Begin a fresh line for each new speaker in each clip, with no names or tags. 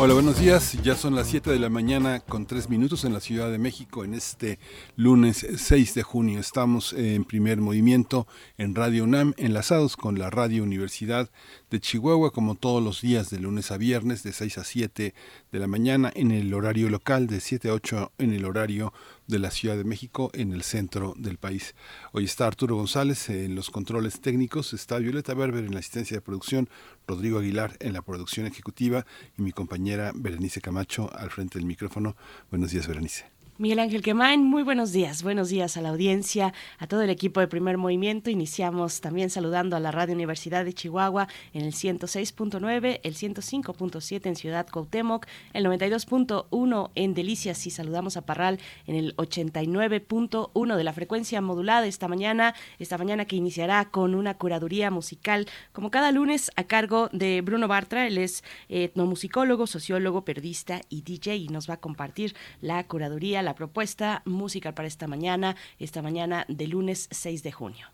Hola, buenos días. Ya son las 7 de la mañana con 3 minutos en la Ciudad de México en este lunes 6 de junio. Estamos en primer movimiento en Radio UNAM, enlazados con la Radio Universidad de Chihuahua, como todos los días de lunes a viernes, de 6 a 7 de la mañana en el horario local, de 7 a 8 en el horario de la Ciudad de México en el centro del país. Hoy está Arturo González en los controles técnicos, está Violeta Berber en la asistencia de producción, Rodrigo Aguilar en la producción ejecutiva y mi compañera Berenice Camacho al frente del micrófono. Buenos días, Berenice.
Miguel Ángel Quemain, muy buenos días. Buenos días a la audiencia, a todo el equipo de Primer Movimiento. Iniciamos también saludando a la Radio Universidad de Chihuahua en el 106.9, el 105.7 en Ciudad Cuauhtémoc, el 92.1 en Delicias y saludamos a Parral en el 89.1 de la frecuencia modulada esta mañana, esta mañana que iniciará con una curaduría musical como cada lunes a cargo de Bruno Bartra. Él es etnomusicólogo, sociólogo, periodista y DJ y nos va a compartir la curaduría, la propuesta musical para esta mañana, esta mañana de lunes 6 de junio.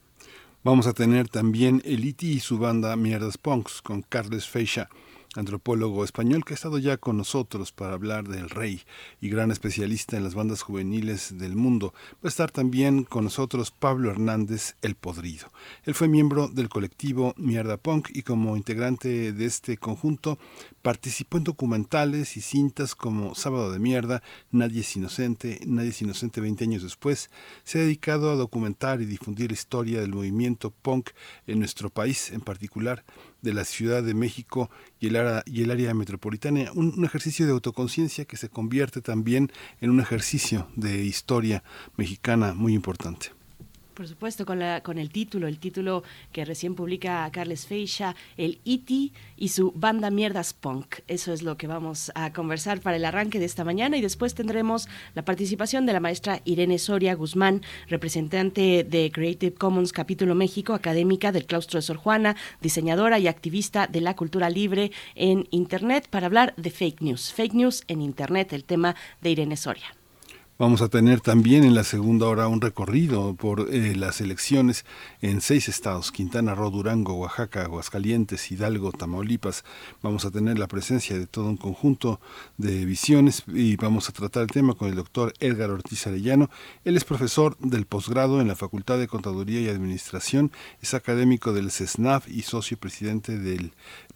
Vamos a tener también el ITI y su banda Mierdas Punks con Carles Feixa antropólogo español que ha estado ya con nosotros para hablar del rey y gran especialista en las bandas juveniles del mundo. Va a estar también con nosotros Pablo Hernández El Podrido. Él fue miembro del colectivo Mierda Punk y como integrante de este conjunto participó en documentales y cintas como Sábado de Mierda, Nadie es Inocente, Nadie es Inocente 20 años después. Se ha dedicado a documentar y difundir la historia del movimiento punk en nuestro país, en particular de la Ciudad de México y el área, y el área metropolitana, un, un ejercicio de autoconciencia que se convierte también en un ejercicio de historia mexicana muy importante.
Por supuesto, con, la, con el título, el título que recién publica Carles Feixa, el E.T. y su banda Mierdas Punk. Eso es lo que vamos a conversar para el arranque de esta mañana y después tendremos la participación de la maestra Irene Soria Guzmán, representante de Creative Commons Capítulo México, académica del claustro de Sor Juana, diseñadora y activista de la cultura libre en Internet, para hablar de fake news. Fake news en Internet, el tema de Irene Soria.
Vamos a tener también en la segunda hora un recorrido por eh, las elecciones en seis estados, Quintana Roo, Durango, Oaxaca, Aguascalientes, Hidalgo, Tamaulipas. Vamos a tener la presencia de todo un conjunto de visiones y vamos a tratar el tema con el doctor Edgar Ortiz Arellano. Él es profesor del posgrado en la Facultad de Contaduría y Administración, es académico del CESNAF y socio presidente del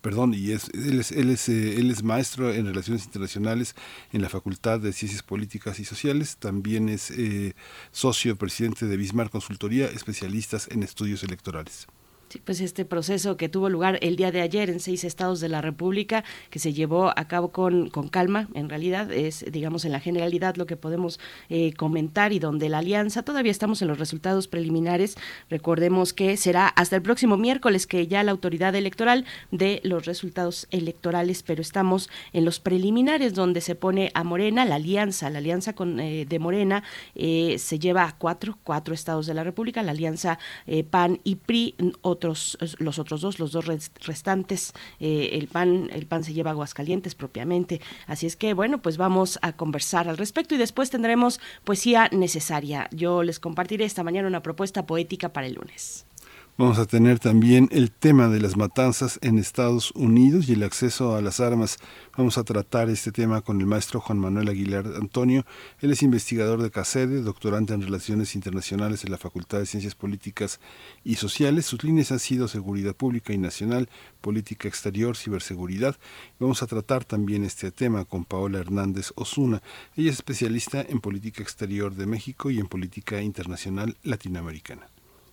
perdón, y es, él, es, él, es, eh, él es maestro en Relaciones Internacionales en la Facultad de Ciencias Políticas y Sociales, también es eh, socio presidente de Bismarck Consultoría, especialistas en estudios electorales.
Sí, pues este proceso que tuvo lugar el día de ayer en seis estados de la República, que se llevó a cabo con, con calma, en realidad es, digamos, en la generalidad lo que podemos eh, comentar y donde la alianza, todavía estamos en los resultados preliminares, recordemos que será hasta el próximo miércoles que ya la autoridad electoral dé los resultados electorales, pero estamos en los preliminares donde se pone a Morena, la alianza, la alianza con, eh, de Morena eh, se lleva a cuatro, cuatro estados de la República, la alianza eh, PAN y PRI, otros, los otros dos, los dos restantes, eh, el PAN, el PAN se lleva a Aguascalientes propiamente. Así es que, bueno, pues vamos a conversar al respecto y después tendremos poesía necesaria. Yo les compartiré esta mañana una propuesta poética para el lunes.
Vamos a tener también el tema de las matanzas en Estados Unidos y el acceso a las armas. Vamos a tratar este tema con el maestro Juan Manuel Aguilar Antonio. Él es investigador de CACEDE, doctorante en Relaciones Internacionales en la Facultad de Ciencias Políticas y Sociales. Sus líneas han sido seguridad pública y nacional, política exterior, ciberseguridad. Vamos a tratar también este tema con Paola Hernández Osuna. Ella es especialista en política exterior de México y en política internacional latinoamericana.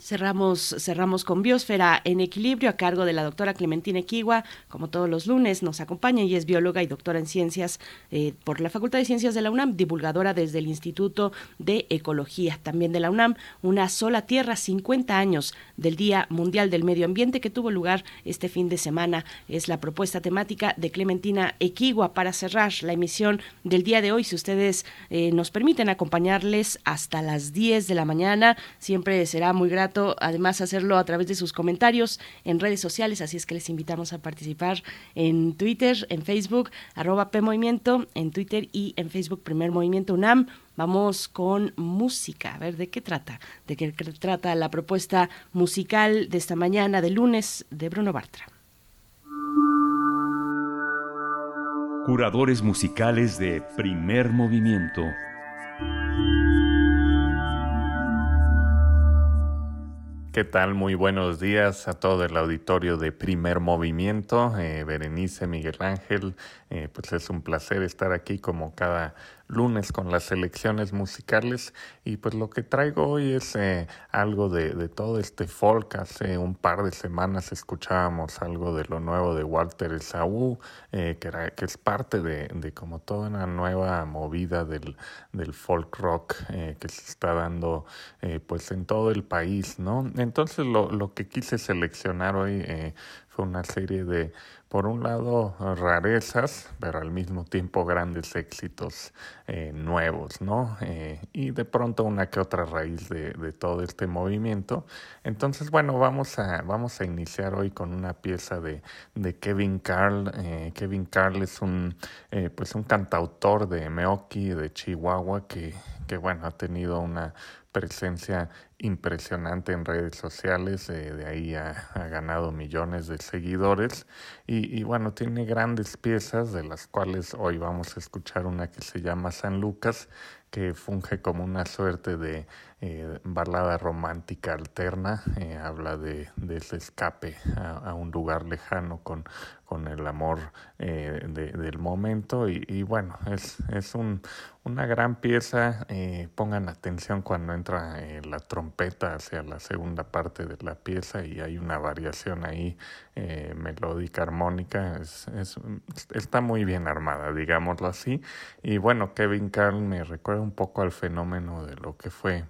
Cerramos, cerramos con Biosfera en Equilibrio a cargo de la doctora Clementina Equigua. Como todos los lunes nos acompaña y es bióloga y doctora en ciencias eh, por la Facultad de Ciencias de la UNAM, divulgadora desde el Instituto de Ecología también de la UNAM. Una sola tierra, 50 años del Día Mundial del Medio Ambiente que tuvo lugar este fin de semana. Es la propuesta temática de Clementina Equigua para cerrar la emisión del día de hoy. Si ustedes eh, nos permiten acompañarles hasta las 10 de la mañana, siempre será muy grato además hacerlo a través de sus comentarios en redes sociales, así es que les invitamos a participar en Twitter, en Facebook, arroba PMovimiento, en Twitter y en Facebook Primer Movimiento UNAM. Vamos con música, a ver de qué trata, de qué trata la propuesta musical de esta mañana de lunes de Bruno Bartra.
Curadores musicales de Primer Movimiento.
¿Qué tal? Muy buenos días a todo el auditorio de Primer Movimiento. Eh, Berenice, Miguel Ángel, eh, pues es un placer estar aquí como cada lunes con las selecciones musicales y pues lo que traigo hoy es eh, algo de, de, todo este folk. Hace un par de semanas escuchábamos algo de lo nuevo de Walter Esaú, eh, que, era, que es parte de, de, como toda una nueva movida del, del folk rock eh, que se está dando pues en todo el país, ¿no? Entonces lo, lo que quise seleccionar hoy fue una serie de por un lado rarezas, pero al mismo tiempo grandes éxitos eh, nuevos, ¿no? Eh, y de pronto una que otra raíz de, todo este movimiento. Entonces, bueno, vamos a, vamos a iniciar hoy con una pieza de, Kevin Carl. Eh, Kevin Carl es un, pues un cantautor de Meoki, de Chihuahua, que, que bueno, ha tenido una presencia impresionante en redes sociales, eh, de ahí ha, ganado millones de seguidores y, bueno, tiene grandes piezas de las cuales hoy vamos a escuchar una que se llama San Lucas, que funge como una suerte de eh, balada romántica alterna, eh, habla de, de, ese escape a, un lugar lejano con, con el amor eh, de, del momento. Y, y, bueno, es, es un, una gran pieza, eh, pongan atención cuando entra eh, la trompeta hacia la segunda parte de la pieza y hay una variación ahí melódica, armónica, es, es, está muy bien armada, digámoslo así, y bueno, Kevin Carl me recuerda un poco al fenómeno de lo que fue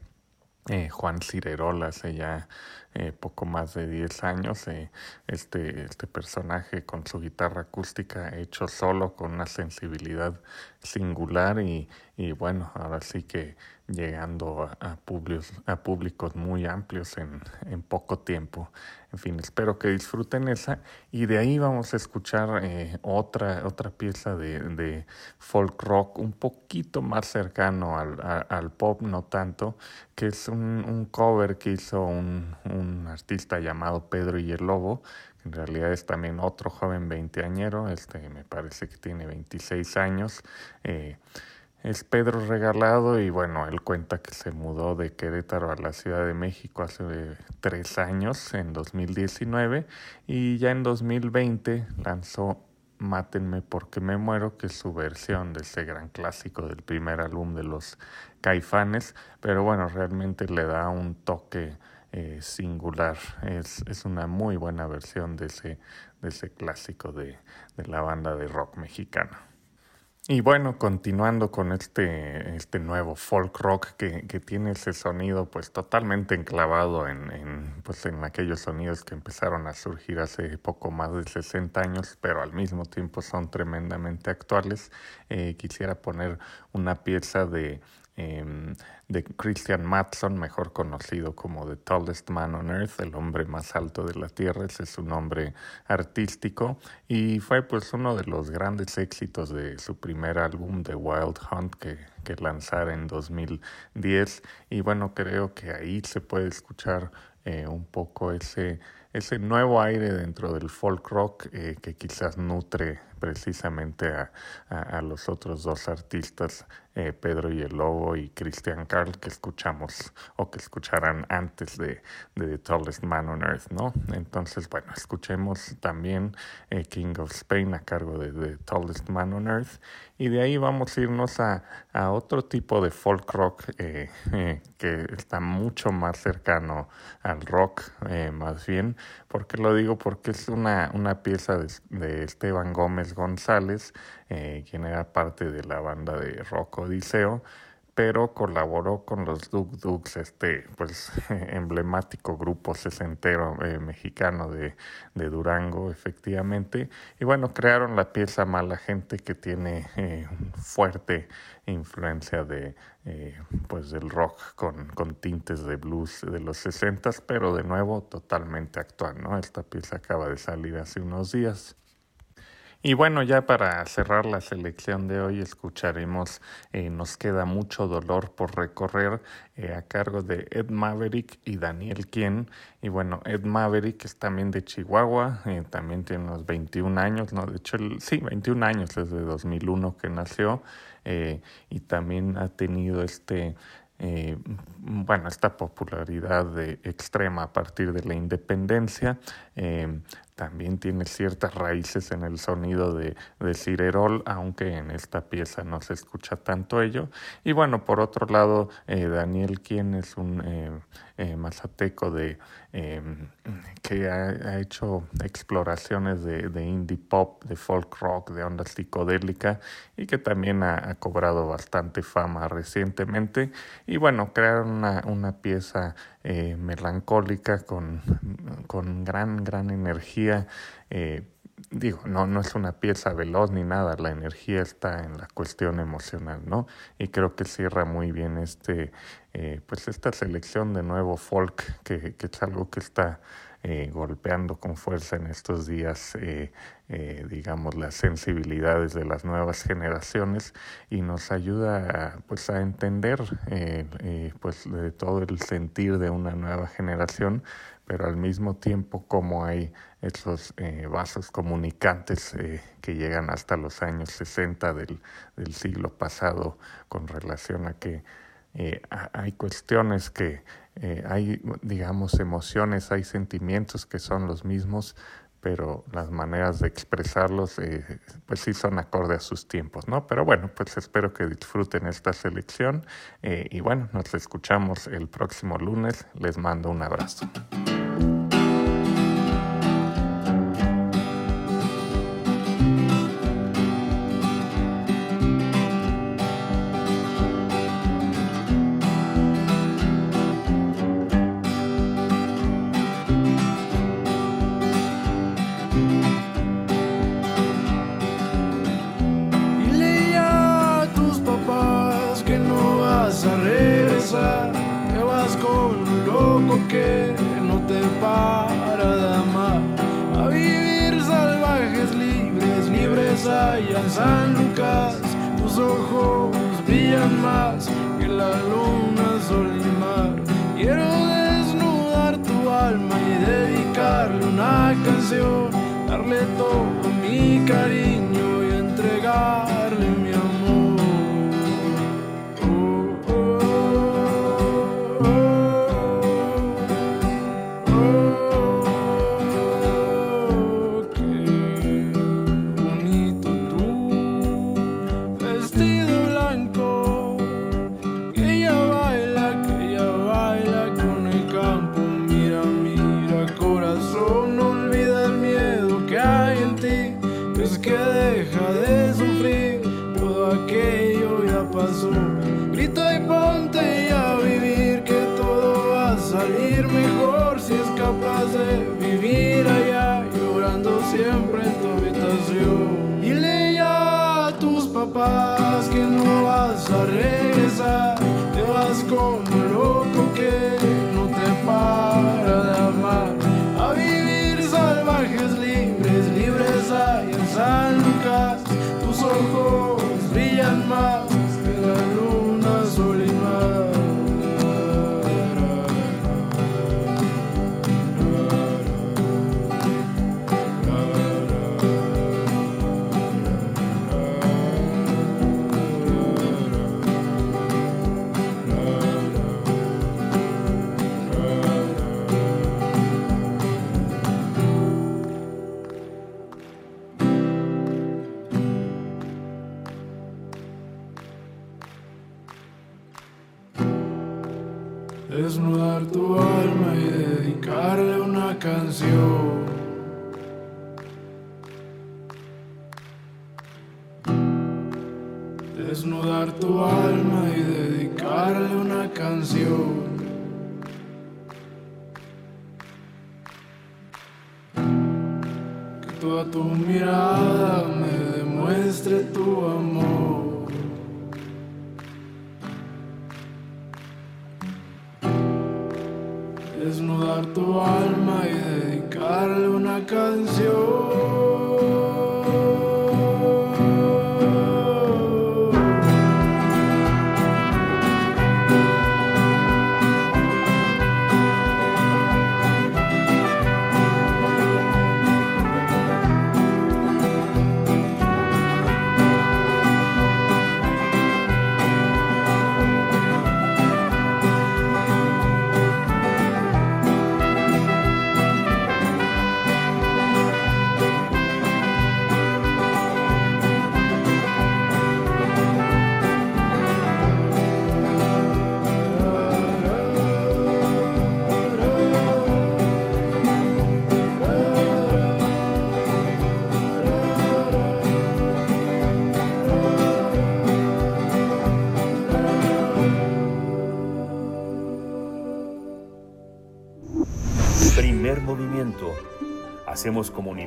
eh, Juan Cirerola hace ya eh, poco más de 10 años. Eh, este, este personaje con su guitarra acústica hecho solo con una sensibilidad singular y, y bueno, ahora sí que llegando a, públicos, a públicos muy amplios en, poco tiempo. En fin, espero que disfruten esa y de ahí vamos a escuchar eh, otra, otra pieza de, folk rock un poquito más cercano al, pop, no tanto, que es un, cover que hizo un, artista llamado Pedro y el Lobo, en realidad es también otro joven veinteañero, este me parece que tiene 26 años. Eh, es Pedro Regalado y bueno, él cuenta que se mudó de Querétaro a la Ciudad de México hace tres años, en 2019, y ya en 2020 lanzó Mátenme porque me muero, que es su versión de ese gran clásico del primer álbum de los Caifanes, pero bueno, realmente le da un toque eh, singular, es, es una muy buena versión de ese, de ese clásico de, de la banda de rock mexicana. Y bueno, continuando con este, este nuevo folk rock que, que tiene ese sonido pues totalmente enclavado en, en, pues, en aquellos sonidos que empezaron a surgir hace poco más de 60 años, pero al mismo tiempo son tremendamente actuales, eh, quisiera poner una pieza de eh, de Christian Matson, mejor conocido como The Tallest Man on Earth, el hombre más alto de la Tierra, ese es su nombre artístico, y fue pues uno de los grandes éxitos de su primer álbum, The Wild Hunt, que, que lanzara en 2010, y bueno, creo que ahí se puede escuchar eh, un poco ese ese nuevo aire dentro del folk rock eh, que quizás nutre precisamente a, a, los otros dos artistas, eh, Pedro y el Lobo y Cristian Carl que escuchamos o que escucharán antes de, de The Tallest Man on Earth, ¿no? Entonces, bueno, escuchemos también eh, King of Spain a cargo de The Tallest Man on Earth y de ahí vamos a irnos a, a otro tipo de folk rock eh, que está mucho más cercano al rock, más bien, porque lo digo porque es una, una pieza de, de Esteban Gómez González, quien era parte de la banda de rock Odiseo, pero colaboró con los Duk Duks, este pues emblemático grupo sesentero eh, mexicano de, de, Durango, efectivamente. Y bueno, crearon la pieza Mala Gente que tiene eh, fuerte influencia de eh, pues del rock con, con, tintes de blues de los sesentas, pero de nuevo totalmente actual, ¿no? Esta pieza acaba de salir hace unos días. Y bueno, ya para cerrar la selección de hoy escucharemos eh, Nos queda mucho dolor por recorrer eh, a cargo de Ed Maverick y Daniel Quien. Y bueno, Ed Maverick es también de Chihuahua, eh, también tiene unos 21 años, ¿no? De hecho, sí, 21 años, desde 2001 que nació y también ha tenido este... bueno, esta popularidad de extrema a partir de la independencia. También tiene ciertas raíces en el sonido de, de Cirerol, aunque en esta pieza no se escucha tanto ello. Y bueno, por otro lado, eh, Daniel, quien es un eh, eh, mazateco de, em, que ha, hecho exploraciones de, de, indie pop, de folk rock, de onda psicodélica y que también ha, cobrado bastante fama recientemente. Y bueno, crearon una, una pieza eh, melancólica con, con gran, gran energía. Eh, digo, no, no es una pieza veloz ni nada, la energía está en la cuestión emocional, ¿no? Y creo que cierra muy bien este, eh, pues esta selección de nuevo folk, que, que es algo que está eh, golpeando con fuerza en estos días, eh, eh, digamos, las sensibilidades de las nuevas generaciones y nos ayuda a, pues, a entender pues, de todo el sentir de una nueva generación, pero al mismo tiempo como hay esos vasos comunicantes que llegan hasta los años 60 del, del siglo pasado con relación a que hay cuestiones que eh, hay, digamos, emociones, hay sentimientos que son los mismos, pero las maneras de expresarlos, eh, pues sí son acorde a sus tiempos, ¿no? Pero bueno, pues espero que disfruten esta selección eh, y bueno, nos escuchamos el próximo lunes. Les mando un abrazo.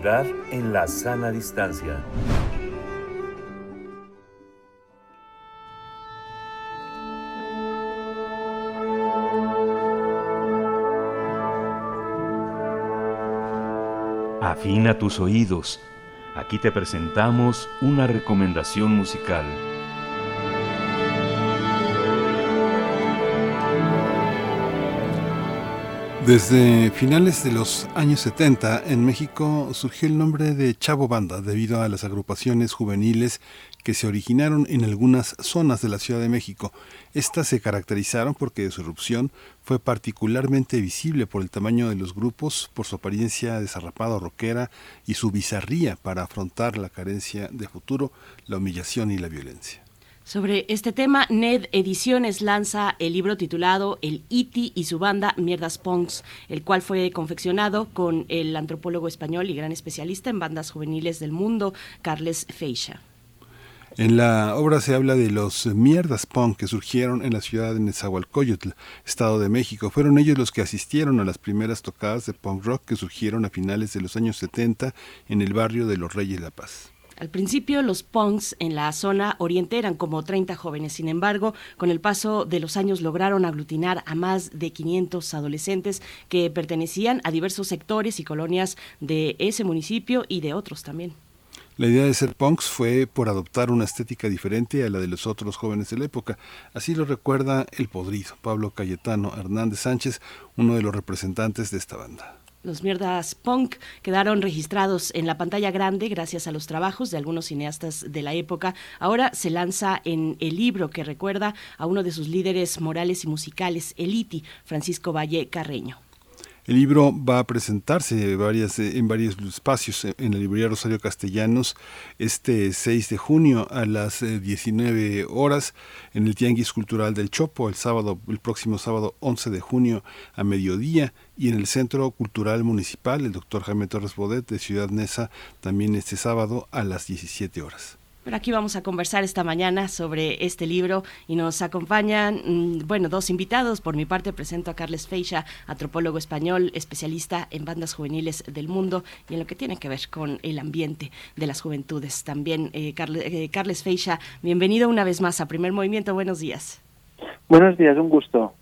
En la sana distancia. Afina tus oídos. Aquí te presentamos una recomendación musical.
Desde finales de los años 70 en México surgió el nombre de Chavo Banda debido a las agrupaciones juveniles que se originaron en algunas zonas de la Ciudad de México. Estas se caracterizaron porque su erupción fue particularmente visible por el tamaño de los grupos, por su apariencia desarrapada rockera y su bizarría para afrontar la carencia de futuro, la humillación y la violencia.
Sobre este tema, NED Ediciones lanza el libro titulado El Iti y su banda Mierdas Punks, el cual fue confeccionado con el antropólogo español y gran especialista en bandas juveniles del mundo, Carles Feixa.
En la obra se habla de los mierdas punk que surgieron en la ciudad de Nezahualcóyotl, Estado de México. Fueron ellos los que asistieron a las primeras tocadas de punk rock que surgieron a finales de los años 70 en el barrio de los Reyes La Paz.
Al principio los punks en la zona oriente eran como 30 jóvenes, sin embargo, con el paso de los años lograron aglutinar a más de 500 adolescentes que pertenecían a diversos sectores y colonias de ese municipio y de otros también.
La idea de ser punks fue por adoptar una estética diferente a la de los otros jóvenes de la época. Así lo recuerda el podrido Pablo Cayetano Hernández Sánchez, uno de los representantes de esta banda.
Los mierdas punk quedaron registrados en la pantalla grande gracias a los trabajos de algunos cineastas de la época. Ahora se lanza en el libro que recuerda a uno de sus líderes morales y musicales, Eliti, Francisco Valle Carreño.
El libro va a presentarse eh, en varios espacios eh, en la librería Rosario Castellanos este 6 de junio a las 19 eh, horas en el Tianguis Cultural del Chopo, el sábado, el próximo sábado 11 de junio a mediodía y en el Centro Cultural Municipal, el doctor Jaime Torres Bodet de Ciudad Neza, también este sábado a las 17 horas
aquí vamos a conversar esta mañana sobre este libro y nos acompañan, mm, bueno, dos invitados. Por mi parte presento a Carles Feixa, antropólogo español, especialista en bandas juveniles del mundo y en lo que tiene que ver con el ambiente de las juventudes. También, eh, eh, Carles Feixa, bienvenido una vez más a Primer Movimiento. Buenos días.
Buenos días, un gusto.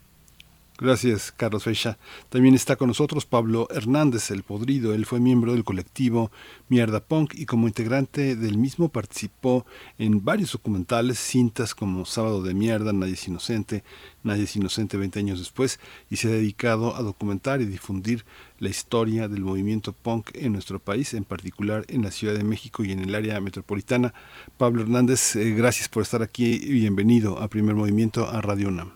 Gracias, Carlos Feixa. También está con nosotros Pablo Hernández, el podrido. Él fue miembro del colectivo Mierda Punk y como integrante del mismo participó en varios documentales, cintas como Sábado de Mierda, Nadie es Inocente, Nadie es Inocente 20 años después, y se ha dedicado a documentar y difundir la historia del movimiento punk en nuestro país, en particular en la Ciudad de México y en el área metropolitana. Pablo Hernández, eh, gracias por estar aquí y bienvenido a Primer Movimiento a Radio UNAM.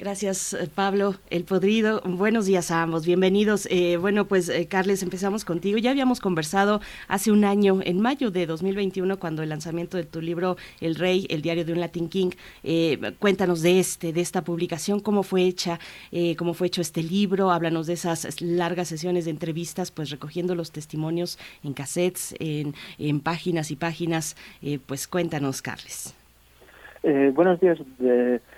Gracias, eh, Pablo. El Podrido. Buenos días a ambos. Bienvenidos. Eh, bueno, pues, eh, Carles, empezamos contigo. Ya habíamos conversado hace un año, en mayo de 2021, cuando el lanzamiento de tu libro El Rey, el diario de un Latin King. cuéntanos de este, de esta publicación, cómo fue hecha, cómo fue hecho este libro. Háblanos de esas largas sesiones de entrevistas, pues recogiendo los testimonios en cassettes, en, en páginas y páginas. pues cuéntanos, Carles.
Eh, buenos días.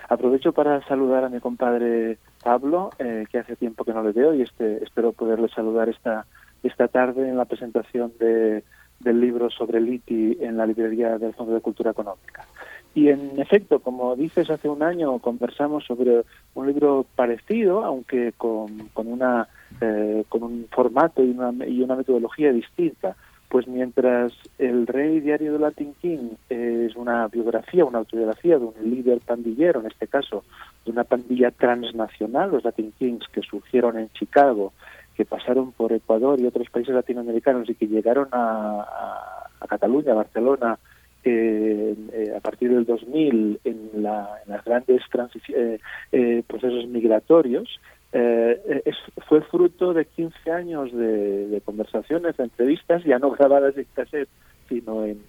Aprovecho para saludar a mi compadre Pablo, eh, que hace tiempo que no le veo y este, espero poderle saludar esta, esta tarde en la presentación de, del libro sobre el ITI en la librería del Fondo de Cultura Económica. Y en efecto, como dices, hace un año conversamos sobre un libro parecido, aunque con, con, una, eh, con un formato y una, y una metodología distinta pues mientras El Rey Diario de Latin King es una biografía, una autobiografía de un líder pandillero, en este caso de una pandilla transnacional, los Latin Kings que surgieron en Chicago, que pasaron por Ecuador y otros países latinoamericanos y que llegaron a, Cataluña, a Barcelona, eh, a partir del 2000 en, la, en las grandes eh, eh, procesos migratorios, eh, es, fue fruto de 15 años de, conversaciones, de entrevistas, ya no grabadas en cassette, sino en,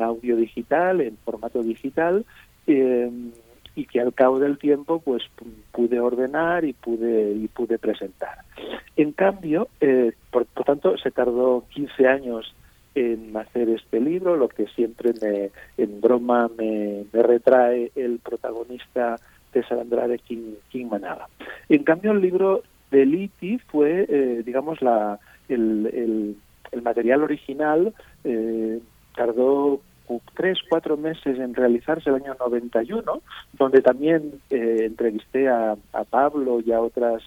audio digital, en formato digital, eh, y que al cabo del tiempo pues pude ordenar y pude y pude presentar. En cambio, eh, por, tanto, se tardó 15 años en hacer este libro, lo que siempre me, en broma me, me retrae el protagonista César Andrade King, King Manaba. En cambio, el libro de Liti fue, eh, digamos, la, el, material original eh, tardó tres, cuatro meses en realizarse el año 91, donde también eh, entrevisté a, Pablo y a otras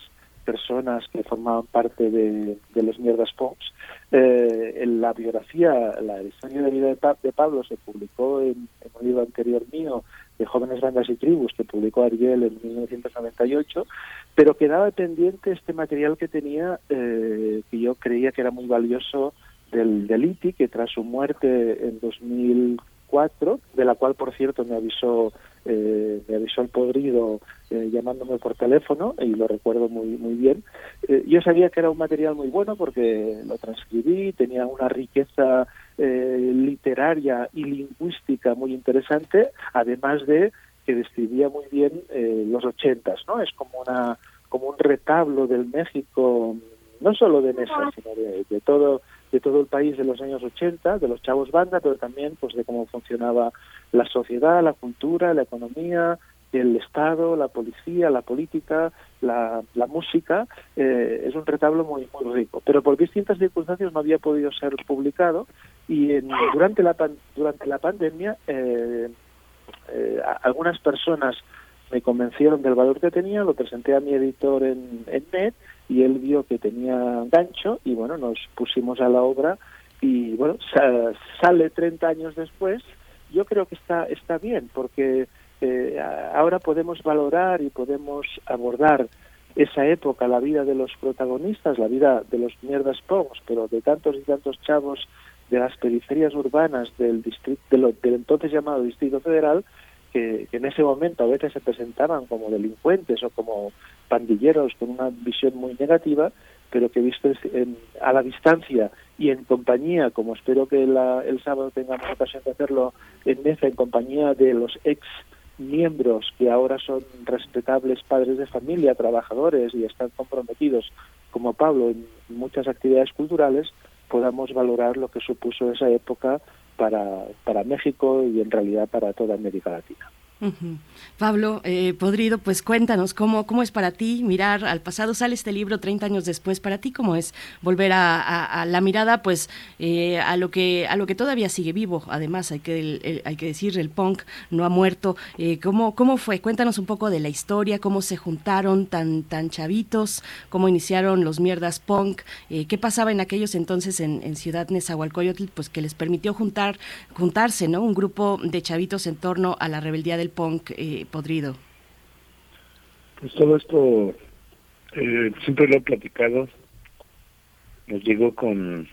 personas que formaban parte de, de los Mierdas Pops. en la biografía, la historia de vida de, Pablo se publicó en, en, un libro anterior mío de Jóvenes Bandas y Tribus que publicó Ariel en 1998, pero quedaba pendiente este material que tenía, eh, que yo creía que era muy valioso del, del ITI, que tras su muerte en 2004, de la cual por cierto me avisó eh, me avisó el podrido eh, llamándome por teléfono y lo recuerdo muy muy bien. Eh, yo sabía que era un material muy bueno porque lo transcribí, tenía una riqueza eh, literaria y lingüística muy interesante, además de que describía muy bien eh, los ochentas, ¿no? Es como una como un retablo del México, no solo de Mesa, sino de, de todo de todo el país de los años 80, de los chavos banda, pero también pues de cómo funcionaba la sociedad, la cultura, la economía, el Estado, la policía, la política, la, la música, eh, es un retablo muy, muy rico. Pero por distintas circunstancias no había podido ser publicado y en, durante, la, durante la pandemia eh, eh, algunas personas me convencieron del valor que tenía, lo presenté a mi editor en, en NET y él vio que tenía gancho y bueno, nos pusimos a la obra y bueno, sale 30 años después, yo creo que está, está bien porque eh, ahora podemos valorar y podemos abordar esa época, la vida de los protagonistas, la vida de los mierdas punks, pero de tantos y tantos chavos de las periferias urbanas del distrito, del entonces llamado Distrito Federal, que, en ese momento a veces se presentaban como delincuentes o como pandilleros con una visión muy negativa, pero que vistos a la distancia y en compañía, como espero que el sábado tengamos ocasión de hacerlo en mesa, en compañía de los ex miembros que ahora son respetables padres de familia, trabajadores y están comprometidos, como Pablo, en muchas actividades culturales, podamos valorar lo que supuso esa época para, para México y en realidad para toda América Latina.
Pablo eh, Podrido, pues cuéntanos cómo, cómo es para ti mirar al pasado. Sale este libro 30 años después. Para ti, ¿cómo es volver a, la mirada, pues, eh, a lo que a lo que todavía sigue vivo? Además, hay que hay que decir, el punk no ha muerto. Eh, ¿cómo, ¿Cómo fue? Cuéntanos un poco de la historia, cómo se juntaron tan tan chavitos, cómo iniciaron los mierdas punk, qué pasaba en aquellos entonces en, en Ciudad Nezahualcóyotl, pues que les permitió juntar juntarse, ¿no? Un grupo de chavitos en torno a la rebeldía del punk eh, podrido?
Pues todo esto, eh, siempre lo he platicado, nos llegó con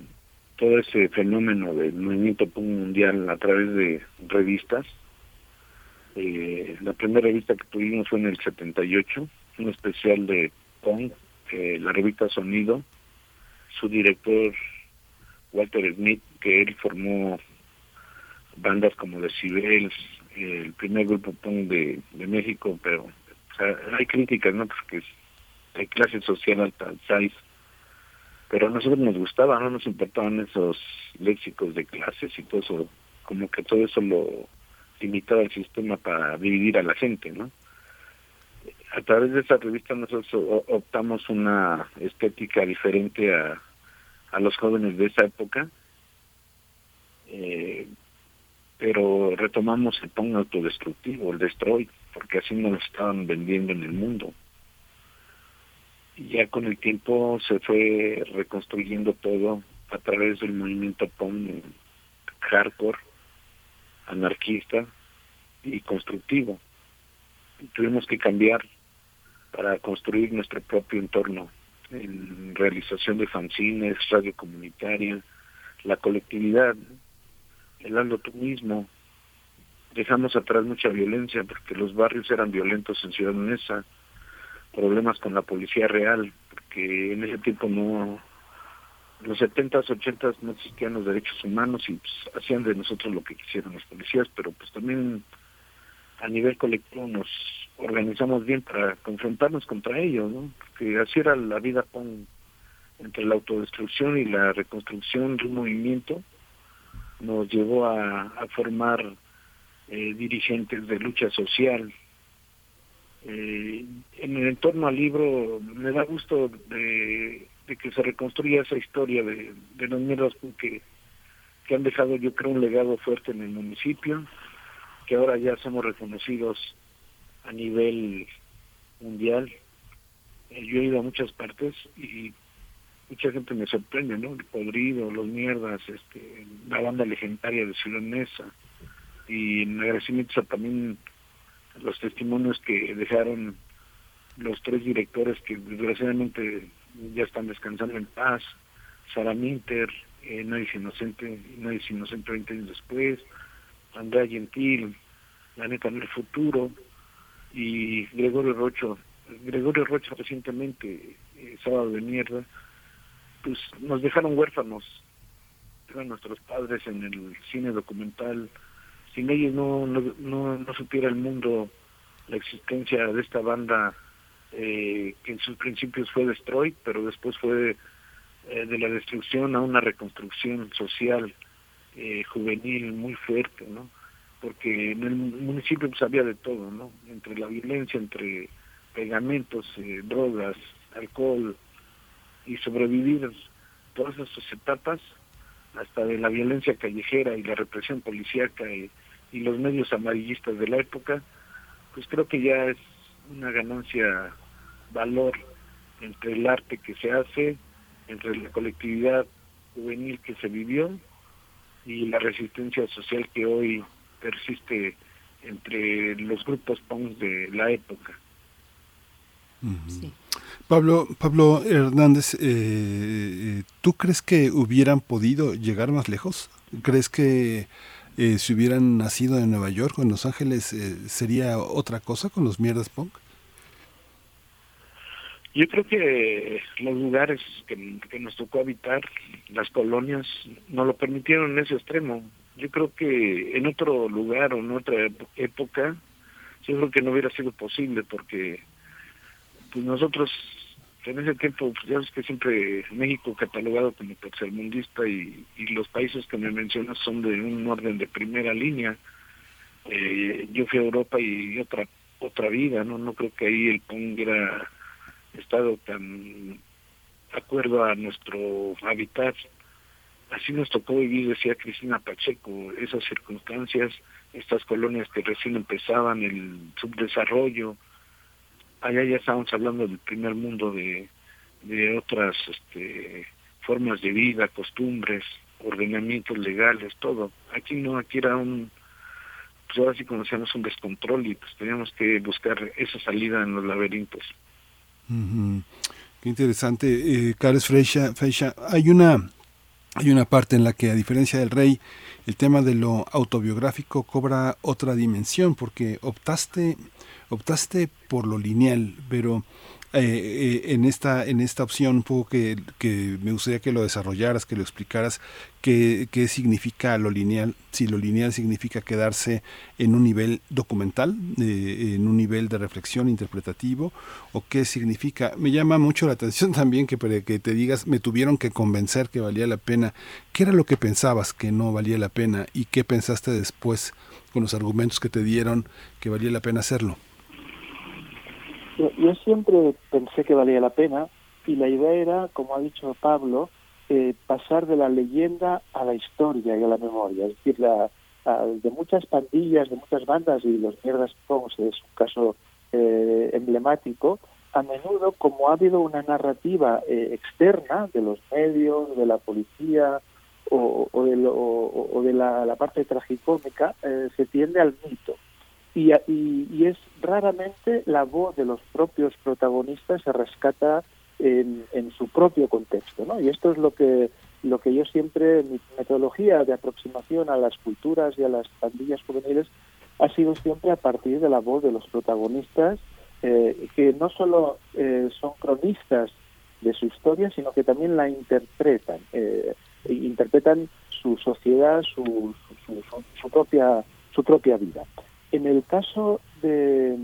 todo ese fenómeno del movimiento punk mundial a través de revistas Eh, la primera revista que tuvimos fue en el 78, un especial de eh, la revista Sonido. Su director, Walter Smith, que él formó bandas como Decibels, el primer grupo punk de, de México, pero hay críticas, ¿no? Porque hay clase social alta, size, pero a nosotros nos gustaba, no nos importaban esos léxicos de clases y todo eso, como que todo eso lo limitaba el sistema para dividir a la gente, ¿no? A través de esa revista nosotros optamos una estética diferente a, a los jóvenes de esa época, eh, pero retomamos el punk autodestructivo, el destroy, porque así nos estaban vendiendo en el mundo. Y ya con el tiempo se fue reconstruyendo todo a través del movimiento punk hardcore, anarquista y constructivo. tuvimos que cambiar para construir nuestro propio entorno en realización de fanzines, radio comunitaria, la colectividad, ando tú mismo. Dejamos atrás mucha violencia porque los barrios eran violentos en Ciudad Neza, problemas con la policía real, porque en ese tiempo no, los 70s, 80s no existían los derechos humanos y pues, hacían de nosotros lo que quisieran los policías, pero pues también a nivel colectivo nos organizamos bien para confrontarnos contra ellos, ¿no? Porque así era la vida con entre la autodestrucción y la reconstrucción de un movimiento nos llevó a, formar eh, dirigentes de lucha social. Eh, en el entorno al libro me da gusto de, que se reconstruya esa historia de, los miedos que, que han dejado yo creo un legado fuerte en el municipio, que ahora ya somos reconocidos a nivel mundial. Eh, yo he ido a muchas partes y mucha gente me sorprende, ¿no? El Podrido, Los Mierdas, este, la banda legendaria de Ciudad y en agradecimiento a también los testimonios que dejaron los tres directores que desgraciadamente ya están descansando en paz, Sara Minter, eh, Nadie es Inocente, Nadie es Inocente 20 años después, Andrea Gentil, La Neta en el Futuro, y Gregorio Rocho, Gregorio Rocho recientemente, eh, Sábado de Mierda, pues nos dejaron huérfanos, eran nuestros padres en el cine documental, sin ellos no, no, no, supiera el mundo la existencia de esta banda eh, que en sus principios fue Destroy, pero después fue eh, de la destrucción a una reconstrucción social eh, juvenil muy fuerte, ¿no? Porque en el municipio pues había de todo, ¿no? Entre la violencia, entre pegamentos, drogas, alcohol, y sobrevivir todas esas etapas, hasta de la violencia callejera y la represión policíaca y, los medios amarillistas de la época, pues creo que ya es una ganancia valor entre el arte que se hace, entre la colectividad juvenil que se vivió y la resistencia social que hoy persiste entre los grupos punk de la época.
Pablo, Pablo Hernández, eh, eh, ¿tú crees que hubieran podido llegar más lejos? ¿Crees que eh, si hubieran nacido en Nueva York o en Los Ángeles sería otra cosa con los mierdas punk?
Yo creo que los lugares que, que, nos tocó habitar, las colonias, no lo permitieron en ese extremo. Yo creo que en otro lugar o en otra época, yo creo que no hubiera sido posible porque pues nosotros en ese tiempo, pues ya ves que siempre México catalogado como tercermundista y, los países que me mencionas son de un orden de primera línea. Eh, yo fui a Europa y otra otra vida, no no creo que ahí el PONG hubiera estado tan acuerdo a nuestro hábitat. Así nos tocó vivir, decía Cristina Pacheco, esas circunstancias, estas colonias que recién empezaban, el subdesarrollo, allá ya estamos hablando del primer mundo de, de otras este, formas de vida, costumbres, ordenamientos legales, todo. Aquí no, aquí era un, pues ahora sí conocíamos un descontrol y pues teníamos que buscar esa salida en los laberintos.
Qué interesante. Eh, Carlos Freixa, hay una hay una parte en la que, a diferencia del rey, el tema de lo autobiográfico cobra otra dimensión, porque optaste, optaste por lo lineal, pero eh, eh, en esta en esta opción un poco que, que, me gustaría que lo desarrollaras, que lo explicaras, qué, qué significa lo lineal, si lo lineal significa quedarse en un nivel documental, eh, en un nivel de reflexión interpretativo, o qué significa. Me llama mucho la atención también que, que te digas, me tuvieron que convencer que valía la pena. ¿Qué era lo que pensabas que no valía la pena y qué pensaste después con los argumentos que te dieron que valía la pena hacerlo?
Yo, siempre pensé que valía la pena y la idea era, como ha dicho Pablo, eh, pasar de la leyenda a la historia y a la memoria. Es decir, la, de muchas pandillas, de muchas bandas, y los mierdas Pongs es un caso eh, emblemático, a menudo, como ha habido una narrativa eh, externa de los medios, de la policía o, o de, o, de la, la, parte tragicómica, se tiende al mito y, y, es raramente la voz de los propios protagonistas se rescata en, en, su propio contexto, ¿no? Y esto es lo que lo que yo siempre mi metodología de aproximación a las culturas y a las pandillas juveniles ha sido siempre a partir de la voz de los protagonistas eh, que no solo eh, son cronistas de su historia, sino que también la interpretan, eh, interpretan su sociedad, su, su, su, propia su propia vida. En el caso de,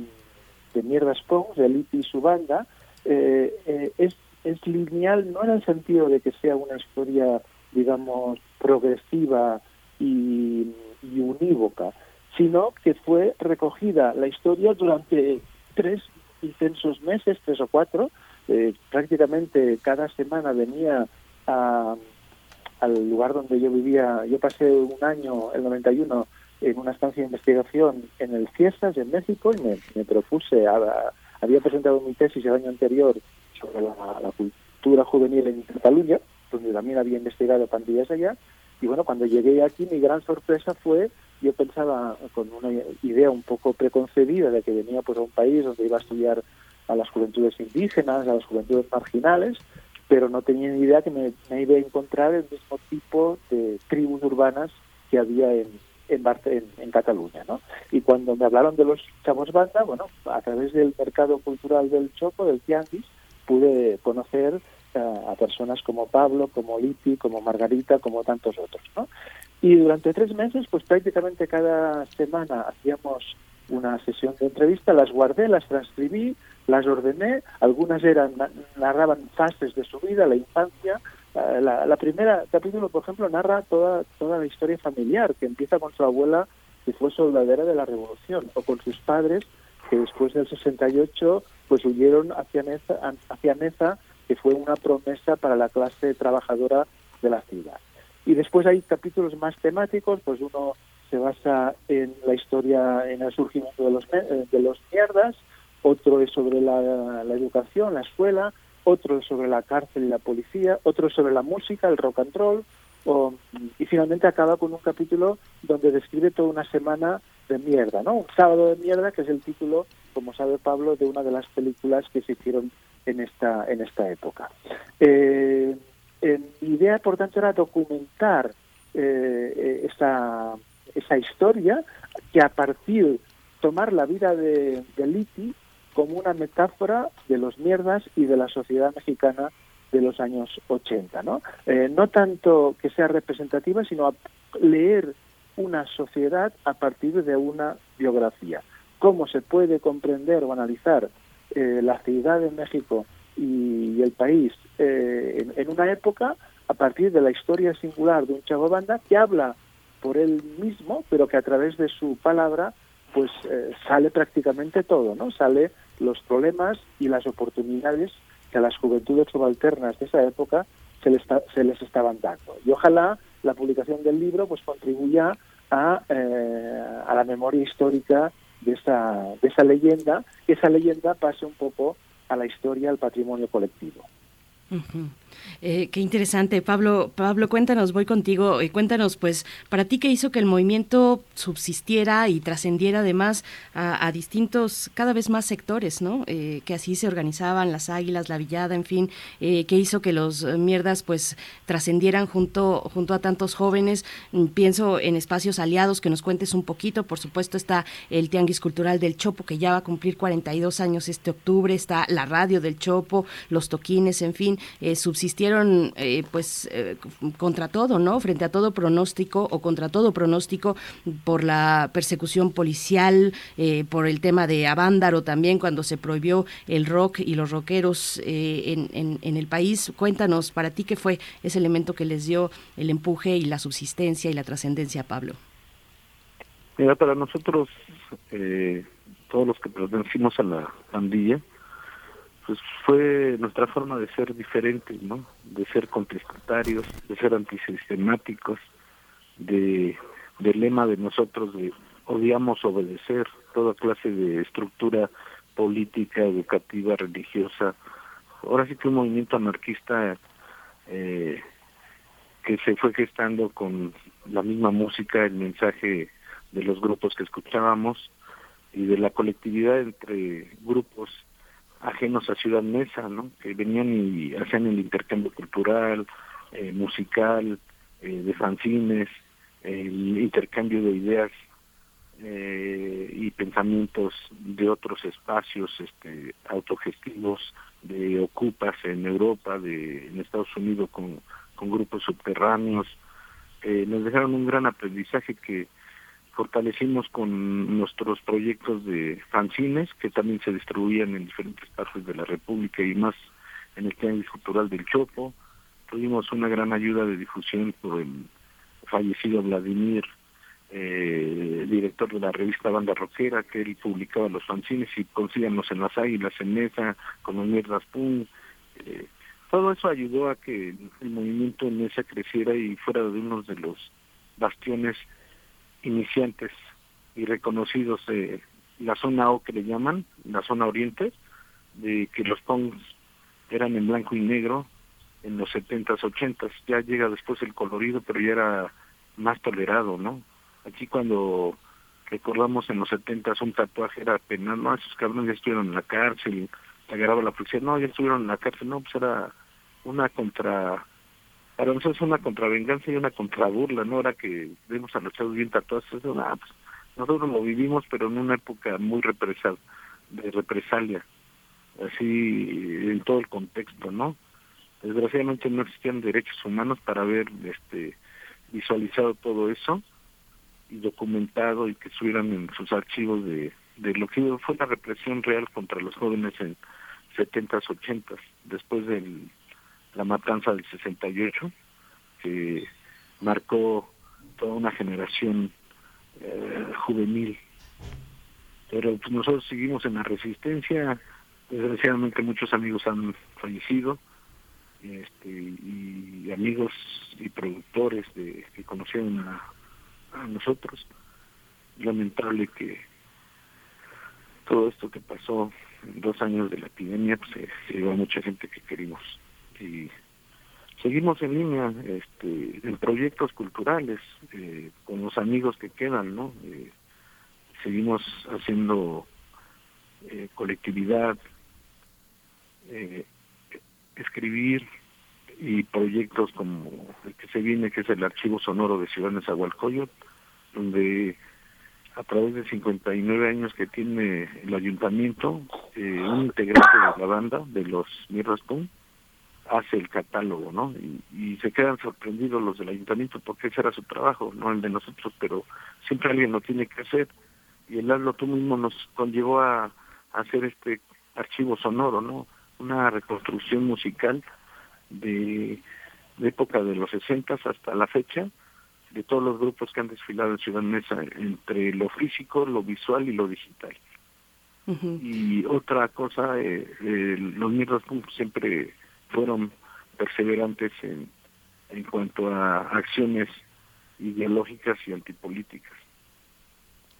de Mierda Pong, de Liti y su banda, eh, eh, es, es lineal no en el sentido de que sea una historia, digamos, progresiva y, unívoca, sino que fue recogida la historia durante tres intensos meses, tres o cuatro, eh, prácticamente cada semana venía a, al lugar donde yo vivía, yo pasé un año, el 91, en una estancia de investigación en el Fiestas, en México, y me, propuse, había presentado mi tesis el año anterior sobre la, cultura juvenil en Cataluña, donde también había investigado pandillas allá, y bueno, cuando llegué aquí mi gran sorpresa fue, yo pensaba con una idea un poco preconcebida de que venía pues a un país donde iba a estudiar a las juventudes indígenas, a las juventudes marginales, pero no tenía ni idea que me, me iba a encontrar el mismo tipo de tribus urbanas que había en, en, en, Cataluña, ¿no? Y cuando me hablaron de los chavos banda, bueno, a través del mercado cultural del Choco, del Tianguis, pude conocer eh, a personas como Pablo, como Liti, como Margarita, como tantos otros, ¿no? Y durante tres meses, pues prácticamente cada semana hacíamos una sesión de entrevista, las guardé, las transcribí, las ordené, algunas eran narraban fases de su vida, la infancia, la, la, primera capítulo, por ejemplo, narra toda, toda la historia familiar, que empieza con su abuela, que fue soldadera de la Revolución, o con sus padres, que después del 68 pues huyeron hacia Neza, hacia Neza, que fue una promesa para la clase trabajadora de la ciudad. Y después hay capítulos más temáticos, pues uno se basa en la historia, en el surgimiento de los, de los mierdas, otro es sobre la, la educación, la escuela, otro sobre la cárcel y la policía, otro sobre la música, el rock and roll, y finalmente acaba con un capítulo donde describe toda una semana de mierda, ¿no? Un sábado de mierda, que es el título, como sabe Pablo, de una de las películas que se hicieron en esta, en esta época. Eh, mi idea, por tanto, era documentar eh, esa, esa historia que a partir tomar la vida de, de Liti como una metáfora de los mierdas y de la sociedad mexicana de los años 80, ¿no? Eh, no tanto que sea representativa, sino leer una sociedad a partir de una biografía. Cómo se puede comprender o analizar eh, la ciudad de México y, el país eh, en, una época a partir de la historia singular de un chavo banda que habla por él mismo, pero que a través de su palabra pues eh, sale prácticamente todo, ¿no? Sale los problemas y las oportunidades que a las juventudes subalternas de esa época se les, se les estaban dando. Y ojalá la publicación del libro pues contribuya a, eh, a la memoria histórica de esa, de esa leyenda, que esa leyenda pase un poco a la historia, al patrimonio colectivo.
Eh, qué interesante, Pablo. Pablo, cuéntanos, voy contigo. Eh, cuéntanos, pues, para ti qué hizo que el movimiento subsistiera y trascendiera además a, distintos, cada vez más sectores, ¿no? Eh, que así se organizaban las Águilas, la Villada, en fin, qué hizo que los mierdas, pues, trascendieran junto junto a tantos jóvenes. Mm, pienso en espacios aliados que nos cuentes un poquito. Por supuesto está el Tianguis Cultural del Chopo que ya va a cumplir 42 años este octubre. Está la radio del Chopo, los toquines, en fin, subsistieron eh, pues eh, contra todo, ¿no? Frente a todo pronóstico o contra todo pronóstico por la persecución policial, eh, por el tema de Avándaro también cuando se prohibió el rock y los rockeros en, en, el país. Cuéntanos, para ti, ¿qué fue ese elemento que les dio el empuje y la subsistencia y la trascendencia, Pablo?
Mira, para nosotros, todos los que pertenecimos a la pandilla, pues fue nuestra forma de ser diferente, ¿no? De ser contestatarios, de ser antisistemáticos, de del lema de nosotros de odiamos obedecer toda clase de estructura política, educativa, religiosa. Ahora sí que un movimiento anarquista eh, que se fue gestando con la misma música, el mensaje de los grupos que escuchábamos y de la colectividad entre grupos ajenos a Ciudad Mesa, ¿no? Que venían y hacían el intercambio cultural, eh, musical, eh, de fanzines, el intercambio de ideas eh, y pensamientos de otros espacios este, autogestivos, de ocupas en Europa, de en Estados Unidos con, con grupos subterráneos. nos dejaron un gran aprendizaje que fortalecimos con nuestros proyectos de fanzines que también se distribuían en diferentes partes de la República y más en el Tianguis Cultural del Chopo. Tuvimos una gran ayuda de difusión por el fallecido Vladimir, eh, director de la revista Banda Rockera, que él publicaba los fanzines y consíganos en las águilas, en Mesa, con los mierdas pum. Eh, todo eso ayudó a que el movimiento en Mesa creciera y fuera de uno de los bastiones iniciantes y reconocidos de la zona O que le llaman, la zona oriente, de que los pongs eran en blanco y negro en los 70s, 80s. Ya llega después el colorido, pero ya era más tolerado, ¿no? Aquí cuando recordamos en los 70s un tatuaje era penal, no, esos cabrones ya estuvieron en la cárcel, agarraba la policía, no, ya estuvieron en la cárcel, no, pues era una contra para nosotros es una contravenganza y una contraburla, ¿no? Ahora que vemos a los bien tatuados, eso, pues, nosotros lo vivimos, pero en una época muy represal, de represalia, así en todo el contexto, ¿no? Desgraciadamente no existían derechos humanos para haber este, visualizado todo eso y documentado y que estuvieran en sus archivos de, de lo que fue la represión real contra los jóvenes en 70s, 80s, después del la matanza del 68, que marcó toda una generación eh, juvenil. Pero pues, nosotros seguimos en la resistencia, desgraciadamente muchos amigos han fallecido, este, y amigos y productores de, que conocieron a, a nosotros. Lamentable que todo esto que pasó en dos años de la epidemia, pues se llevó a mucha gente que querimos y seguimos en línea este, en proyectos culturales eh, con los amigos que quedan, ¿no? Eh, seguimos haciendo eh, colectividad, escribir y proyectos como el que se viene, que es el Archivo Sonoro de Ciudad Nezahualcóyotl, donde a través de 59 años que tiene el ayuntamiento, un integrante de la banda de los Mirras hace el catálogo, ¿no? Y, se quedan sorprendidos los del ayuntamiento porque ese era su trabajo, no el de nosotros, pero siempre alguien lo tiene que hacer. Y el hazlo tú mismo nos conllevó a, hacer este archivo sonoro, ¿no? Una reconstrucción musical de, época de los 60 hasta la fecha, de todos los grupos que han desfilado en Ciudad Mesa, entre lo físico, lo visual y lo digital. Y otra cosa, eh, eh, los mierdas siempre fueron perseverantes en, en cuanto a acciones ideológicas y antipolíticas.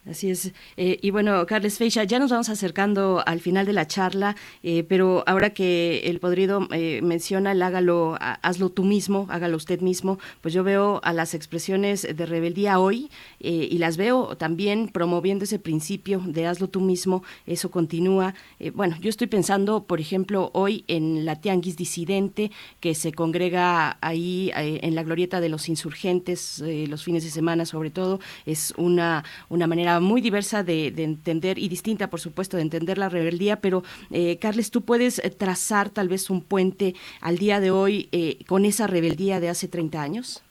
Así es. Eh, y bueno, Carles Feixa, ya nos vamos acercando al final de la charla, eh, pero ahora que el podrido eh, menciona el hágalo, hazlo tú mismo, hágalo usted mismo, pues yo veo a las expresiones de rebeldía hoy y las veo también promoviendo ese principio de hazlo tú mismo, eso continúa. bueno, yo estoy pensando, por ejemplo, hoy en la Tianguis Disidente, que se congrega ahí en la glorieta de los insurgentes los fines de semana sobre todo, es una, una manera muy diversa de, entender y distinta, por supuesto, de entender la rebeldía, pero eh, Carles, tú puedes eh, trazar tal vez un puente al día de hoy eh, con esa rebeldía de hace 30 años.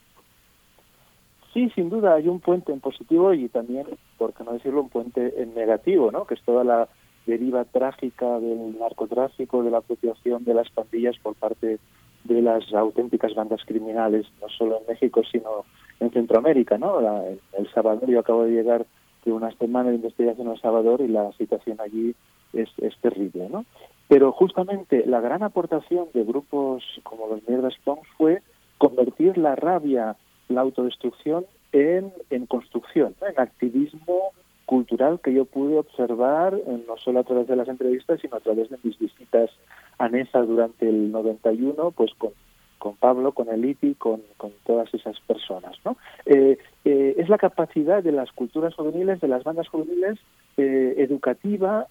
Sí, sin duda hay un puente en positivo y también, por qué no decirlo, un puente en negativo, ¿no? Que es toda la deriva trágica del narcotráfico, de la apropiación de las pandillas por parte de las auténticas bandas criminales, no solo en México, sino en Centroamérica, ¿no? en El Salvador yo acabo de llegar de una semana de investigación en El Salvador y la situación allí es, terrible, ¿no? Pero justamente la gran aportación de grupos como los Mierdas Pong fue convertir la rabia, la autodestrucción en, en construcción, en activismo cultural que yo pude observar eh, no solo a través de las entrevistas, sino a través de mis visitas a NESA durante el 91, pues con con Pablo, con Eliti, con, con todas esas personas. ¿no? Eh, eh, es la capacidad de las culturas juveniles, de las bandas juveniles, eh, educativa,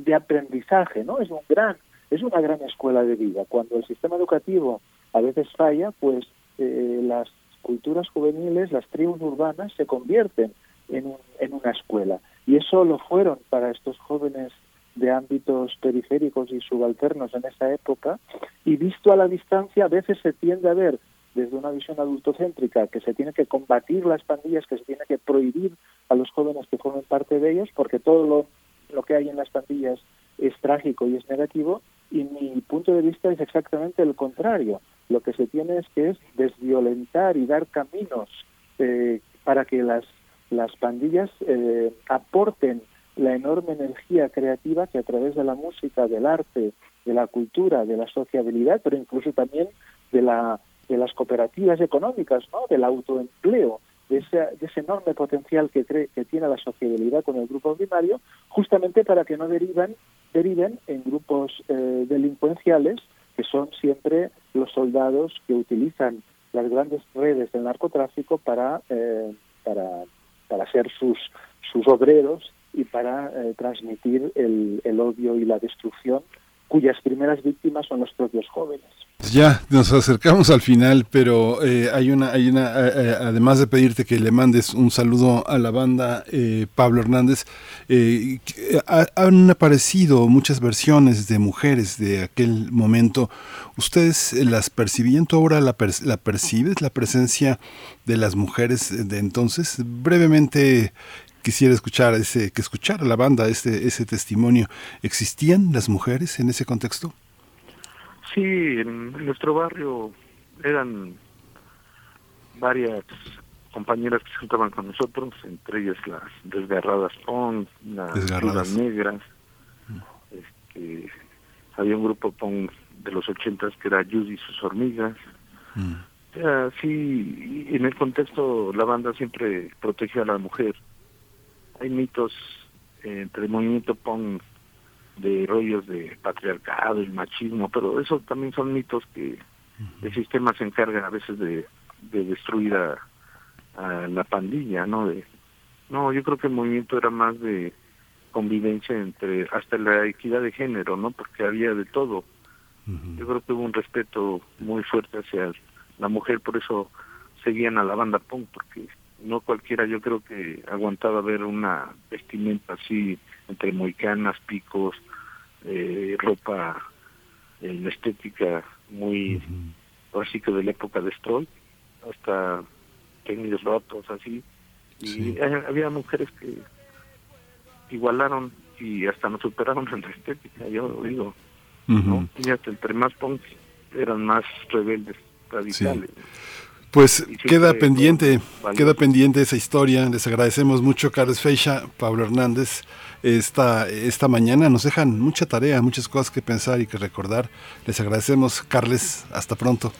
de aprendizaje, ¿no? Es un gran, es una gran escuela de vida. Cuando el sistema educativo a veces falla, pues las culturas juveniles, las tribus urbanas se convierten en, en una escuela. Y eso lo fueron para estos jóvenes de ámbitos periféricos y subalternos en esa época, y visto a la distancia a veces se tiende a ver desde una visión adultocéntrica que se tiene que combatir las pandillas, que se tiene que prohibir a los jóvenes que formen parte de ellos, porque todo lo, lo que hay en las pandillas es trágico y es negativo, y mi punto de vista es exactamente el contrario. Lo que se tiene es que es desviolentar y dar caminos eh, para que las, las pandillas eh, aporten la enorme energía creativa que a través de la música, del arte, de la cultura, de la sociabilidad, pero incluso también de, la, de las cooperativas económicas, ¿no? del autoempleo, de ese, de ese enorme potencial que, cree, que tiene la sociabilidad con el grupo primario, justamente para que no deriven, deriven en grupos eh, delincuenciales que son siempre los soldados que utilizan las grandes redes del narcotráfico para, eh, para, para ser sus, sus obreros y para eh, transmitir el, el odio y la destrucción cuyas primeras víctimas son los propios jóvenes.
Ya nos acercamos al final, pero eh, hay una, hay una, eh, además de pedirte que le mandes un saludo a la banda Pablo Hernández, han aparecido muchas versiones de mujeres de aquel momento. ¿Ustedes las percibían? ¿Tú ahora la, la percibes, la presencia de las mujeres de entonces? Brevemente, quisiera escuchar ese, que escuchar la banda ese, ese testimonio. ¿Existían las mujeres en ese contexto?
Sí, en, nuestro barrio eran varias compañeras que se juntaban con nosotros, entre ellas las desgarradas PON, las desgarradas negras. Este, había un grupo PON de los ochentas que era Judy y sus hormigas. Mm. sí, en el contexto la banda siempre protegía a la mujer hay mitos eh, entre el movimiento punk de rollos de patriarcado y machismo, pero eso también son mitos que el sistema se encarga a veces de, de destruir a, la pandilla, ¿no? De, no, yo creo que el movimiento era más de convivencia entre hasta la equidad de género, ¿no? Porque había de todo. Yo creo que hubo un respeto muy fuerte hacia la mujer, por eso seguían a la banda punk, porque no cualquiera yo creo que aguantaba ver una vestimenta así entre moicanas, picos, eh, ropa en estética muy básica de la época de Stroll, hasta tenis rotos así. Y había mujeres que igualaron y hasta nos superaron en la estética, yo digo. ¿no? Y hasta entre más punk eran más rebeldes, radicales.
Pues queda pendiente, queda pendiente esa historia. Les agradecemos mucho, Carlos Feixa, Pablo Hernández. Esta, esta mañana nos dejan mucha tarea, muchas cosas que pensar y que recordar. Les agradecemos, Carles. Hasta pronto.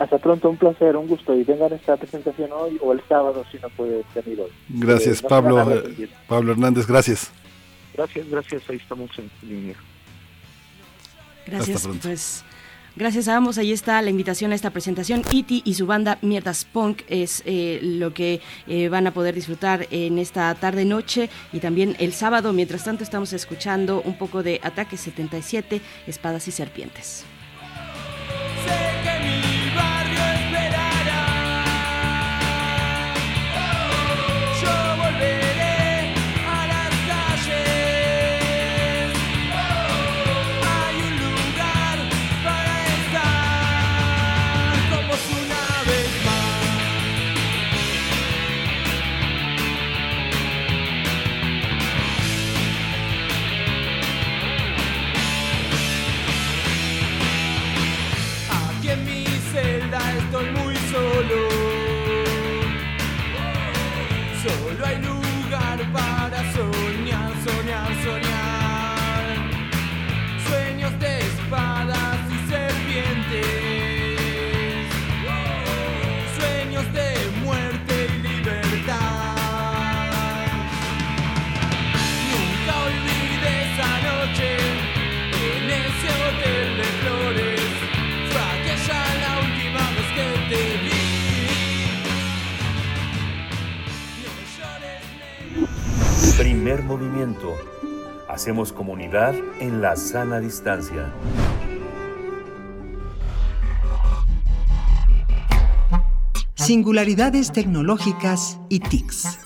Hasta pronto, un placer, un gusto y vengan esta presentación hoy o el sábado si no puede venir hoy.
Gracias, Pablo. Pablo Hernández, gracias.
Gracias, gracias, ahí estamos en línea.
Gracias, pues Gracias a ambos. Ahí está la invitación a esta presentación. Iti y su banda Mierdas Punk es eh, lo que eh, van a poder disfrutar en esta tarde noche y también el sábado. Mientras tanto estamos escuchando un poco de Ataque 77, Espadas y Serpientes.
Hacemos comunidad en la sana distancia.
Singularidades tecnológicas y TICs.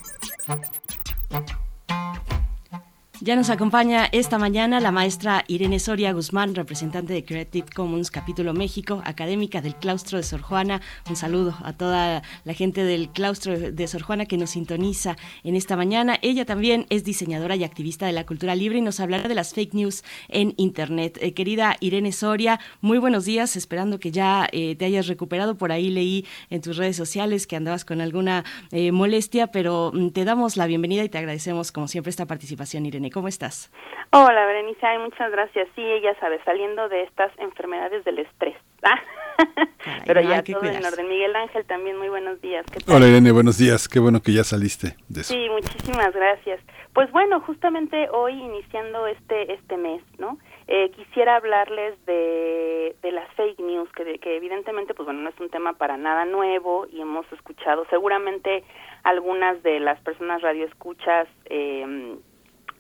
Ya nos acompaña esta mañana la maestra Irene Soria Guzmán, representante de Creative Commons Capítulo México, académica del claustro de Sor Juana. Un saludo a toda la gente del claustro de Sor Juana que nos sintoniza en esta mañana. Ella también es diseñadora y activista de la cultura libre y nos hablará de las fake news en Internet. Eh, querida Irene Soria, muy buenos días, esperando que ya eh, te hayas recuperado. Por ahí leí en tus redes sociales que andabas con alguna eh, molestia, pero mm, te damos la bienvenida y te agradecemos como siempre esta participación, Irene. ¿Cómo estás?
Hola, Berenice, muchas gracias. Sí, ella sabe, saliendo de estas enfermedades del estrés. Pero ya todo en orden. Miguel Ángel, también muy buenos días.
Hola, Irene, buenos días. Qué bueno que ya saliste de eso.
Sí, muchísimas gracias. Pues bueno, justamente hoy iniciando este este mes, ¿no? Eh, quisiera hablarles de, de las fake news, que, que evidentemente, pues bueno, no es un tema para nada nuevo y hemos escuchado seguramente algunas de las personas radioescuchas eh,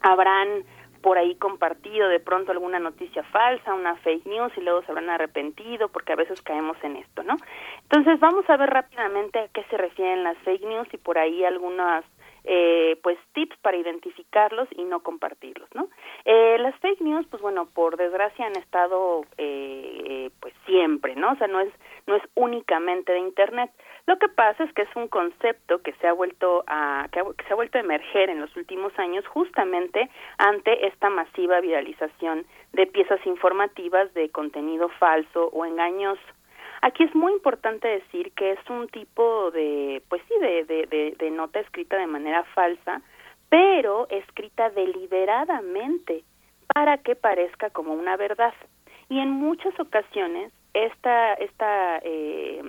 habrán por ahí compartido de pronto alguna noticia falsa, una fake news y luego se habrán arrepentido porque a veces caemos en esto, ¿no? Entonces vamos a ver rápidamente a qué se refieren las fake news y por ahí algunas eh, pues tips para identificarlos y no compartirlos, ¿no? Eh, las fake news, pues bueno, por desgracia han estado eh, pues siempre, ¿no? O sea, no es no es únicamente de Internet. Lo que pasa es que es un concepto que se ha vuelto a que, se ha vuelto a emerger en los últimos años justamente ante esta masiva viralización de piezas informativas de contenido falso o engañoso. Aquí es muy importante decir que es un tipo de, pues sí, de, de, de nota escrita de manera falsa, pero escrita deliberadamente para que parezca como una verdad. Y en muchas ocasiones esta, esta eh,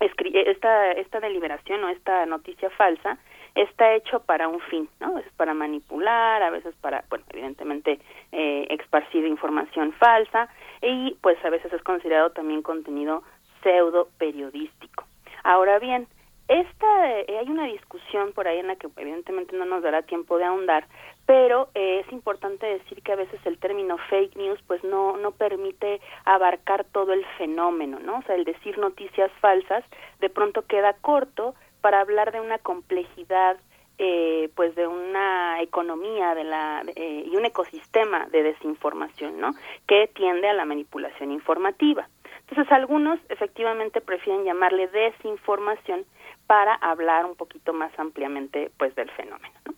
esta, esta deliberación o esta noticia falsa está hecho para un fin, ¿no? A veces para manipular, a veces para, bueno, evidentemente eh, esparcir información falsa y pues a veces es considerado también contenido pseudo periodístico. Ahora bien, esta, eh, hay una discusión por ahí en la que evidentemente no nos dará tiempo de ahondar, pero eh, es importante decir que a veces el término fake news pues no no permite abarcar todo el fenómeno, ¿no? O sea, el decir noticias falsas de pronto queda corto para hablar de una complejidad eh, pues de una economía de la eh, y un ecosistema de desinformación, ¿no? Que tiende a la manipulación informativa. Entonces algunos efectivamente prefieren llamarle desinformación para hablar un poquito más ampliamente pues del fenómeno. ¿no?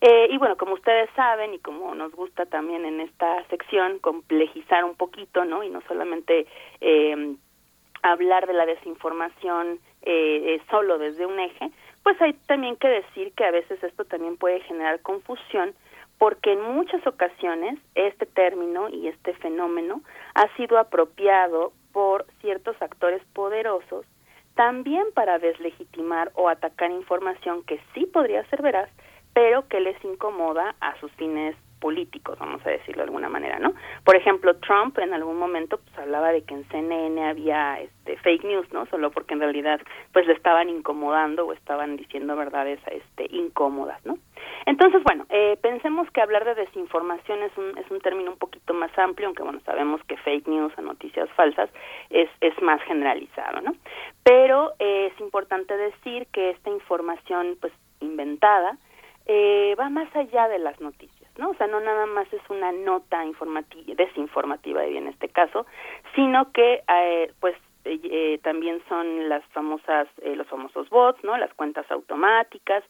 Eh, y bueno, como ustedes saben y como nos gusta también en esta sección complejizar un poquito, ¿no? Y no solamente eh, hablar de la desinformación eh, eh, solo desde un eje, pues hay también que decir que a veces esto también puede generar confusión porque en muchas ocasiones este término y este fenómeno ha sido apropiado por ciertos actores poderosos, también para deslegitimar o atacar información que sí podría ser veraz, pero que les incomoda a sus fines políticos, vamos a decirlo de alguna manera, ¿no? Por ejemplo, Trump en algún momento pues hablaba de que en CNN había este fake news, ¿no? Solo porque en realidad pues le estaban incomodando o estaban diciendo verdades este incómodas, ¿no? Entonces, bueno, eh, pensemos que hablar de desinformación es un, es un término un poquito más amplio, aunque bueno, sabemos que fake news o noticias falsas es, es más generalizado, ¿no? Pero eh, es importante decir que esta información pues inventada eh, va más allá de las noticias ¿no? O sea, no nada más es una nota informativa, desinformativa en este caso, sino que eh, pues eh, eh, también son las famosas eh, los famosos bots, ¿no? Las cuentas automáticas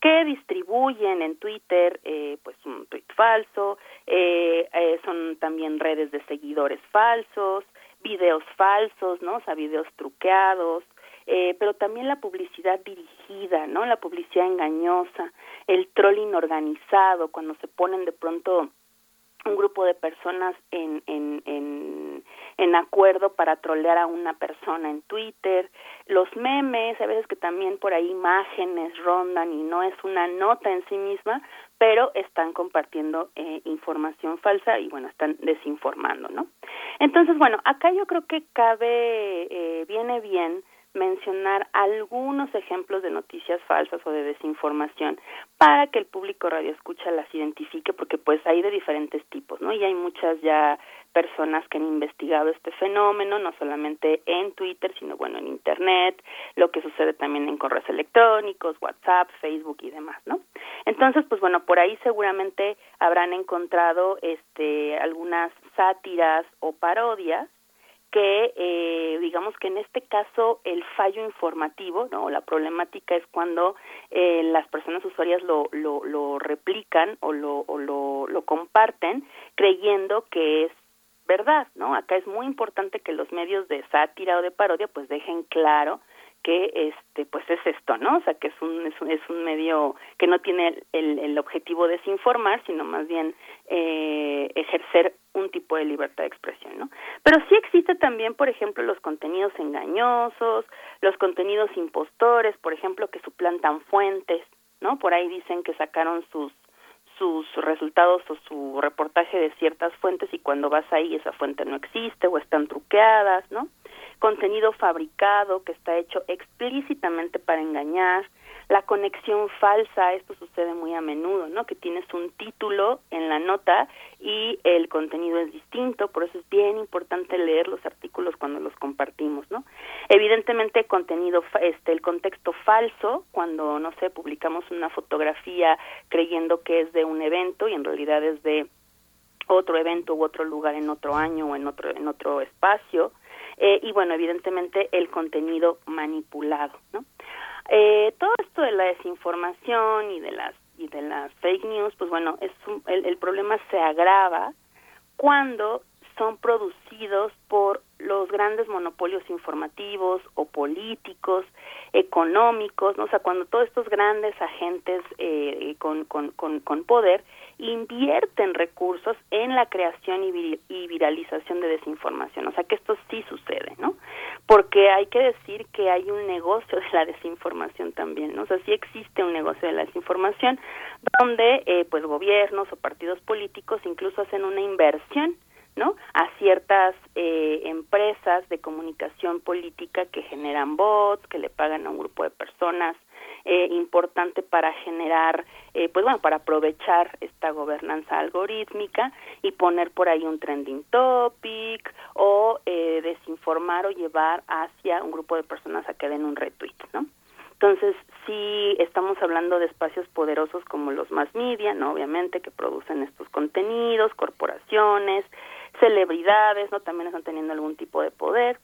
que distribuyen en Twitter eh, pues un tweet falso, eh, eh, son también redes de seguidores falsos, videos falsos, ¿no? O sea, videos truqueados, eh, pero también la publicidad dirigida, ¿no? La publicidad engañosa, el trolling organizado, cuando se ponen de pronto un grupo de personas en, en, en, en acuerdo para trolear a una persona en Twitter, los memes, a veces que también por ahí imágenes rondan y no es una nota en sí misma, pero están compartiendo eh, información falsa y bueno, están desinformando, ¿no? Entonces, bueno, acá yo creo que cabe, eh, viene bien mencionar algunos ejemplos de noticias falsas o de desinformación para que el público radio escucha las identifique porque pues hay de diferentes tipos, ¿no? Y hay muchas ya personas que han investigado este fenómeno, no solamente en Twitter, sino bueno, en internet, lo que sucede también en correos electrónicos, WhatsApp, Facebook y demás, ¿no? Entonces, pues bueno, por ahí seguramente habrán encontrado este algunas sátiras o parodias que eh, digamos que en este caso el fallo informativo, no, la problemática es cuando eh, las personas usuarias lo, lo, lo replican o lo, o lo, lo comparten creyendo que es verdad, ¿no? Acá es muy importante que los medios de sátira o de parodia pues dejen claro que este pues es esto no o sea que es un es un, es un medio que no tiene el, el objetivo de desinformar sino más bien eh, ejercer un tipo de libertad de expresión no pero sí existe también por ejemplo los contenidos engañosos los contenidos impostores por ejemplo que suplantan fuentes no por ahí dicen que sacaron sus sus resultados o su reportaje de ciertas fuentes y cuando vas ahí esa fuente no existe o están truqueadas, ¿no? Contenido fabricado que está hecho explícitamente para engañar, la conexión falsa, esto sucede muy a menudo, ¿no? Que tienes un título en la nota y el contenido es distinto, por eso es bien importante leer los artículos cuando los compartimos, ¿no? Evidentemente contenido este el contexto falso cuando no sé, publicamos una fotografía creyendo que es de un evento y en realidad es de otro evento u otro lugar en otro año o en otro en otro espacio eh, y bueno evidentemente el contenido manipulado no eh, todo esto de la desinformación y de las y de las fake news, pues bueno, es el, el problema se agrava cuando son producidos por los grandes monopolios informativos o políticos, económicos, ¿no? o sea, cuando todos estos grandes agentes eh, con, con, con, con, poder invierten recursos en la creación y, vir y, viralización de desinformación, o sea, que esto sí sucede, ¿no? Porque hay que decir que hay un negocio de la desinformación también, ¿no? O sea, sí existe un negocio de la desinformación donde, eh, pues, gobiernos o partidos políticos incluso hacen una inversión ¿no? a ciertas eh, empresas de comunicación política que generan bots, que le pagan a un grupo de personas eh, importante para generar, eh, pues bueno, para aprovechar esta gobernanza algorítmica y poner por ahí un trending topic o eh, desinformar o llevar hacia un grupo de personas a que den un retweet, ¿no? Entonces, sí estamos hablando de espacios poderosos como los más media, ¿no? Obviamente, que producen estos contenidos, corporaciones, celebridades, ¿no? También están teniendo algún tipo de poder.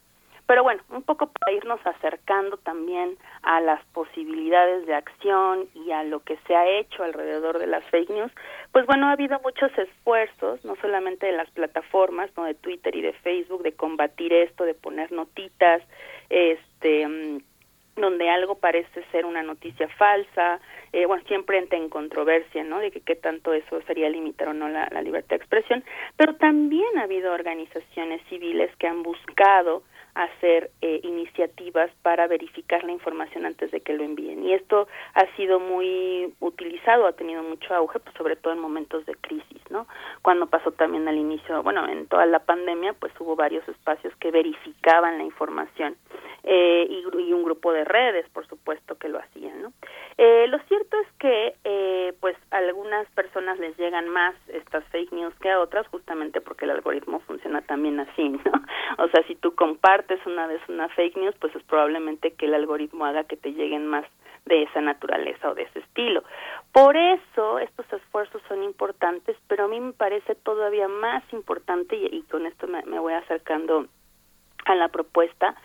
Pero bueno, un poco para irnos acercando también a las posibilidades de acción y a lo que se ha hecho alrededor de las fake news, pues bueno, ha habido muchos esfuerzos, no solamente de las plataformas, ¿no? de Twitter y de Facebook, de combatir esto, de poner notitas, este donde algo parece ser una noticia falsa, eh, bueno, siempre entra en controversia, ¿no? De que qué tanto eso sería limitar o no la libertad de expresión, pero también ha habido organizaciones civiles que han buscado hacer eh, iniciativas para verificar la información antes de que lo envíen. Y esto ha sido muy utilizado, ha tenido mucho auge, pues sobre todo en momentos de crisis, ¿no? Cuando pasó también al inicio, bueno, en toda la pandemia, pues hubo varios espacios que verificaban la información eh, y, un grupo de redes, por supuesto, que lo hacían, ¿no? Eh, lo cierto es que, eh, pues, a algunas personas les llegan más estas fake news que a otras, justamente porque el algoritmo funciona también así, ¿no? O sea, si tú compartes una vez una fake news, pues es probablemente que el algoritmo haga que te lleguen más de esa naturaleza o de ese estilo. Por eso estos esfuerzos son importantes, pero a mí me parece todavía más importante, y, con esto me, me, voy acercando a la propuesta,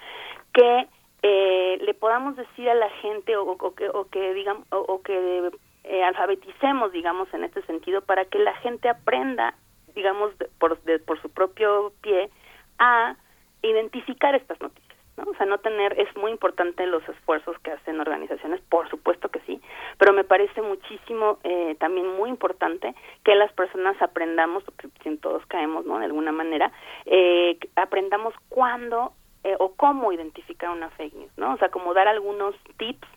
que eh, le podamos decir a la gente o, o que, o que digamos, o, o que eh, alfabeticemos, digamos, en este sentido, para que la gente aprenda, digamos, de, por, de, por su propio pie, a identificar estas noticias. ¿no? O sea, no tener, es muy importante los esfuerzos que hacen organizaciones, por supuesto que sí, pero me parece muchísimo, eh, también muy importante que las personas aprendamos, porque si todos caemos, ¿no? De alguna manera, eh, aprendamos cuándo eh, o cómo identificar una fake news, ¿no? O sea, como dar algunos tips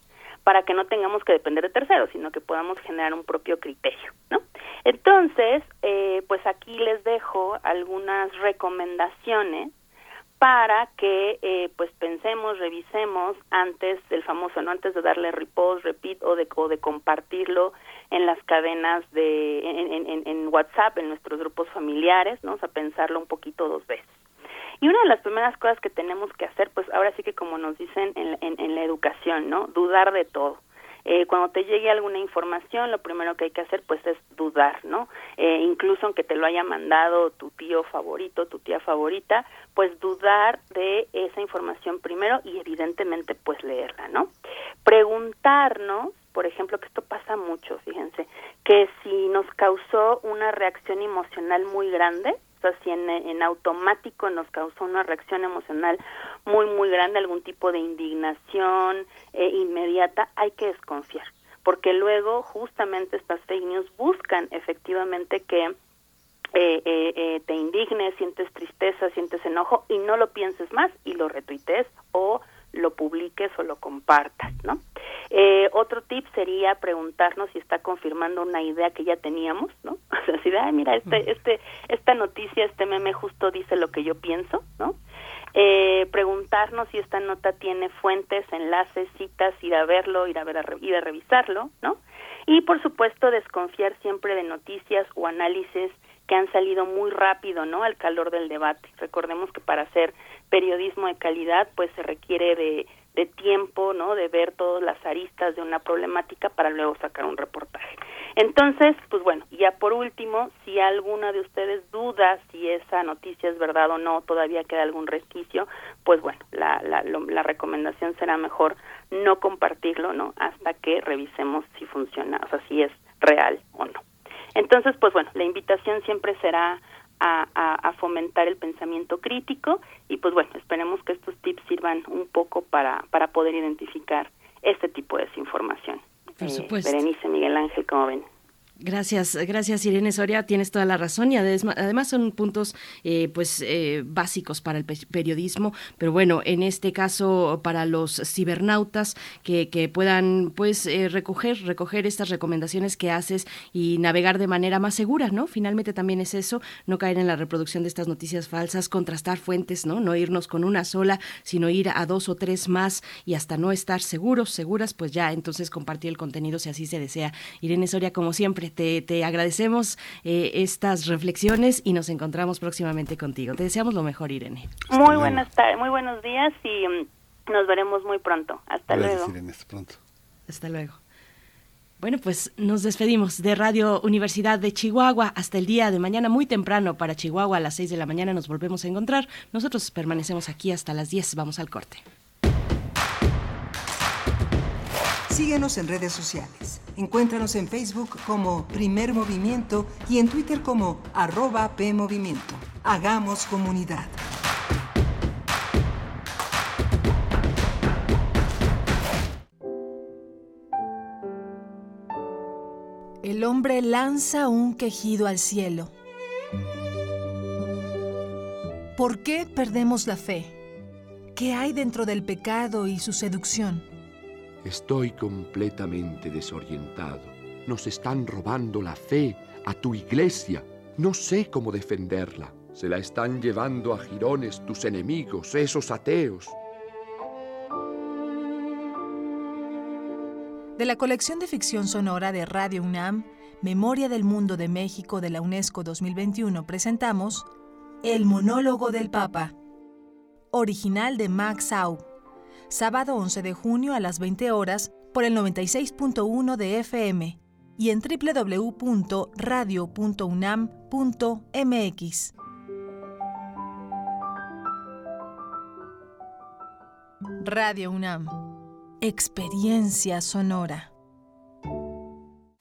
para que no tengamos que depender de terceros, sino que podamos generar un propio criterio, ¿no? Entonces, eh, pues aquí les dejo algunas recomendaciones para que eh, pues pensemos, revisemos antes del famoso, no antes de darle repost, repeat o de, o de compartirlo en las cadenas de en, en, en WhatsApp, en nuestros grupos familiares, ¿no? O sea, pensarlo un poquito dos veces. Y una de las primeras cosas que tenemos que hacer, pues ahora sí que como nos dicen en, en, en la educación, ¿no? Dudar de todo. Eh, cuando te llegue alguna información, lo primero que hay que hacer pues es dudar, ¿no? Eh, incluso aunque te lo haya mandado tu tío favorito, tu tía favorita, pues dudar de esa información primero y evidentemente pues leerla, ¿no? Preguntarnos, por ejemplo, que esto pasa mucho, fíjense, que si nos causó una reacción emocional muy grande, si en, en, automático nos causó una reacción emocional muy, muy grande, algún tipo de indignación eh, inmediata, hay que desconfiar, porque luego justamente estas fake news buscan efectivamente que eh, eh, eh, te indignes, sientes tristeza, sientes enojo y no lo pienses más y lo retuites o lo publiques o lo compartas, ¿no? Eh, otro tip sería preguntarnos si está confirmando una idea que ya teníamos, ¿no? O sea, si, ay, mira, este, este, esta noticia, este meme justo dice lo que yo pienso, ¿no? Eh, preguntarnos si esta nota tiene fuentes, enlaces, citas, ir a verlo, ir a ver, a re, ir a revisarlo, ¿no? Y por supuesto desconfiar siempre de noticias o análisis que han salido muy rápido, ¿no? Al calor del debate. Recordemos que para hacer periodismo de calidad, pues se requiere de, de tiempo, ¿no? De ver todas las aristas de una problemática para luego sacar un reportaje. Entonces, pues bueno, ya por último, si alguna de ustedes duda si esa noticia es verdad o no, todavía queda algún resquicio, pues bueno, la, la, la recomendación será mejor no compartirlo, ¿no? Hasta que revisemos si funciona, o sea, si es real o no. Entonces, pues bueno, la invitación siempre será a, a, a, fomentar el pensamiento crítico y pues bueno, esperemos que estos tips sirvan un poco para, para poder identificar este tipo de desinformación.
Por supuesto.
Eh, Berenice, Miguel Ángel, ¿cómo ven?
Gracias, gracias Irene Soria, tienes toda la razón y además son puntos eh, pues eh, básicos para el periodismo, pero bueno, en este caso para los cibernautas que, que puedan pues eh, recoger recoger estas recomendaciones que haces y navegar de manera más segura, ¿no? Finalmente también es eso, no caer en la reproducción de estas noticias falsas, contrastar fuentes, ¿no? No irnos con una sola, sino ir a dos o tres más y hasta no estar seguros, seguras, pues ya entonces compartir el contenido si así se desea. Irene Soria, como siempre, te, te agradecemos eh, estas reflexiones y nos encontramos próximamente contigo. Te deseamos lo mejor, Irene.
Muy buenas tardes, muy buenos días y um, nos veremos muy pronto. Hasta
Gracias,
luego.
Irene, hasta pronto.
Hasta luego. Bueno, pues nos despedimos de Radio Universidad de Chihuahua hasta el día de mañana, muy temprano para Chihuahua, a las 6 de la mañana nos volvemos a encontrar. Nosotros permanecemos aquí hasta las 10, vamos al corte.
Síguenos en redes sociales. Encuéntranos en Facebook como Primer Movimiento y en Twitter como arroba PMovimiento. Hagamos comunidad.
El hombre lanza un quejido al cielo. ¿Por qué perdemos la fe? ¿Qué hay dentro del pecado y su seducción?
Estoy completamente desorientado. Nos están robando la fe a tu iglesia. No sé cómo defenderla. Se la están llevando a jirones tus enemigos, esos ateos.
De la colección de ficción sonora de Radio UNAM, Memoria del Mundo de México de la UNESCO 2021, presentamos El monólogo del Papa, original de Max Sau sábado 11 de junio a las 20 horas por el 96.1 de FM y en www.radio.unam.mx. Radio UNAM. Experiencia sonora.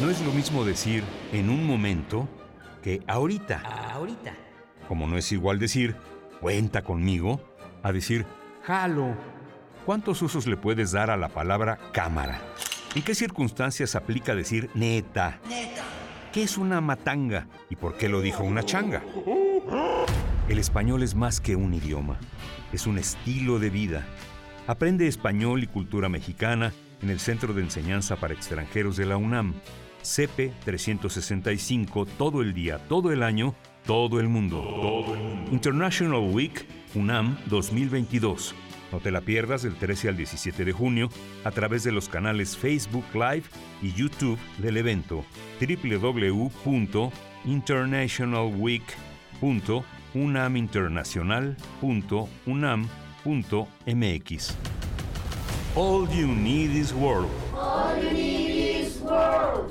No es lo mismo decir en un momento que ahorita.
Ahorita.
Como no es igual decir cuenta conmigo a decir jalo. ¿Cuántos usos le puedes dar a la palabra cámara? ¿En qué circunstancias aplica decir neta?
Neta.
¿Qué es una matanga? ¿Y por qué lo dijo una changa? El español es más que un idioma. Es un estilo de vida. Aprende español y cultura mexicana en el Centro de Enseñanza para Extranjeros de la UNAM. CP 365 todo el día, todo el año, todo el mundo. International Week UNAM 2022. No te la pierdas del 13 al 17 de junio a través de los canales Facebook Live y YouTube del evento www.international.unaminternacional.unam.mx. All you need is world.
All you need is world.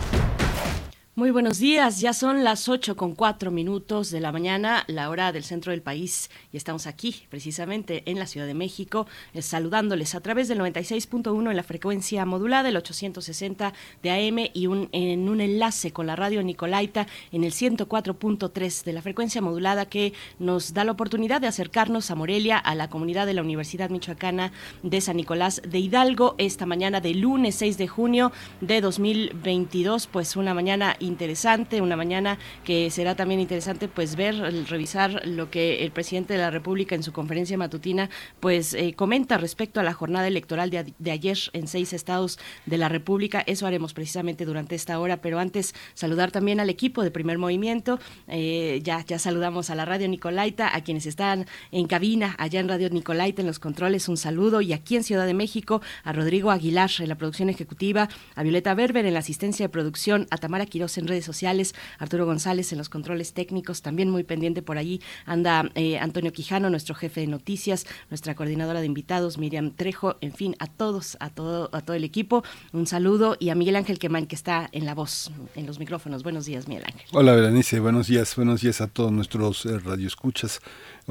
Muy buenos días, ya son las 8 con 4 minutos de la mañana, la hora del centro del país, y estamos aquí, precisamente en la Ciudad de México, eh, saludándoles a través del 96.1 en la frecuencia modulada, el 860 de AM y un, en un enlace con la radio Nicolaita en el 104.3 de la frecuencia modulada que nos da la oportunidad de acercarnos a Morelia, a la comunidad de la Universidad Michoacana de San Nicolás de Hidalgo, esta mañana de lunes 6 de junio de 2022, pues una mañana interesante, una mañana que será también interesante pues ver, revisar lo que el presidente de la República en su conferencia matutina pues eh, comenta respecto a la jornada electoral de, de, ayer en seis estados de la República. Eso haremos precisamente durante esta hora, pero antes saludar también al equipo de Primer Movimiento. Eh, ya, ya saludamos a la Radio Nicolaita, a quienes están en cabina allá en Radio Nicolaita en los controles, un saludo y aquí en Ciudad de México a Rodrigo Aguilar en la producción ejecutiva, a Violeta Berber en la asistencia de producción, a Tamara Quiroz en redes sociales, Arturo González en los controles técnicos, también muy pendiente por allí anda eh, Antonio Quijano, nuestro jefe de noticias, nuestra coordinadora de invitados, Miriam Trejo, en fin, a todos, a todo, a todo el equipo, un saludo y a Miguel Ángel Quemán que está en la voz, en los micrófonos. Buenos días, Miguel Ángel.
Hola, Berenice, buenos días, buenos días a todos nuestros eh, radioescuchas.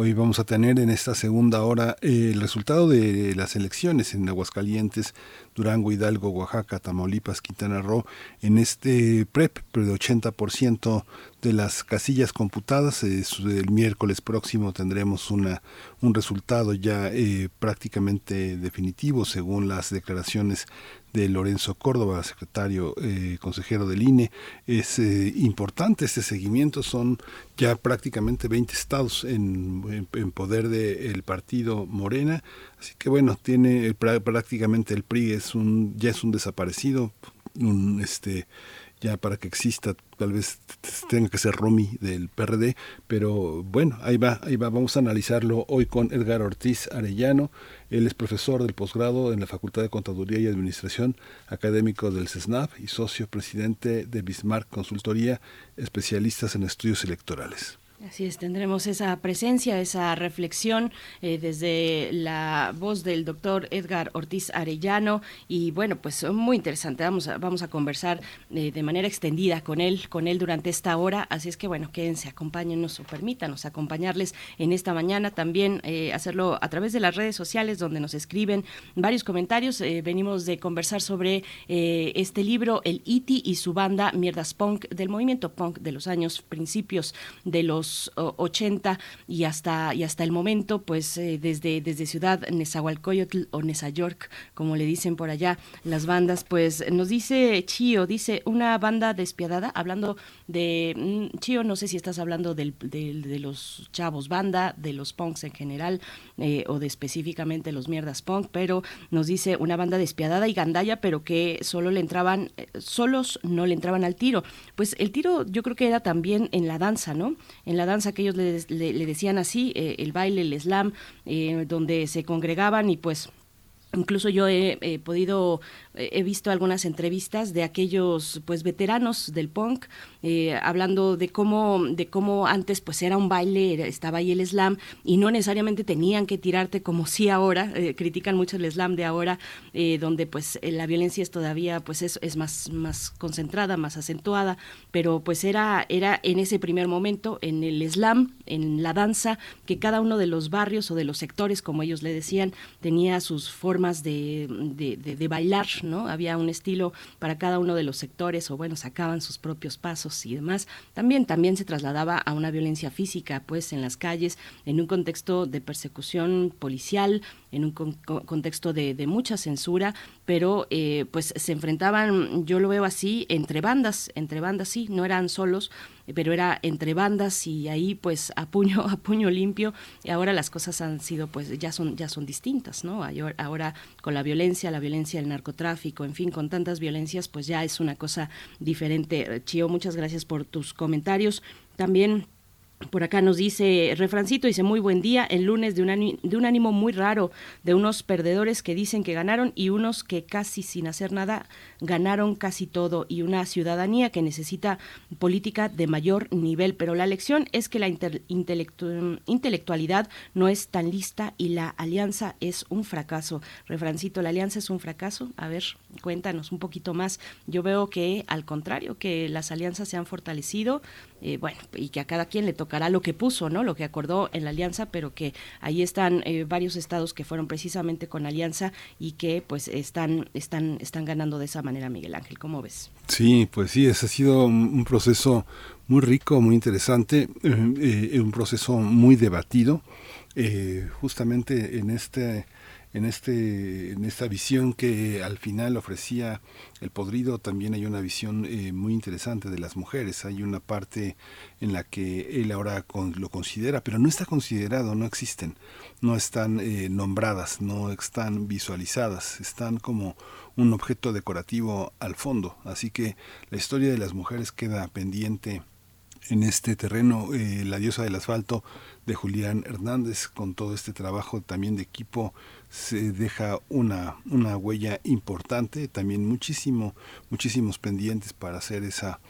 Hoy vamos a tener en esta segunda hora eh, el resultado de las elecciones en Aguascalientes Durango, Hidalgo, Oaxaca, Tamaulipas, Quintana Roo, en este PREP, pero de 80% de las casillas computadas. el miércoles próximo tendremos una, un resultado ya eh, prácticamente definitivo según las declaraciones de Lorenzo Córdoba, secretario eh, consejero del INE. Es eh, importante este seguimiento, son ya prácticamente 20 estados en, en, poder del partido Morena, así que bueno, tiene prácticamente el PRI es un ya es un desaparecido, un este ya para que exista, tal vez tenga que ser Romy del PRD, pero bueno, ahí va, ahí va, vamos a analizarlo hoy con Edgar Ortiz Arellano, él es profesor del posgrado en la Facultad de Contaduría y Administración, académico del CESNAP y socio presidente de Bismarck Consultoría, especialistas en estudios electorales.
Así es, tendremos esa presencia, esa reflexión eh, desde la voz del doctor Edgar Ortiz Arellano y bueno, pues muy interesante. Vamos a, vamos a conversar eh, de manera extendida con él, con él durante esta hora. Así es que bueno, quédense, acompáñenos o permítanos acompañarles en esta mañana. También eh, hacerlo a través de las redes sociales donde nos escriben varios comentarios. venimos de conversar sobre este libro, el Iti y su banda Mierdas Punk del movimiento punk de los años principios de los 80 y hasta, y hasta el momento, pues eh, desde, desde Ciudad Nezahualcóyotl o Nezayork, como le dicen por allá las bandas, pues nos dice Chío, dice una banda despiadada, hablando de mm, Chío, no sé si estás hablando del, de los chavos banda, de los punks en general, eh, o de específicamente los mierdas punk, pero nos dice una banda despiadada y gandalla, pero que solo le entraban, eh, solos no le entraban al tiro. Pues el tiro yo creo que era también en la danza, ¿no? En la danza que ellos le, le, decían así, eh, el baile, el slam, donde se congregaban y pues Incluso yo he, podido, he visto algunas entrevistas de aquellos pues veteranos del punk eh, hablando de cómo, de cómo antes pues era un baile, estaba ahí el slam y no necesariamente tenían que tirarte como si ahora, eh, critican mucho el slam de ahora, eh, donde pues la violencia es todavía pues es, es más, más concentrada, más acentuada, pero pues era, era en ese primer momento, en el slam, en la danza, que cada uno de los barrios o de los sectores, como ellos le decían, tenía sus formas de, de, de bailar, ¿no? Había un estilo para cada uno de los sectores, o bueno, sacaban sus propios pasos y demás, también, también se trasladaba a una violencia física, pues en las calles, en un contexto de persecución policial, en un contexto de, mucha censura, pero eh, pues se enfrentaban, yo lo veo así, entre bandas, entre bandas sí, no eran solos, pero era entre bandas y ahí pues a puño a puño limpio y ahora las cosas han sido pues ya son ya son distintas no ahora con la violencia la violencia del narcotráfico en fin con tantas violencias pues ya es una cosa diferente. Chio muchas gracias por tus comentarios. También por acá nos dice, refrancito, dice, muy buen día, el lunes de un, de un ánimo muy raro, de unos perdedores que dicen que ganaron y unos que casi sin hacer nada ganaron casi todo y una ciudadanía que necesita política de mayor nivel. Pero la lección es que la intelectualidad no es tan lista y la alianza es un fracaso. Refrancito, ¿la alianza es un fracaso? A ver, cuéntanos un poquito más. Yo veo que al contrario, que las alianzas se han fortalecido, eh, bueno, y que a cada quien le tocará lo que puso, ¿no? Lo que acordó en la alianza, pero que ahí están eh, varios estados que fueron precisamente con alianza y que pues están, están, están ganando de esa manera, Miguel Ángel. ¿Cómo ves?
Sí, pues sí, ese ha sido un proceso muy rico, muy interesante, eh, un proceso muy debatido, justamente en este en, este, en esta visión que al final ofrecía el podrido, también hay una visión eh, muy interesante de las mujeres. Hay una parte en la que él ahora lo considera, pero no está considerado, no existen, no están eh, nombradas, no están visualizadas, están como un objeto decorativo al fondo. Así que la historia de las mujeres queda pendiente en este terreno. Eh, la diosa del asfalto de Julián Hernández, con todo este trabajo también de equipo se deja una, una huella importante, también muchísimo, muchísimos pendientes para hacer esa,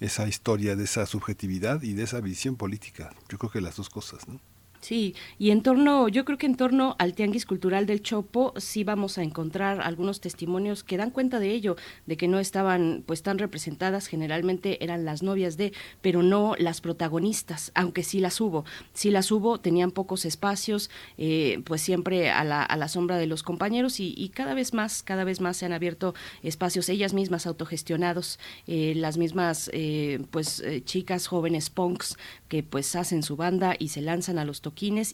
esa historia de esa subjetividad y de esa visión política. Yo creo que las dos cosas, ¿no?
Sí, y en torno, yo creo que en torno al Tianguis Cultural del Chopo sí vamos a encontrar algunos testimonios que dan cuenta de ello, de que no estaban pues tan representadas, generalmente eran las novias de, pero no las protagonistas, aunque sí las hubo, sí las hubo, tenían pocos espacios, eh, pues siempre a la, a la sombra de los compañeros y, cada vez más, cada vez más se han abierto espacios. Ellas mismas autogestionados, eh, las mismas eh, pues chicas jóvenes punks que pues hacen su banda y se lanzan a los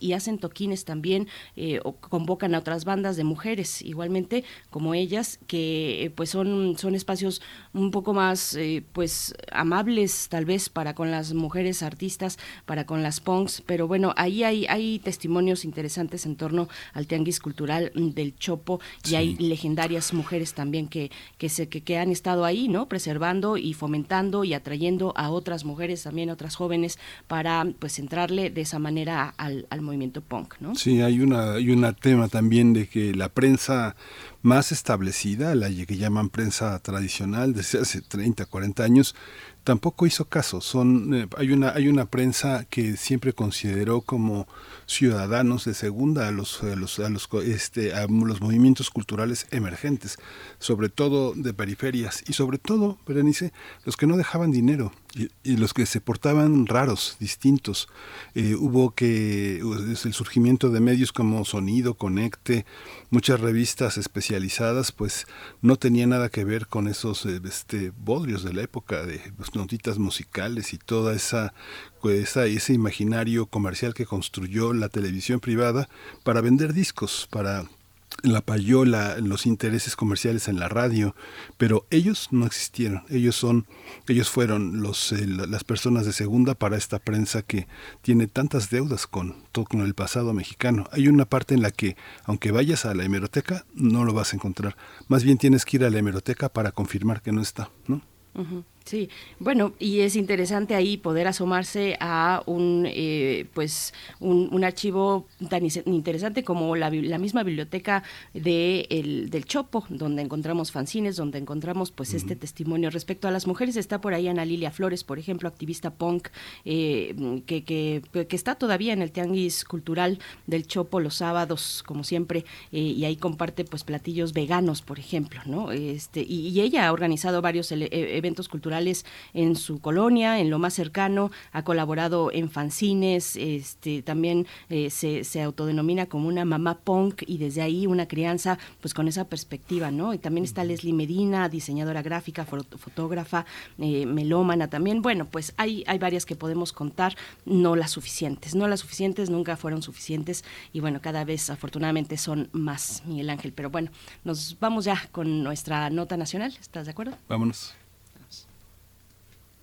y hacen toquines también eh, o convocan a otras bandas de mujeres igualmente como ellas que eh, pues son son espacios un poco más eh, pues amables tal vez para con las mujeres artistas para con las punks pero bueno ahí hay hay testimonios interesantes en torno al tianguis cultural del Chopo y hay legendarias mujeres también que que se que, que han estado ahí no preservando y fomentando y atrayendo a otras mujeres también otras jóvenes para pues entrarle de esa manera a, al, movimiento punk, ¿no?
Sí, hay una hay un tema también de que la prensa más establecida, la que llaman prensa tradicional desde hace 30, 40 años, tampoco hizo caso. Son, eh, hay, una, hay una prensa que siempre consideró como ciudadanos de segunda a los, a los, este, a los movimientos culturales emergentes, sobre todo de periferias y sobre todo, Berenice, los que no dejaban dinero y, los que se portaban raros, distintos. Eh, hubo que el surgimiento de medios como Sonido, Conecte, muchas revistas especializadas, pues no tenía nada que ver con esos eh, este, bodrios de la época, de pues, notitas musicales y toda esa, esa, ese imaginario comercial que construyó la televisión privada para vender discos, para la payola, los intereses comerciales en la radio, pero ellos no existieron. Ellos son, ellos fueron los, eh, las personas de segunda para esta prensa que tiene tantas deudas con, con el pasado mexicano. Hay una parte en la que, aunque vayas a la hemeroteca, no lo vas a encontrar. Más bien tienes que ir a la hemeroteca para confirmar que no está, ¿no?
Sí, bueno, y es interesante ahí poder asomarse a un, eh, pues, un, archivo tan interesante como la, la misma biblioteca de el, del Chopo, donde encontramos fanzines, donde encontramos, pues, este testimonio respecto a las mujeres. Está por ahí Ana Lilia Flores, por ejemplo, activista punk, eh, que, que, que, está todavía en el Tianguis Cultural del Chopo los sábados, como siempre, eh, y ahí comparte, pues, platillos veganos, por ejemplo, ¿no? Este, y, y ella ha organizado varios eventos culturales en su colonia, en lo más cercano, ha colaborado en fanzines, este, también eh, se, se, autodenomina como una mamá punk y desde ahí una crianza pues con esa perspectiva, ¿no? Y también está Leslie Medina, diseñadora gráfica, fotógrafa, eh, melómana también. Bueno, pues hay, hay varias que podemos contar, no las suficientes, no las suficientes, nunca fueron suficientes y bueno, cada vez afortunadamente son más, Miguel Ángel. Pero bueno, nos vamos ya con nuestra nota nacional, ¿estás de acuerdo?
Vámonos.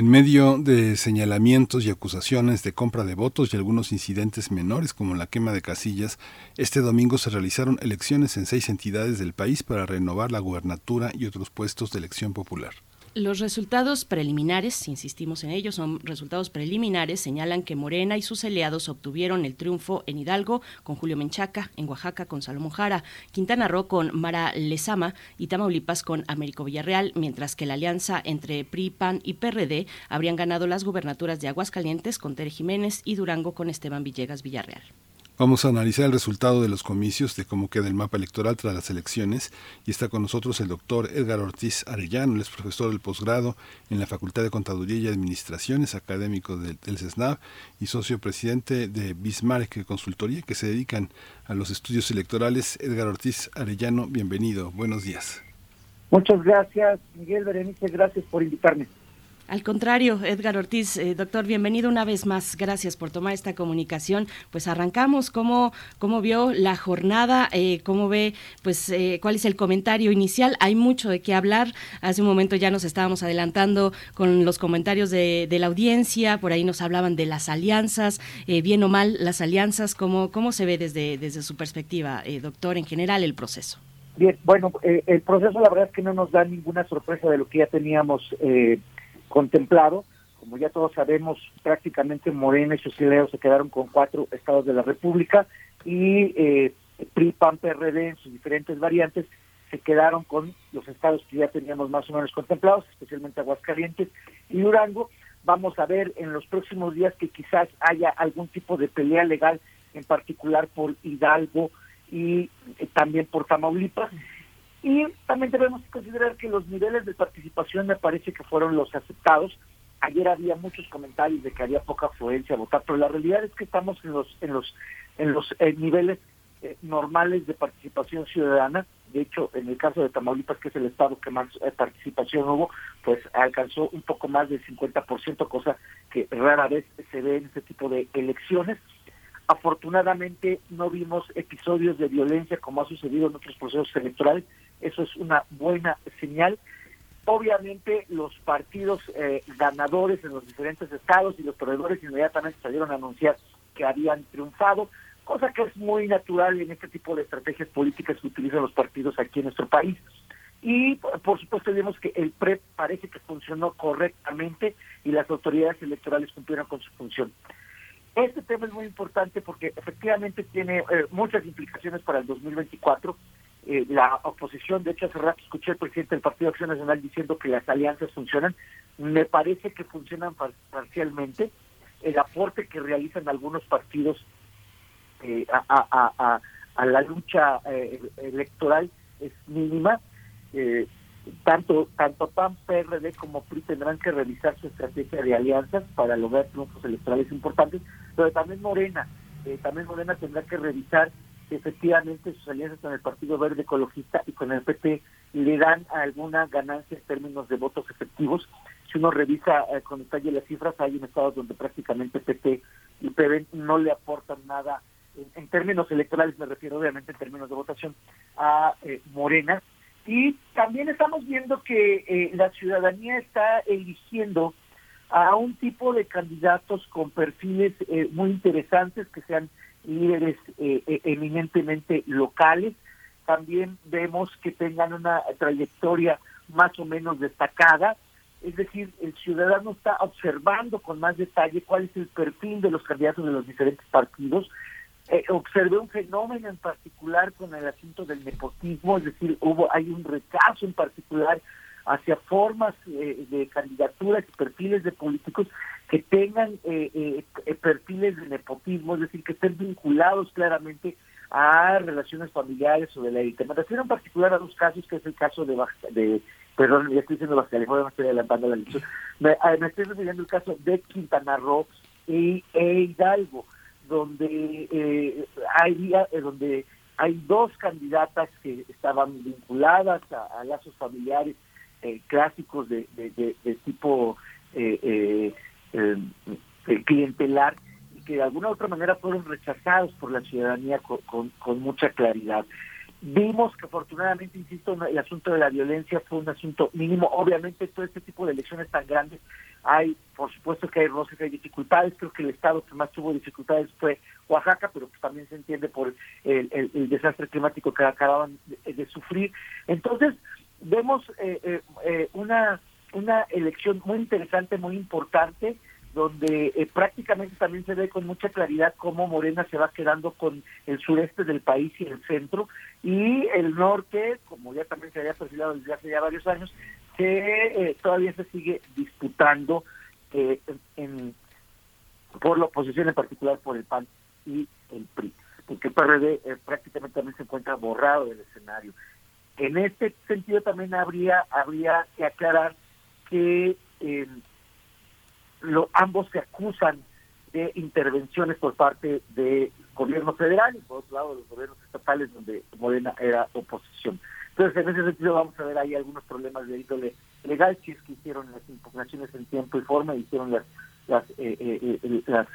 en medio de señalamientos y acusaciones de compra de votos y algunos incidentes menores como la quema de casillas, este domingo se realizaron elecciones en seis entidades del país para renovar la gubernatura y otros puestos de elección popular.
Los resultados preliminares, insistimos en ellos, son resultados preliminares, señalan que Morena y sus aliados obtuvieron el triunfo en Hidalgo con Julio Menchaca, en Oaxaca con Salomón Jara, Quintana Roo con Mara Lezama y Tamaulipas con Américo Villarreal, mientras que la alianza entre PRI, PAN y PRD habrían ganado las gubernaturas de Aguascalientes con Tere Jiménez y Durango con Esteban Villegas Villarreal.
Vamos a analizar el resultado de los comicios, de cómo queda el mapa electoral tras las elecciones. Y está con nosotros el doctor Edgar Ortiz Arellano, él es profesor del posgrado en la Facultad de Contaduría y Administraciones, académico del, del y socio presidente de Bismarck Consultoría, que se dedican a los estudios electorales. Edgar Ortiz Arellano, bienvenido. Buenos días.
Muchas gracias, Miguel Berenice. Gracias por invitarme.
Al contrario, Edgar Ortiz, eh, doctor, bienvenido una vez más. Gracias por tomar esta comunicación. Pues arrancamos. ¿Cómo, cómo vio la jornada? Eh, ¿Cómo ve, pues, eh, cuál es el comentario inicial? Hay mucho de qué hablar. Hace un momento ya nos estábamos adelantando con los comentarios de, la audiencia. Por ahí nos hablaban de las alianzas, bien o mal las alianzas. ¿Cómo, cómo se ve desde, desde su perspectiva, doctor, en general el proceso?
Bien, bueno, eh, el proceso la verdad es que no nos da ninguna sorpresa de lo que ya teníamos eh, contemplado. Como ya todos sabemos, prácticamente Morena y sus se quedaron con cuatro estados de la República y eh, PRI, PAN, PRD en sus diferentes variantes se quedaron con los estados que ya teníamos más o menos contemplados, especialmente Aguascalientes y Durango. Vamos a ver en los próximos días que quizás haya algún tipo de pelea legal, en particular por Hidalgo y eh, también por Tamaulipas. Y también debemos considerar que los niveles de participación me parece que fueron los aceptados. Ayer había muchos comentarios de que había poca afluencia a votar, pero la realidad es que estamos en los en los en los eh, niveles eh, normales de participación ciudadana. De hecho, en el caso de Tamaulipas, que es el estado que más participación hubo, pues alcanzó un poco más del 50%, cosa que rara vez se ve en este tipo de elecciones. Afortunadamente no vimos episodios de violencia como ha sucedido en otros procesos electorales. Eso es una buena señal. Obviamente los partidos eh, ganadores en los diferentes estados y los proveedores inmediatamente salieron a anunciar que habían triunfado, cosa que es muy natural en este tipo de estrategias políticas que utilizan los partidos aquí en nuestro país. Y por supuesto vemos que el PREP parece que funcionó correctamente y las autoridades electorales cumplieron con su función. Este tema es muy importante porque efectivamente tiene eh, muchas implicaciones para el 2024. Eh, la oposición, de hecho, hace rato escuché al presidente del Partido Acción Nacional diciendo que las alianzas funcionan. Me parece que funcionan parcialmente. El aporte que realizan algunos partidos eh, a, la lucha electoral es mínima. Eh, tanto tanto PAN, PRD como PRI tendrán que revisar su estrategia de alianzas para lograr triunfos electorales importantes, pero también Morena, eh, también Morena tendrá que revisar efectivamente sus alianzas con el Partido Verde Ecologista y con el PP le dan alguna ganancia en términos de votos efectivos. Si uno revisa eh, con detalle las cifras, hay en estados donde prácticamente PP y PV no le aportan nada, en, términos electorales me refiero obviamente en términos de votación, a eh, Morena, y también estamos viendo que eh, la ciudadanía está eligiendo a un tipo de candidatos con perfiles eh, muy interesantes que sean líderes eh, eminentemente locales. También vemos que tengan una trayectoria más o menos destacada. Es decir, el ciudadano está observando con más detalle cuál es el perfil de los candidatos de los diferentes partidos eh, observé un fenómeno en particular con el asunto del nepotismo, es decir, hubo hay un rechazo en particular hacia formas eh, de candidaturas y perfiles de políticos que tengan eh, perfiles de nepotismo, es decir, que estén vinculados claramente a relaciones familiares o de la élite. Me refiero en particular a dos casos, que es el caso de, de perdón, ya estoy diciendo Baja California, me estoy adelantando la lección, me, estoy refiriendo el caso de Quintana Roo y, e Hidalgo donde eh, hay eh, donde hay dos candidatas que estaban vinculadas a, lazos familiares eh, clásicos de, de, tipo eh, clientelar y que de alguna u otra manera fueron rechazados por la ciudadanía con, con mucha claridad. Vimos que afortunadamente, insisto, el asunto de la violencia fue un asunto mínimo. Obviamente todo este tipo de elecciones tan grandes hay, por supuesto que hay roces, hay dificultades. Creo que el estado que más tuvo dificultades fue Oaxaca, pero pues también se entiende por el, desastre climático que acababan de, sufrir. Entonces, vemos eh, eh, eh, una, una elección muy interesante, muy importante donde eh, prácticamente también se ve con mucha claridad cómo Morena se va quedando con el sureste del país y el centro, y el norte, como ya también se había perfilado desde hace ya varios años, que eh, todavía se sigue disputando eh, en, por la oposición, en particular por el PAN y el PRI, porque el PRD prácticamente también se encuentra borrado del escenario. En este sentido también habría, habría que aclarar que lo, ambos se acusan de intervenciones por parte de gobierno federal y por otro lado los gobiernos estatales donde Morena era oposición. Entonces, en ese sentido vamos a ver ahí algunos problemas de índole legal, si es que hicieron las impugnaciones en tiempo y forma, hicieron las las, eh, eh, eh, las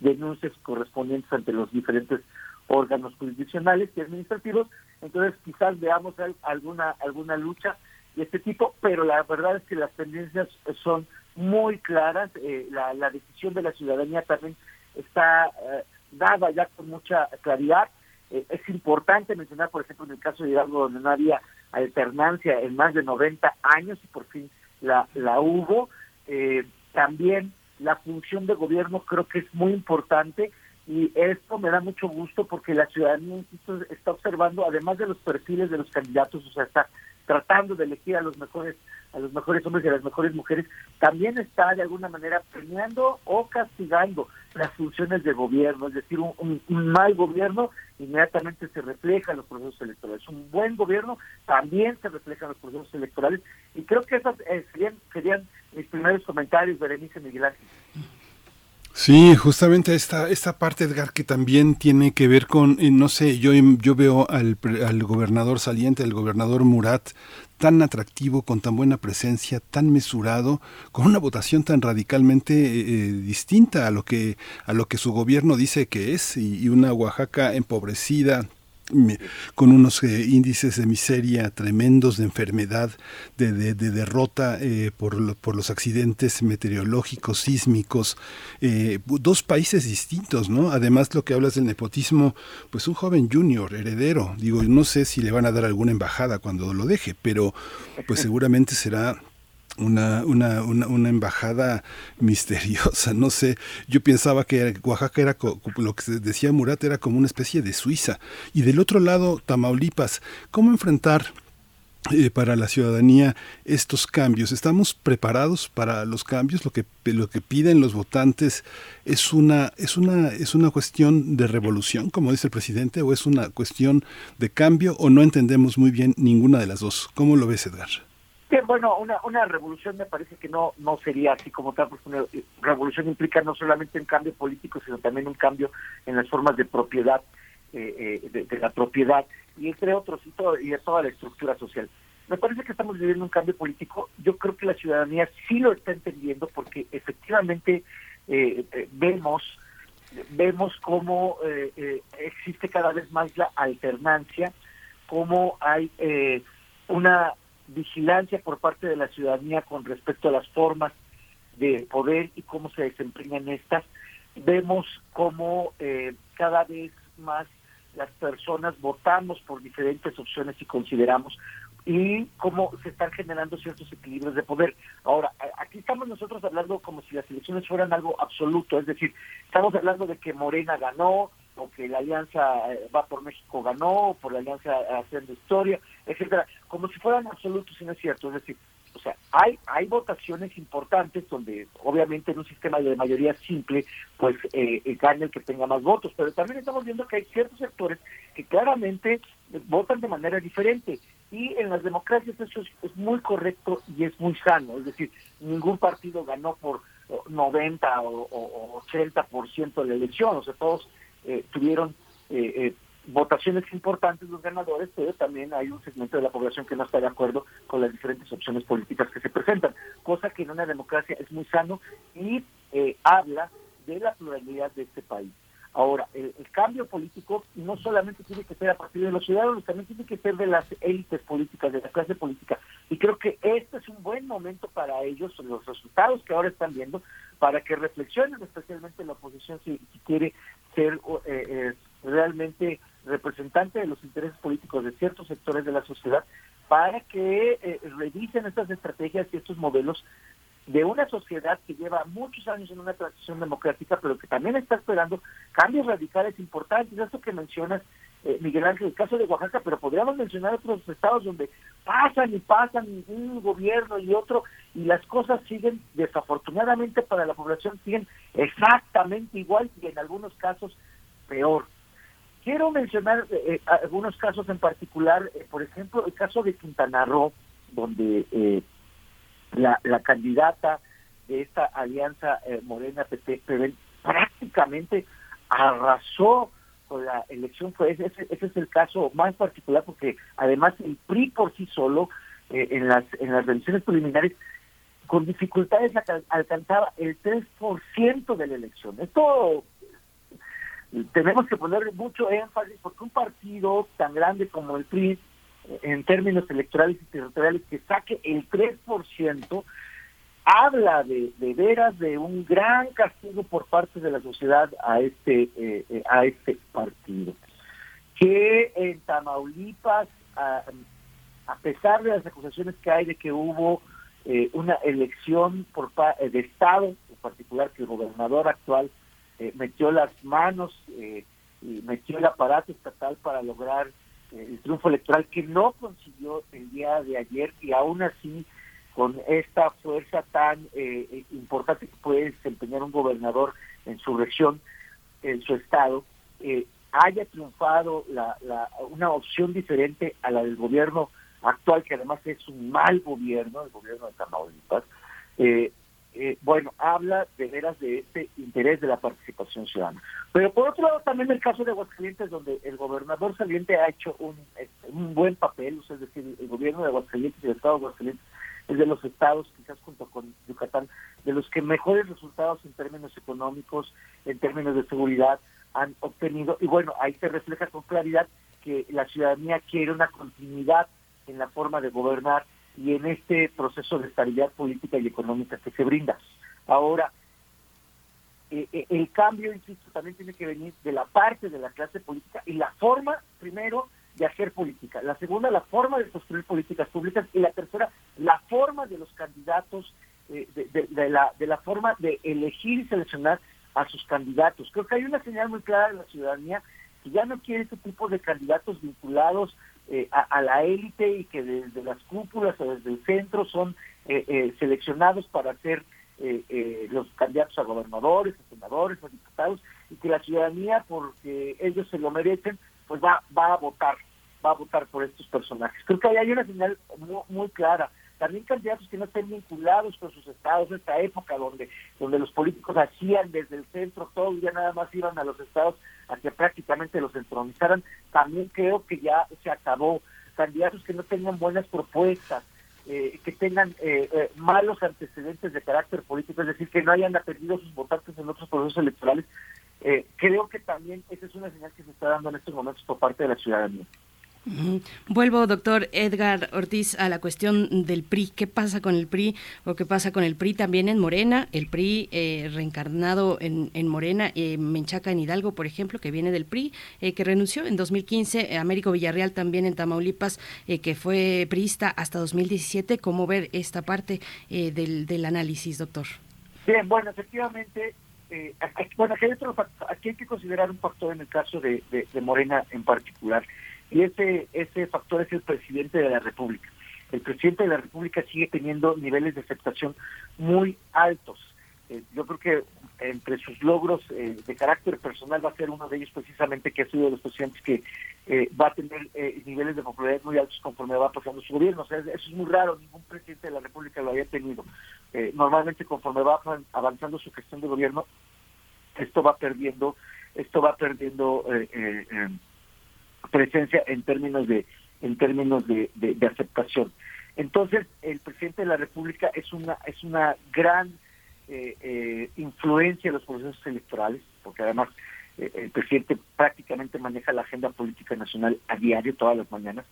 denuncias correspondientes ante los diferentes órganos jurisdiccionales y administrativos. Entonces, quizás veamos alguna alguna lucha de este tipo, pero la verdad es que las tendencias son muy claras. Eh, la, decisión de la ciudadanía también está eh, dada ya con mucha claridad. Eh, es importante mencionar, por ejemplo, en el caso de Hidalgo, donde no había alternancia en más de 90 años y por fin la, la hubo. Eh, también la función de gobierno creo que es muy importante y esto me da mucho gusto porque la ciudadanía está observando, además de los perfiles de los candidatos, o sea, está tratando de elegir a los mejores a los mejores hombres y a las mejores mujeres, también está de alguna manera premiando o castigando las funciones de gobierno, es decir, un, mal gobierno inmediatamente se refleja en los procesos electorales, un buen gobierno también se refleja en los procesos electorales y creo que esos eh, serían, serían mis primeros comentarios, Berenice Miguel Ángel.
Sí, justamente esta, esta parte, Edgar, que también tiene que ver con, eh, no sé, yo, yo veo al, al gobernador saliente, al gobernador Murat, tan atractivo, con tan buena presencia, tan mesurado, con una votación tan radicalmente eh, eh, distinta a lo que a lo que su gobierno dice que es y una Oaxaca empobrecida, con unos eh, índices de miseria tremendos, de enfermedad, de, de, derrota eh, por, por, los accidentes meteorológicos, sísmicos, eh, dos países distintos, ¿no? Además, lo que hablas del nepotismo, pues un joven junior, heredero, digo, no sé si le van a dar alguna embajada cuando lo deje, pero pues seguramente será una, una, una, embajada misteriosa, no sé, yo pensaba que Oaxaca era, lo que decía Murat, era como una especie de Suiza. Y del otro lado, Tamaulipas, ¿cómo enfrentar eh, para la ciudadanía estos cambios? ¿Estamos preparados para los cambios? Lo que, lo que piden los votantes es una, es, una, es una cuestión de revolución, como dice el presidente, o es una cuestión de cambio, o no entendemos muy bien ninguna de las dos. ¿Cómo lo ves, Edgar?
Bueno, una, una revolución me parece que no, no sería así como tal, porque una revolución implica no solamente un cambio político, sino también un cambio en las formas de propiedad, eh, eh, de, la propiedad, y entre otros, y, todo, toda la estructura social. Me parece que estamos viviendo un cambio político. Yo creo que la ciudadanía sí lo está entendiendo porque efectivamente eh, vemos vemos cómo existe cada vez más la alternancia, cómo hay una vigilancia por parte de la ciudadanía con respecto a las formas de poder y cómo se desempeñan estas. Vemos cómo eh, cada vez más las personas votamos por diferentes opciones y consideramos y cómo se están generando ciertos equilibrios de poder. Ahora, aquí estamos nosotros hablando como si las elecciones fueran algo absoluto, es decir, estamos hablando de que Morena ganó, o que la Alianza eh, Va por México ganó, o por la Alianza Haciendo Historia, etcétera, como si fueran absolutos y no es cierto. Es decir, o sea, hay, hay votaciones importantes donde obviamente en un sistema de mayoría simple, pues eh, eh, gana el que tenga más votos, pero también estamos viendo que hay ciertos sectores que claramente votan de manera diferente. Y en las democracias eso es, muy correcto y es muy sano. Es decir, ningún partido ganó por 90 o, o 80% de la elección. O sea, todos eh, tuvieron eh, eh, votaciones importantes los ganadores, pero también hay un segmento de la población que no está de acuerdo con las diferentes opciones políticas que se presentan, cosa que en una democracia es muy sano y habla de la pluralidad de este país. Ahora, el, cambio político no solamente tiene que ser a partir de los ciudadanos, también tiene que ser de las élites políticas, de la clase política. Y creo que este es un buen momento para ellos, los resultados que ahora están viendo, para que reflexionen, especialmente la oposición, si quiere ser eh, eh, realmente representante de los intereses políticos de ciertos sectores de la sociedad para que eh, revisen estas estrategias y estos modelos de una sociedad que lleva muchos años en una transición democrática, pero que también está esperando cambios radicales importantes. Eso que mencionas, Miguel Ángel, el caso de Oaxaca, pero podríamos mencionar otros estados donde pasan y pasan un gobierno y otro, y las cosas siguen, desafortunadamente para la población, siguen exactamente igual y en algunos casos peor. Quiero mencionar eh, eh, algunos casos en particular, eh, por ejemplo, el caso de Quintana Roo, donde la, la candidata de esta alianza Morena PT prácticamente arrasó con la elección fue ese, ese es el caso más particular porque además el PRI por sí solo en las en las elecciones preliminares con dificultades alcanzaba el 3% de la elección. Esto tenemos que poner mucho énfasis porque un partido tan grande como el PRI, en términos electorales y territoriales, que saque el 3%, habla de, veras de un gran castigo por parte de la sociedad a este, eh, eh, a este partido. que en Tamaulipas, a, pesar de las acusaciones que hay de que hubo eh, una elección por eh, de Estado, en particular que el gobernador actual eh, metió las manos y metió el aparato estatal para lograr el triunfo electoral que no consiguió el día de ayer y aún así con esta fuerza tan importante que puede desempeñar un gobernador en su región, en su estado, eh, haya triunfado la, una opción diferente a la del gobierno actual, que además es un mal gobierno, el gobierno de Tamaulipas, eh, eh, bueno, habla de veras de este interés de la participación ciudadana. Pero por otro lado, también el caso de Aguascalientes, donde el gobernador saliente ha hecho un, este, un buen papel, es decir, el gobierno de Aguascalientes y el Estado de Aguascalientes es de los estados, quizás junto con Yucatán, de los que mejores resultados en términos económicos, en términos de seguridad, han obtenido. Y bueno, ahí se refleja con claridad que la ciudadanía quiere una continuidad en la forma de gobernar y en este proceso de estabilidad política y económica que se brinda. Ahora, eh, eh, el cambio, insisto, también tiene que venir de la parte de la clase política y la forma, primero, de hacer política. La segunda, la forma de construir políticas públicas. Y la tercera, la forma de los candidatos, eh, de, la, de la forma de elegir y seleccionar a sus candidatos. Creo que hay una señal muy clara de la ciudadanía que ya no quiere este tipo de candidatos vinculados eh, a, la élite y que desde las cúpulas o desde el centro son eh, eh, seleccionados para ser los candidatos a gobernadores, a senadores, a diputados, y que la ciudadanía, porque ellos se lo merecen, pues va, va a votar, va a votar por estos personajes. Creo que ahí hay una señal muy, muy clara también candidatos que no estén vinculados con sus estados, esta época donde, donde los políticos hacían desde el centro todo y ya nada más iban a los estados a que prácticamente los entronizaran, también creo que ya se acabó. Candidatos que no tengan buenas propuestas, eh, que tengan eh, eh, malos antecedentes de carácter político, es decir, que no hayan aprendido sus votantes en otros procesos electorales, creo que también esa es una señal que se está dando en estos momentos por parte de la ciudadanía.
Vuelvo, doctor Edgar Ortiz, a la cuestión del PRI. ¿Qué pasa con el PRI o qué pasa con el PRI también en Morena? El PRI eh, reencarnado en, Morena, eh, Menchaca en Hidalgo, por ejemplo, que viene del PRI, eh, que renunció en 2015. Américo Villarreal también en Tamaulipas, que fue priista hasta 2017. ¿Cómo ver esta parte del, análisis, doctor?
Bien, bueno, efectivamente, bueno, aquí hay, aquí hay que considerar un factor en el caso de Morena en particular y ese, ese factor es el presidente de la República. El presidente de la República sigue teniendo niveles de aceptación muy altos. Eh, yo creo que entre sus logros eh, de carácter personal va a ser uno de ellos precisamente que ha sido de los presidentes que eh, va a tener niveles de popularidad muy altos conforme va pasando su gobierno. O sea, eso es muy raro, ningún presidente de la República lo había tenido. normalmente conforme va avanzando su gestión de gobierno, esto va perdiendo, esto va perdiendo presencia en términos de en términos de, de, aceptación. Entonces, el presidente de la República es una es una gran eh, eh, influencia en los procesos electorales, porque además eh, el presidente prácticamente maneja la agenda política nacional a diario, todas las mañanas.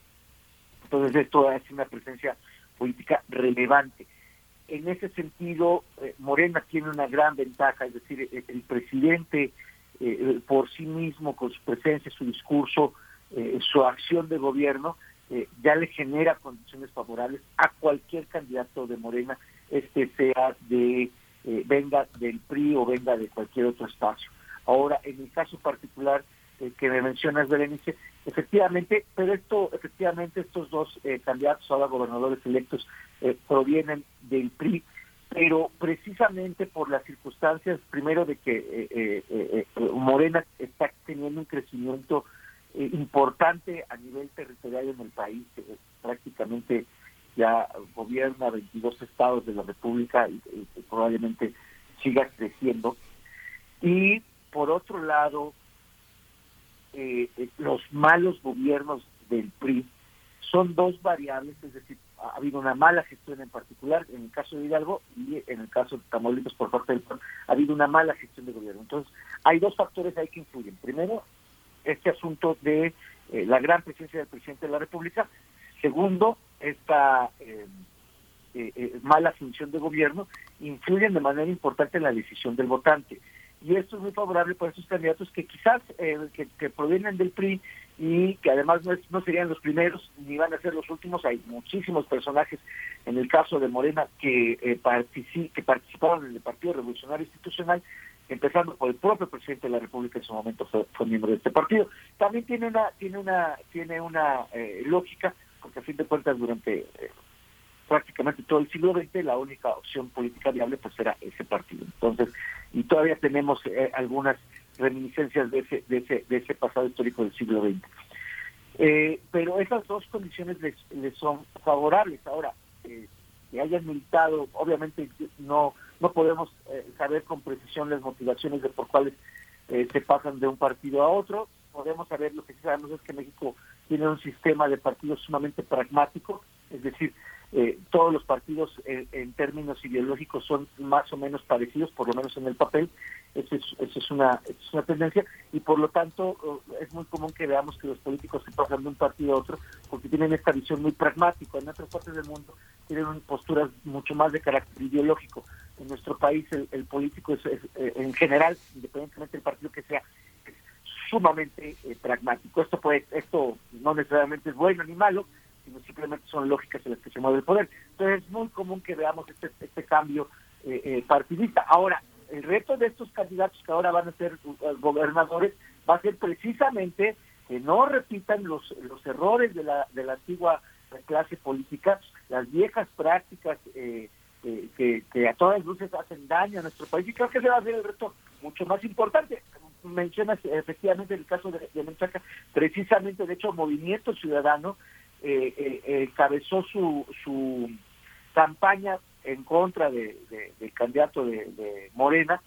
Entonces, esto es una presencia política relevante. En ese sentido, Morena tiene una gran ventaja, es decir, el presidente por sí mismo, con su presencia, su discurso, eh, su acción de gobierno eh, ya le genera condiciones favorables a cualquier candidato de Morena, este sea de eh, venga del PRI o venga de cualquier otro espacio. Ahora, en el caso particular que me mencionas, Berenice, efectivamente, pero esto, efectivamente, estos dos candidatos, ahora gobernadores electos, provienen del PRI, pero precisamente por las circunstancias, primero de que Morena está teniendo un crecimiento eh, importante a nivel territorial en el país, prácticamente ya gobierna 22 estados de la República y, probablemente siga creciendo. Y por otro lado, eh, eh, los malos gobiernos del PRI son dos variables, es decir, ha habido una mala gestión en particular en el caso de Hidalgo y en el caso de Tamaulipas por parte del PRI, ha habido una mala gestión de gobierno. Entonces, hay dos factores ahí que influyen. Primero, este asunto de eh, la gran presencia del presidente de la República. Segundo, esta eh, eh, mala función de gobierno influyen de manera importante en la decisión del votante. Y esto es muy favorable para esos candidatos que quizás que, provienen del PRI y que además no, no serían los primeros ni van a ser los últimos. Hay muchísimos personajes en el caso de Morena que, eh, que participaron en el Partido Revolucionario Institucional, empezando por el propio presidente de la República en su momento fue, miembro de este partido. También tiene una tiene una tiene una eh, lógica porque a fin de cuentas durante eh, prácticamente todo el siglo XX la única opción política viable pues era ese partido. Entonces y todavía tenemos algunas reminiscencias de ese, de ese, de ese pasado histórico del siglo XX. Eh, pero esas dos condiciones les, son favorables. Ahora, eh, que hayan militado, obviamente no no podemos eh, saber con precisión las motivaciones de por cuáles se pasan de un partido a otro. Podemos saber, lo que sabemos es que México tiene un sistema de partidos sumamente pragmático, es decir, eh, todos los partidos en términos ideológicos son más o menos parecidos, por lo menos en el papel. Esa es, una, es una tendencia y por lo tanto eh, es muy común que veamos que los políticos se pasan de un partido a otro porque tienen esta visión muy pragmática. En otras partes del mundo tienen posturas mucho más de carácter ideológico. En nuestro país el, político es, eh, en general, independientemente del partido que sea, es sumamente pragmático. Esto puede, esto no necesariamente es bueno ni malo, sino simplemente son lógicas en las que se mueve el poder. Entonces es muy común que veamos este, este cambio eh, eh, partidista. Ahora, el reto de estos candidatos que ahora van a ser uh, gobernadores va a ser precisamente que no repitan los, los errores de la, de la antigua clase política, las viejas prácticas eh, que, que, a todas luces hacen daño a nuestro país y creo que ese va a el reto mucho más importante. Mencionas efectivamente el caso de, de Menchaca, precisamente de hecho Movimiento Ciudadano eh, eh, encabezó su, su campaña en contra de, del candidato de, Morena,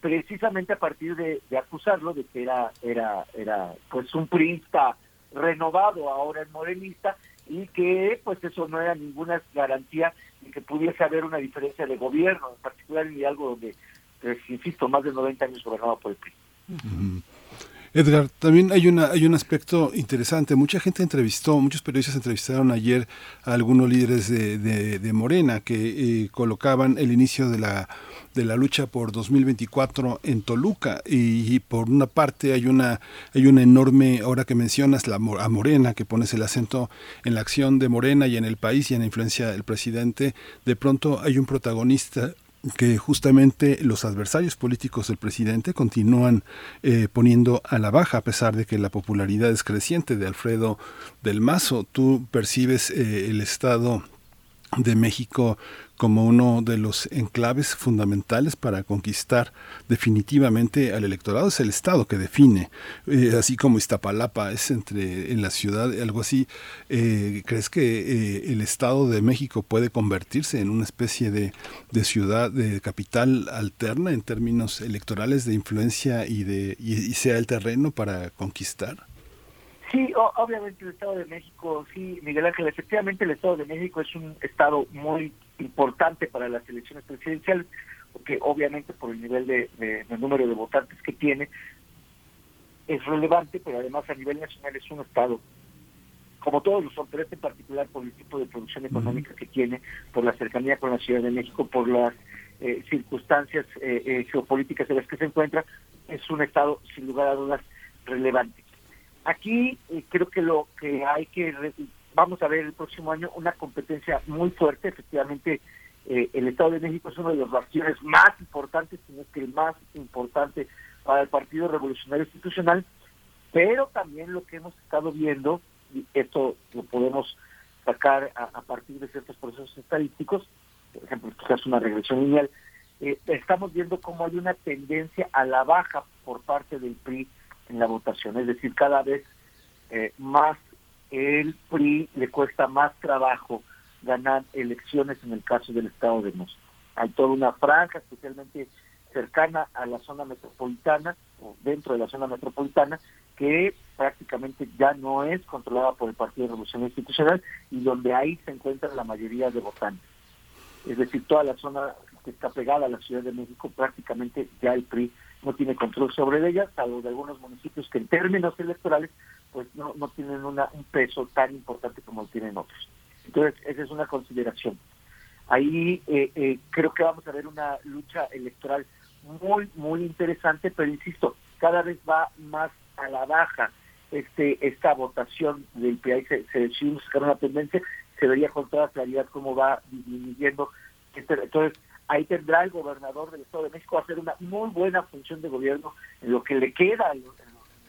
precisamente a partir de, acusarlo de que era era era pues un priista renovado ahora en morenista y que pues eso no era ninguna garantía de que pudiese haber una diferencia de gobierno, en particular en algo donde, pues, insisto, más de 90 años gobernado por el PRI.
Edgar, también hay una hay un aspecto interesante. Mucha gente entrevistó, muchos periodistas entrevistaron ayer a algunos líderes de, de, Morena que eh, colocaban el inicio de la de la lucha por 2024 en Toluca y, por una parte hay una hay una enorme ahora que mencionas la a Morena que pones el acento en la acción de Morena y en el país y en la influencia del presidente de pronto hay un protagonista que justamente los adversarios políticos del presidente continúan eh, poniendo a la baja a pesar de que la popularidad es creciente de Alfredo del Mazo. Tú percibes eh, el estado de México como uno de los enclaves fundamentales para conquistar definitivamente al electorado. Es el Estado que define, eh, así como Iztapalapa es entre en la ciudad, algo así. Eh, ¿Crees que eh, el Estado de México puede convertirse en una especie de, de, ciudad, de capital alterna en términos electorales de influencia y, de, y sea el terreno para conquistar?
Sí, obviamente el Estado de México, sí, Miguel Ángel, efectivamente el Estado de México es un Estado muy importante para las elecciones presidenciales, porque obviamente por el nivel de, número de votantes que tiene, es relevante, pero además a nivel nacional es un Estado, como todos los son, pero este en particular por el tipo de producción económica que tiene, por la cercanía con la Ciudad de México, por las eh, circunstancias eh, eh, geopolíticas en las que se encuentra, es un Estado sin lugar a dudas relevante. Aquí eh, creo que lo que hay que, vamos a ver el próximo año una competencia muy fuerte, efectivamente eh, el Estado de México es uno de los bastiones más importantes, sino que el más importante para el Partido Revolucionario Institucional, pero también lo que hemos estado viendo, y esto lo podemos sacar a, partir de ciertos procesos estadísticos, por ejemplo, quizás una regresión lineal, eh, estamos viendo cómo hay una tendencia a la baja por parte del PRI en la votación, es decir, cada vez eh, más el PRI le cuesta más trabajo ganar elecciones en el caso del Estado de México. Hay toda una franja, especialmente cercana a la zona metropolitana, o dentro de la zona metropolitana, que prácticamente ya no es controlada por el Partido de Revolución Institucional y donde ahí se encuentra la mayoría de votantes. Es decir, toda la zona que está pegada a la Ciudad de México, prácticamente ya el PRI no tiene control sobre ella, salvo de algunos municipios que en términos electorales pues no, no tienen una, un peso tan importante como lo tienen otros. Entonces, esa es una consideración. Ahí eh, eh, creo que vamos a ver una lucha electoral muy, muy interesante, pero insisto, cada vez va más a la baja este esta votación del PRI se, se decidió buscar una tendencia, se vería con toda claridad cómo va disminuyendo. Este, entonces, ahí tendrá el gobernador del Estado de México a hacer una muy buena función de gobierno en lo que le queda, en,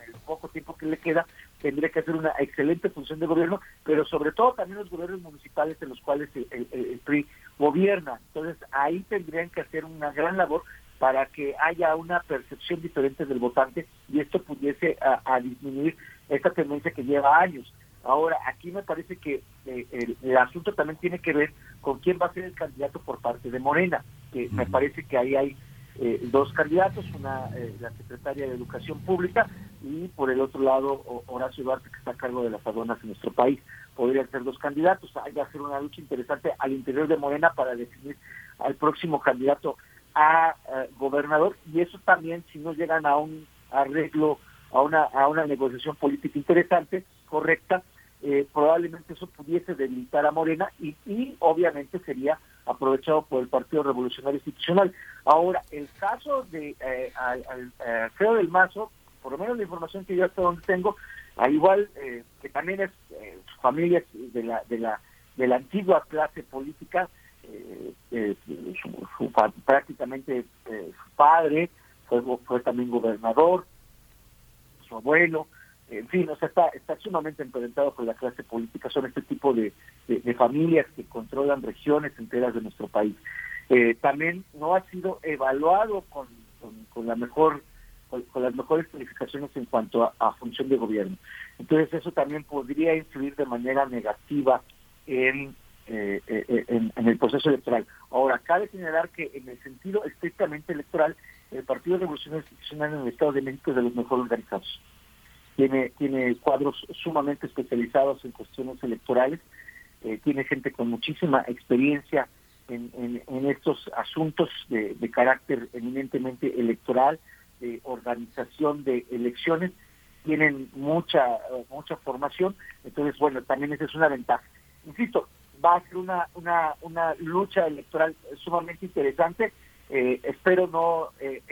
el poco tiempo que le queda, tendría que hacer una excelente función de gobierno, pero sobre todo también los gobiernos municipales en los cuales el, PRI gobierna. Entonces ahí tendrían que hacer una gran labor para que haya una percepción diferente del votante y esto pudiese a, disminuir esta tendencia que lleva años. Ahora, aquí me parece que eh, el, asunto también tiene que ver con quién va a ser el candidato por parte de Morena, que me parece que ahí hay eh, dos candidatos, una eh, la secretaria de Educación Pública y por el otro lado Horacio Duarte que está a cargo de las aduanas en nuestro país. Podrían ser dos candidatos, hay que hacer una lucha interesante al interior de Morena para definir al próximo candidato a gobernador. Y eso también si no llegan a un arreglo, a una, a una negociación política interesante, correcta, eh, probablemente eso pudiese debilitar a Morena y, y obviamente sería aprovechado por el Partido Revolucionario Institucional. Ahora, el caso de eh, al, eh, del Mazo, por lo menos la información que yo hasta donde tengo, al igual eh, que también es eh, familias de la antigua clase política, su, prácticamente su padre fue, fue también gobernador, su abuelo, en fin, o sea, está, está sumamente emparentado con la clase política, son este tipo de, familias que controlan regiones enteras de nuestro país. Eh, también no ha sido evaluado con, la mejor con, las mejores calificaciones en cuanto a, función de gobierno. Entonces eso también podría influir de manera negativa en, eh, eh, en, en, el proceso electoral. Ahora, cabe señalar que en el sentido estrictamente electoral, el Partido Revolucionario Institucional en el Estado de México es de los mejor organizados tiene, tiene cuadros sumamente especializados en cuestiones electorales, eh, tiene gente con muchísima experiencia en, estos asuntos de, carácter eminentemente electoral, de organización de elecciones, tienen mucha, mucha formación, entonces bueno, también esa es una ventaja. Insisto, va a ser una, una, una lucha electoral sumamente interesante, eh, espero no, eh,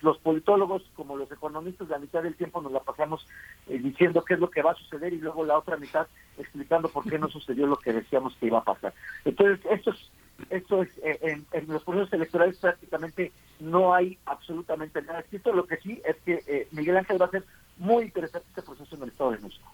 los politólogos como los economistas, la mitad del tiempo nos la pasamos eh, diciendo qué es lo que va a suceder y luego la otra mitad explicando por qué no sucedió lo que decíamos que iba a pasar. Entonces, esto es, esto es en, en, los procesos electorales prácticamente no hay absolutamente nada escrito. Lo que sí es que Miguel Ángel va a ser muy interesante este proceso en el Estado de México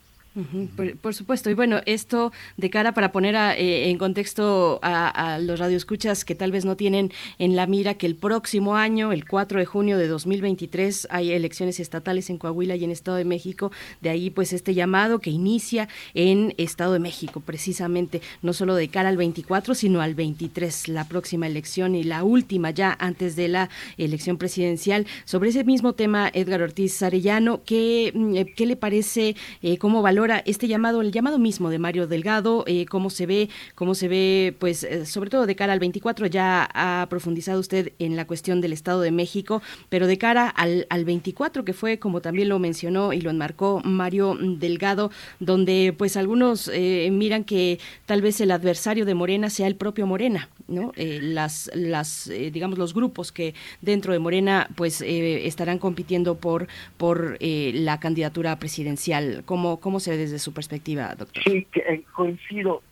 por, supuesto. Y bueno, esto de cara para poner eh, en contexto a, los radioescuchas que tal vez no tienen en la mira que el próximo año, el 4 de junio de 2023, hay elecciones estatales en Coahuila y en Estado de México. De ahí pues este llamado que inicia en Estado de México, precisamente, no solo de cara al 24, sino al 23, la próxima elección y la última ya antes de la elección presidencial. Sobre ese mismo tema, Edgar Ortiz Arellano, ¿qué, mm, eh, qué le parece, eh, cómo valora este llamado, el llamado mismo de Mario Delgado, eh, cómo se ve, cómo se ve, pues eh, sobre todo de cara al 24, ya ha profundizado usted en la cuestión del Estado de México, pero de cara al, al 24, que fue como también lo mencionó y lo enmarcó Mario Delgado, donde pues algunos eh, miran que tal vez el adversario de Morena sea el propio Morena, ¿no? las, las digamos, los grupos que dentro de Morena pues estarán compitiendo por, por la candidatura presidencial. ¿Cómo, cómo se desde su perspectiva, doctor.
Sí, eh, coincido,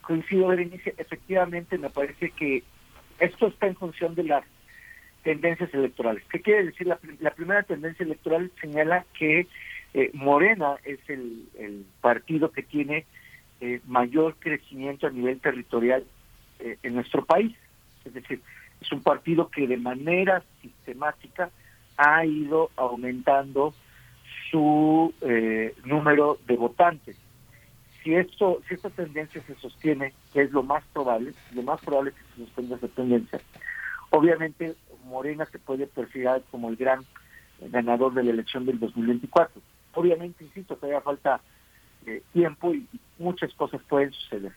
coincido, Berenice. Efectivamente, me parece que esto está en función de las tendencias electorales. ¿Qué quiere decir? La, primera tendencia electoral señala que eh, Morena es el, partido que tiene eh, mayor crecimiento a nivel territorial en nuestro país. Es decir, es un partido que de manera sistemática ha ido aumentando su eh, número de votantes. Si esto, si esta tendencia se sostiene, que es lo más probable, lo más probable que se sostenga esa tendencia, obviamente Morena se puede perfilar como el gran ganador de la elección del 2024. Obviamente, insisto, todavía falta eh, tiempo y, muchas cosas pueden suceder.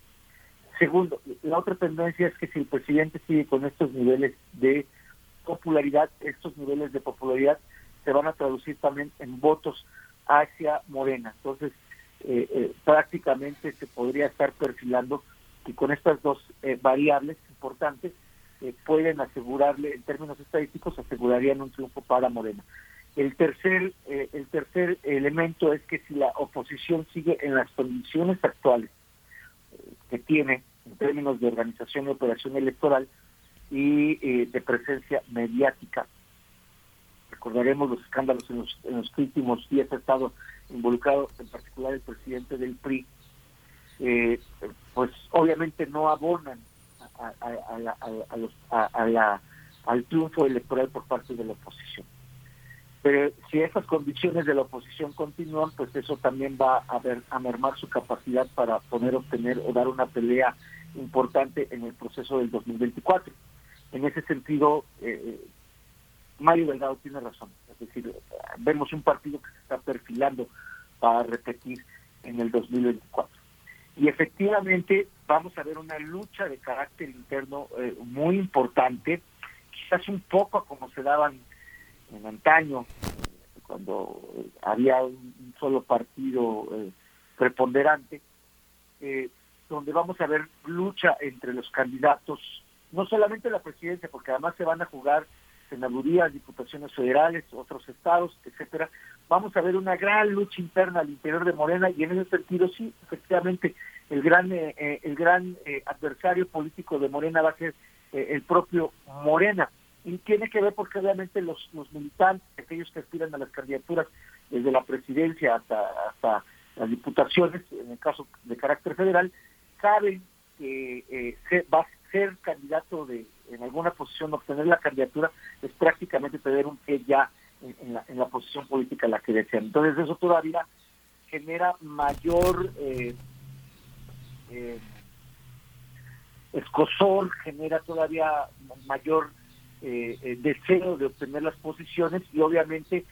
Segundo, la otra tendencia es que si el presidente sigue con estos niveles de popularidad, estos niveles de popularidad se van a traducir también en votos hacia Morena. Entonces, eh, eh, prácticamente se podría estar perfilando que con estas dos eh, variables importantes pueden asegurarle, en términos estadísticos, asegurarían un triunfo para Morena. El tercer, eh, el tercer elemento es que si la oposición sigue en las condiciones actuales eh, que tiene en términos de organización y operación electoral y eh, de presencia mediática, recordaremos los escándalos en los, en los últimos días ha estado involucrado en particular el presidente del PRI, pues obviamente no abonan al triunfo electoral por parte de la oposición. Pero si esas condiciones de la oposición continúan, pues eso también va a, ver, a mermar su capacidad para poder obtener o dar una pelea importante en el proceso del 2024. En ese sentido, eh, Mario Delgado tiene razón. Es decir, vemos un partido que se está perfilando para repetir en el 2024. Y efectivamente vamos a ver una lucha de carácter interno eh, muy importante, quizás un poco como se daban en antaño, cuando había un solo partido eh, preponderante, eh, donde vamos a ver lucha entre los candidatos, no solamente la presidencia, porque además se van a jugar senadurías, diputaciones federales, otros estados, etcétera. Vamos a ver una gran lucha interna al interior de Morena y en ese sentido sí, efectivamente, el gran eh, el gran adversario político de Morena va a ser el propio Morena y tiene que ver porque obviamente los, los militantes, aquellos que aspiran a las candidaturas desde la presidencia hasta, hasta las diputaciones, en el caso de carácter federal, saben que eh, va a ser candidato de en alguna posición, obtener la candidatura es prácticamente tener un pie ya en, la, en la posición política a la que desean. Entonces eso todavía genera mayor eh, eh, escosor, genera todavía mayor eh, eh, deseo de obtener las posiciones y obviamente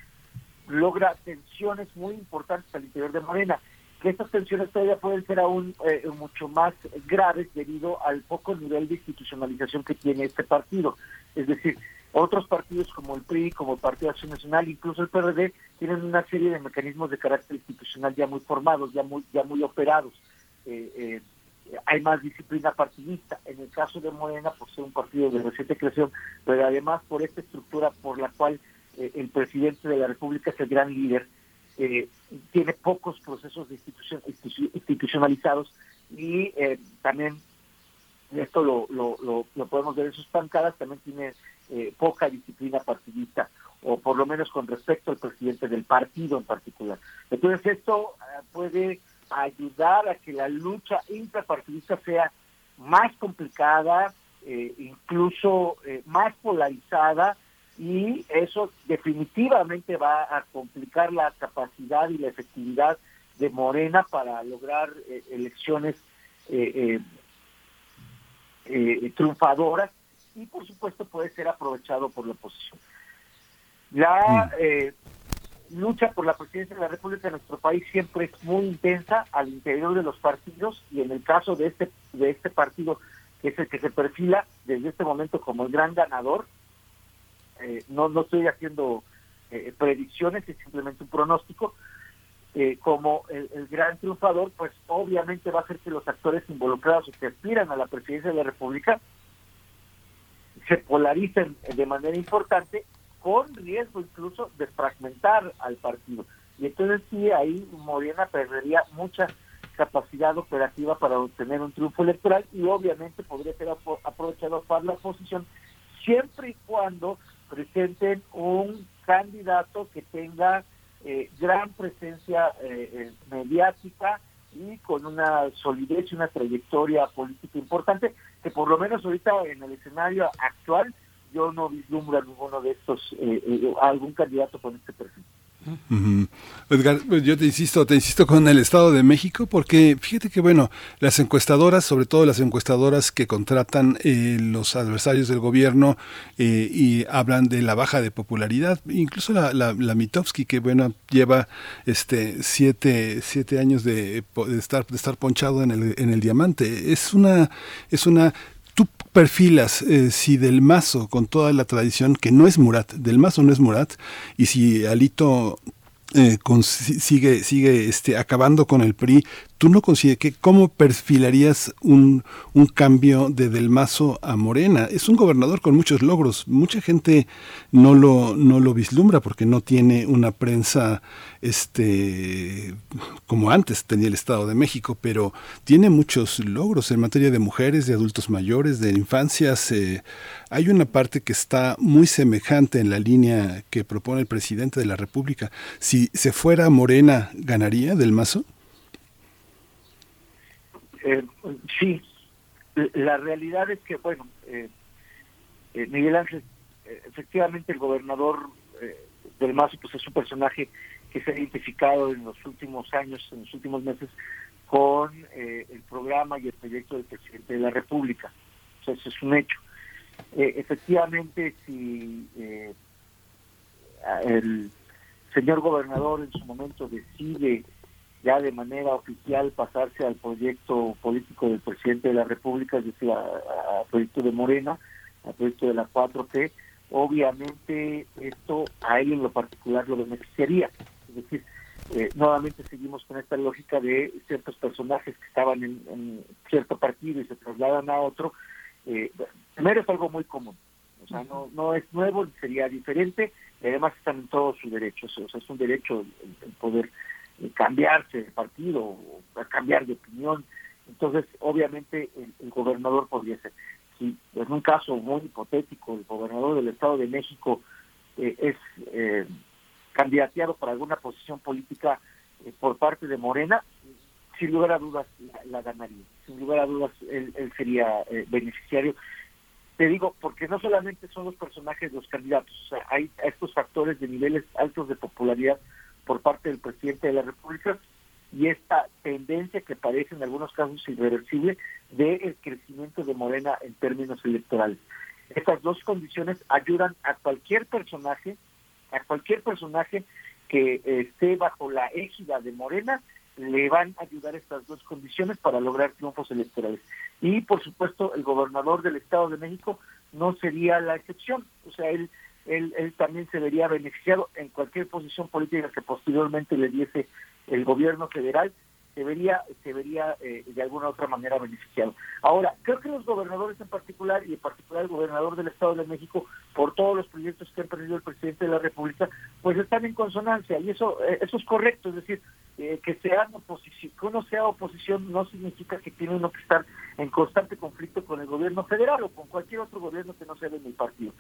logra tensiones muy importantes al interior de Morena, que estas tensiones todavía pueden ser aún eh, mucho más graves debido al poco nivel de institucionalización que tiene este partido. Es decir, otros partidos como el PRI, como el Partido Acción Nacional, incluso el PRD, tienen una serie de mecanismos de carácter institucional ya muy formados, ya muy, ya muy operados. Eh, hay más disciplina partidista. En el caso de Morena, por ser un partido de reciente creación, pero además por esta estructura por la cual eh, el presidente de la República es el gran líder, eh, tiene pocos procesos de institución, institucionalizados y eh, también esto lo, lo, lo, podemos ver en sus pancadas, también tiene poca disciplina partidista, o por lo menos con respecto al presidente del partido en particular. Entonces esto puede ayudar a que la lucha intrapartidista sea más complicada, eh, incluso eh, más polarizada, y eso definitivamente va a complicar la capacidad y la efectividad de Morena para lograr eh, elecciones triunfadoras y por supuesto puede ser aprovechado por la oposición. La mm lucha por la presidencia de la República en nuestro país siempre es muy intensa al interior de los partidos y en el caso de este de este partido que es el que se perfila desde este momento como el gran ganador eh, no no estoy haciendo eh, predicciones es simplemente un pronóstico eh, como el, el, gran triunfador pues obviamente va a ser que los actores involucrados que aspiran a la presidencia de la República se polaricen de manera importante con riesgo incluso de fragmentar al partido. Y entonces sí, ahí Morena perdería mucha capacidad operativa para obtener un triunfo electoral y obviamente podría ser aprovechado para la oposición siempre y cuando presenten un candidato que tenga eh, gran presencia eh, eh, mediática y con una solidez y una trayectoria política importante, que por lo menos ahorita en el escenario actual yo no vislumbro a ninguno de estos, eh, eh, algún candidato con este perfil.
Edgar, pues yo te insisto, te insisto con el Estado de México, porque fíjate que, bueno, las encuestadoras, sobre todo las encuestadoras que contratan eh, los adversarios del gobierno y hablan de la baja de popularidad, incluso la, la, Mitowski, que, bueno, lleva este siete, siete años de, de, estar, de estar ponchado en el, en el diamante. Es una, es una tú perfilas eh, si Del Mazo, con toda la tradición, que no es Murat, Del Mazo no es Murat, y si Alito eh, sigue, sigue este, acabando con el PRI. ¿Tú no consideras que cómo perfilarías un, un cambio de Del Mazo a Morena? Es un gobernador con muchos logros. Mucha gente no lo, no lo vislumbra porque no tiene una prensa este, como antes tenía el Estado de México, pero tiene muchos logros en materia de mujeres, de adultos mayores, de infancias. Eh, hay una parte que está muy semejante en la línea que propone el presidente de la República. Si se fuera Morena, ¿ganaría del Mazo?
Eh, sí, la realidad es que, bueno, eh, eh, Miguel Ángel, efectivamente el gobernador del Mazo pues es un personaje que se ha identificado en los últimos años, en los últimos meses, con el programa y el proyecto del presidente de la República. O sea, eso es un hecho. efectivamente, si el señor gobernador en su momento decide ya de manera oficial pasarse al proyecto político del presidente de la República, es decir, al proyecto de Morena, al proyecto de la 4T, obviamente esto a él en lo particular lo beneficiaría. Es decir, eh, nuevamente seguimos con esta lógica de ciertos personajes que estaban en, cierto partido y se trasladan a otro. Eh, primero es algo muy común, o sea, no, no es nuevo, sería diferente, y además están en todos sus derechos, o sea, es un derecho el poder cambiarse de partido o cambiar de opinión. Entonces, obviamente, el, gobernador podría ser. Si en un caso muy hipotético, el gobernador del Estado de México eh, es eh, candidateado para alguna posición política eh, por parte de Morena, sin lugar a dudas la, ganaría. Sin lugar a dudas él, sería beneficiario. Te digo, porque no solamente son los personajes los candidatos, o sea, hay estos factores de niveles altos de popularidad por parte del presidente de la República y esta tendencia que parece en algunos casos irreversible del crecimiento de Morena en términos electorales. Estas dos condiciones ayudan a cualquier personaje, a cualquier personaje que esté bajo la égida de Morena, le van a ayudar estas dos condiciones para lograr triunfos electorales. Y por supuesto, el gobernador del Estado de México no sería la excepción. O sea, él él, también se vería beneficiado en cualquier posición política que posteriormente le diese el gobierno federal, se vería, se vería eh, de alguna otra manera beneficiado. Ahora, creo que los gobernadores en particular, y en particular el gobernador del Estado de México, por todos los proyectos que ha emprendido el presidente de la República, pues están en consonancia, y eso, eh, eso es correcto, es decir, eh, que sean oposición, que uno sea oposición no significa que tiene uno que estar en constante conflicto con el gobierno federal o con cualquier otro gobierno que no sea de mi partido.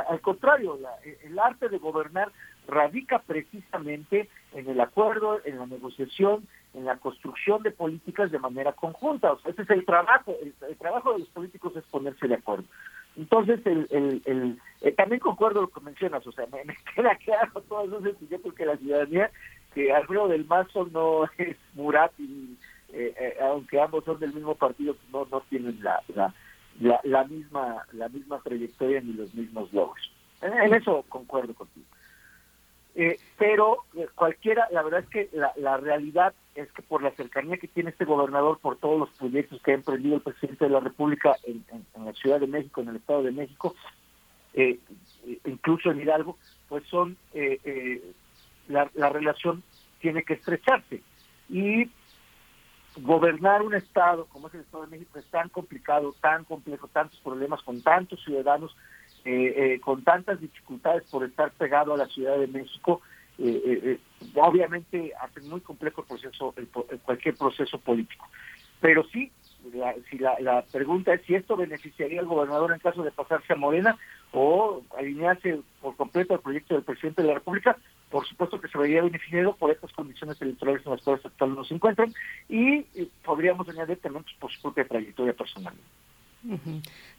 Al contrario, el arte de gobernar radica precisamente en el acuerdo, en la negociación, en la construcción de políticas de manera conjunta. O sea, ese es el trabajo. El, trabajo de los políticos es ponerse de acuerdo. Entonces, el, el, el eh, también concuerdo lo que mencionas, o sea, me, queda claro todas veces yo creo que la ciudadanía, que Alfredo del Mazo no es Murat, y, eh, eh, aunque ambos son del mismo partido, no, no tienen la, la, la, misma la misma trayectoria ni los mismos logros. en eso concuerdo contigo. Eh, pero eh, cualquiera, la verdad es que la, realidad es que por la cercanía que tiene este gobernador, por todos los proyectos que ha emprendido el presidente de la República en, la Ciudad de México, en el Estado de México, eh, incluso en Hidalgo, pues son, la, la relación tiene que estrecharse. Y gobernar un Estado como es el Estado de México es tan complicado, tan complejo, tantos problemas con tantos ciudadanos eh, eh, con tantas dificultades por estar pegado a la Ciudad de México, eh, obviamente hace muy complejo el proceso, cualquier proceso político. Pero sí, la, si la, pregunta es si esto beneficiaría al gobernador en caso de pasarse a Morena o alinearse por completo al proyecto del presidente de la República, por supuesto que se vería beneficiado por estas condiciones electorales en las cuales actualmente se encuentran y podríamos añadir también pues, por su propia trayectoria personal.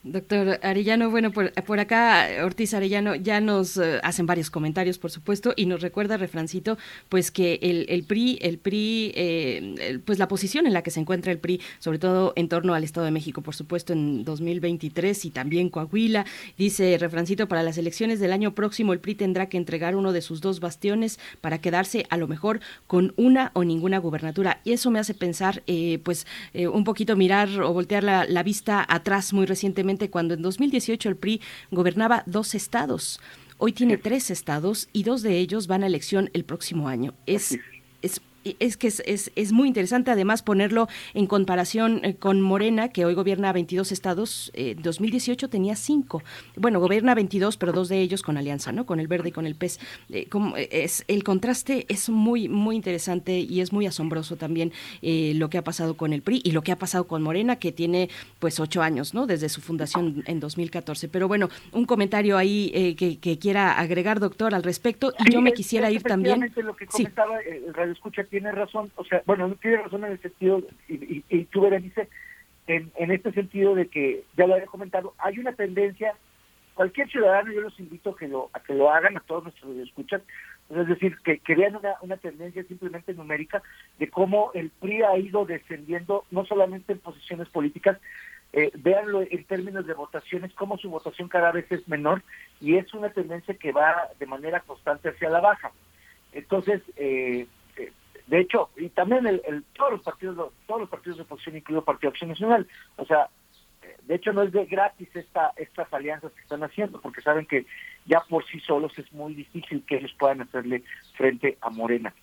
Doctor Arellano, bueno, por, por, acá Ortiz Arellano ya nos eh, hacen varios comentarios, por supuesto, y nos recuerda, refrancito, pues que el, el PRI, el PRI, eh, pues la posición en la que se encuentra el PRI, sobre todo en torno al Estado de México, por supuesto, en 2023 y también Coahuila, dice refrancito, para las elecciones del año próximo el PRI tendrá que entregar uno de sus dos bastiones para quedarse a lo mejor con una o ninguna gubernatura. Y eso me hace pensar, eh, pues, un poquito mirar o voltear la vista atrás muy recientemente cuando en 2018 el PRI gobernaba dos estados. Hoy tiene tres estados y dos de ellos van a elección el próximo año. Es, es es que es, es, muy interesante además ponerlo en comparación eh, con Morena, que hoy gobierna 22 estados, eh, 2018 tenía 5. Bueno, gobierna 22, pero dos de ellos con alianza, ¿no? Con el verde y con el pez. Eh, como eh, es, el contraste es muy, muy interesante y es muy asombroso también lo que ha pasado con el PRI y lo que ha pasado con Morena, que tiene pues ocho años, ¿no? Desde su fundación en 2014. Pero bueno, un comentario ahí que, que, quiera agregar, doctor, al respecto. Y yo me quisiera ir también.
Lo que comentaba el Radio Escucha tiene razón, o sea, bueno, no tiene razón en el sentido, y, y, tú, Berenice, en, en este sentido de que, ya lo había comentado, hay una tendencia, cualquier ciudadano, yo los invito a que lo, a que lo hagan, a todos nuestros escuchan, es decir, que, que vean una, tendencia simplemente numérica de cómo el PRI ha ido descendiendo, no solamente en posiciones políticas, eh, véanlo en términos de votaciones, cómo su votación cada vez es menor y es una tendencia que va de manera constante hacia la baja. Entonces, eh, de hecho, y también el, todos los partidos todos los partidos de oposición, incluido el Partido Acción Nacional, o sea, de hecho no es de gratis esta estas alianzas que están haciendo, porque saben que ya por sí solos es muy difícil que ellos puedan hacerle frente a Morena.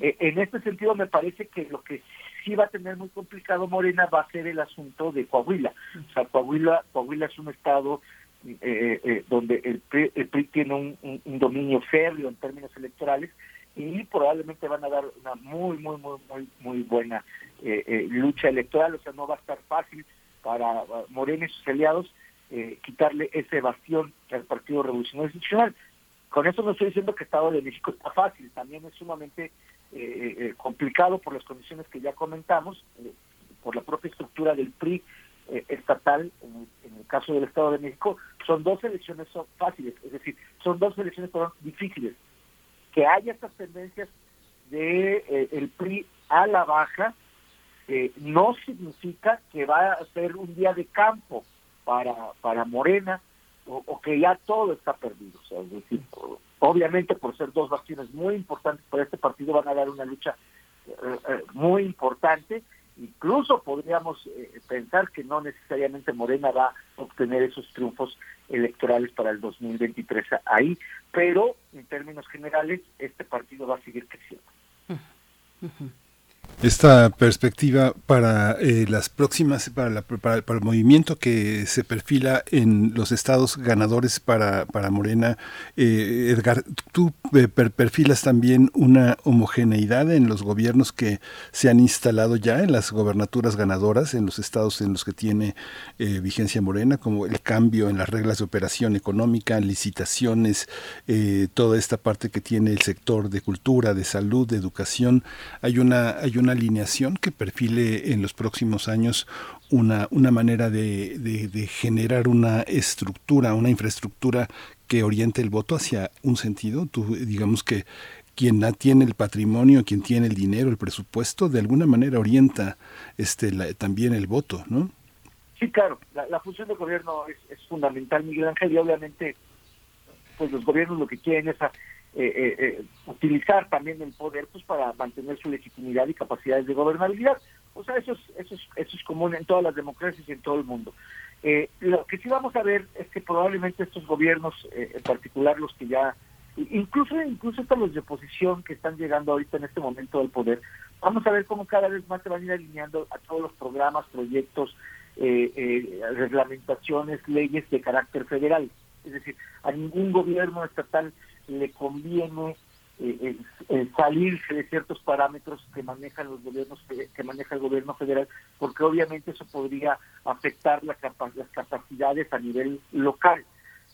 Eh, en este sentido, me parece que lo que sí va a tener muy complicado Morena va a ser el asunto de Coahuila. O sea, Coahuila, Coahuila es un estado eh, eh, donde el PRI, tiene un, un, dominio férreo en términos electorales y probablemente van a dar una muy, muy, muy, muy, muy buena eh, eh, lucha electoral, o sea, no va a estar fácil para Morena y sus aliados eh, quitarle ese bastión al Partido Revolucionario Institucional. Con eso no estoy diciendo que Estado de México está fácil, también es sumamente complicado por las condiciones que ya comentamos, por la propia estructura del PRI estatal, en, en, el caso del Estado de México, son dos elecciones son fáciles, es decir, son dos elecciones perdón, difíciles que haya estas tendencias de eh, el PRI a la baja eh, no significa que va a ser un día de campo para para Morena o, que ya todo está perdido. O sea, es decir obviamente por ser dos bastiones muy importantes para este partido van a dar una lucha eh, muy importante incluso podríamos pensar que no necesariamente Morena va a obtener esos triunfos electorales para el 2023 ahí, pero en términos generales este partido va a seguir creciendo.
Esta perspectiva para eh, las próximas, para, para, el movimiento que se perfila en los estados ganadores para, para Morena, eh, Edgar, tú eh, perfilas también una homogeneidad en los gobiernos que se han instalado ya en las gobernaturas ganadoras, en los estados en los que tiene vigencia Morena, como el cambio en las reglas de operación económica, licitaciones, toda esta parte que tiene el sector de cultura, de salud, de educación. Hay una, hay una alineación que perfile en los próximos años una, una manera de, de, generar una estructura, una infraestructura que oriente el voto hacia un sentido. Tú, digamos que quien tiene el patrimonio, quien tiene el dinero, el presupuesto, de alguna manera orienta este también el voto, ¿no?
Sí, claro. La, función del gobierno es, es, fundamental, Miguel Ángel, y obviamente, pues los gobiernos lo que quieren es eh, eh, eh, utilizar también el poder pues para mantener su legitimidad y capacidades de gobernabilidad. O sea, eso es, eso es, eso es común en todas las democracias y en todo el mundo. Eh, lo que sí vamos a ver es que probablemente estos gobiernos, en particular los que ya, incluso incluso hasta los de oposición que están llegando ahorita en este momento al poder, vamos a ver cómo cada vez más se van a ir alineando a todos los programas, proyectos, reglamentaciones, leyes de carácter federal. Es decir, a ningún gobierno estatal le conviene eh, eh, salirse de ciertos parámetros que manejan los gobiernos que maneja el gobierno federal porque obviamente eso podría afectar las capacidades a nivel local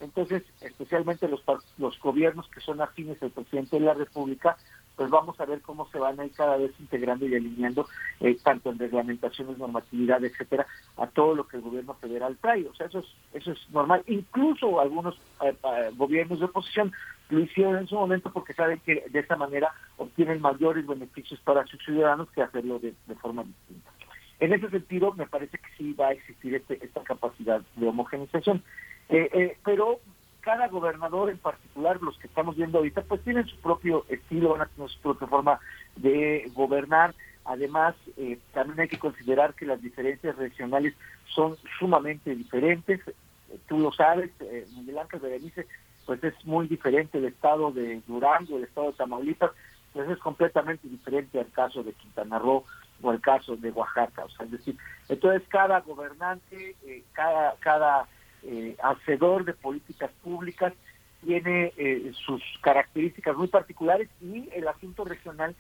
entonces especialmente los los gobiernos que son afines al presidente de la república pues vamos a ver cómo se van a ir cada vez integrando y alineando eh, tanto en reglamentaciones, normatividad, etcétera, a todo lo que el gobierno federal trae. O sea, eso es, eso es normal. Incluso algunos gobiernos de oposición lo hicieron en su momento porque saben que de esa manera obtienen mayores beneficios para sus ciudadanos que hacerlo de, forma distinta. En ese sentido, me parece que sí va a existir este, esta capacidad de homogenización. Eh, eh, pero cada gobernador en particular, los que estamos viendo ahorita, pues tienen su propio estilo, van a tener su propia forma de gobernar. Además, eh, también hay que considerar que las diferencias regionales son sumamente diferentes. Tú lo sabes, Miguel Ángel Berenice, pues es muy diferente el estado de Durango, el estado de Tamaulipas, pues es completamente diferente al caso de Quintana Roo o el caso de Oaxaca. O sea, decir, entonces cada gobernante, eh, cada, cada eh, hacedor de políticas públicas tiene eh, sus características muy particulares y el asunto regional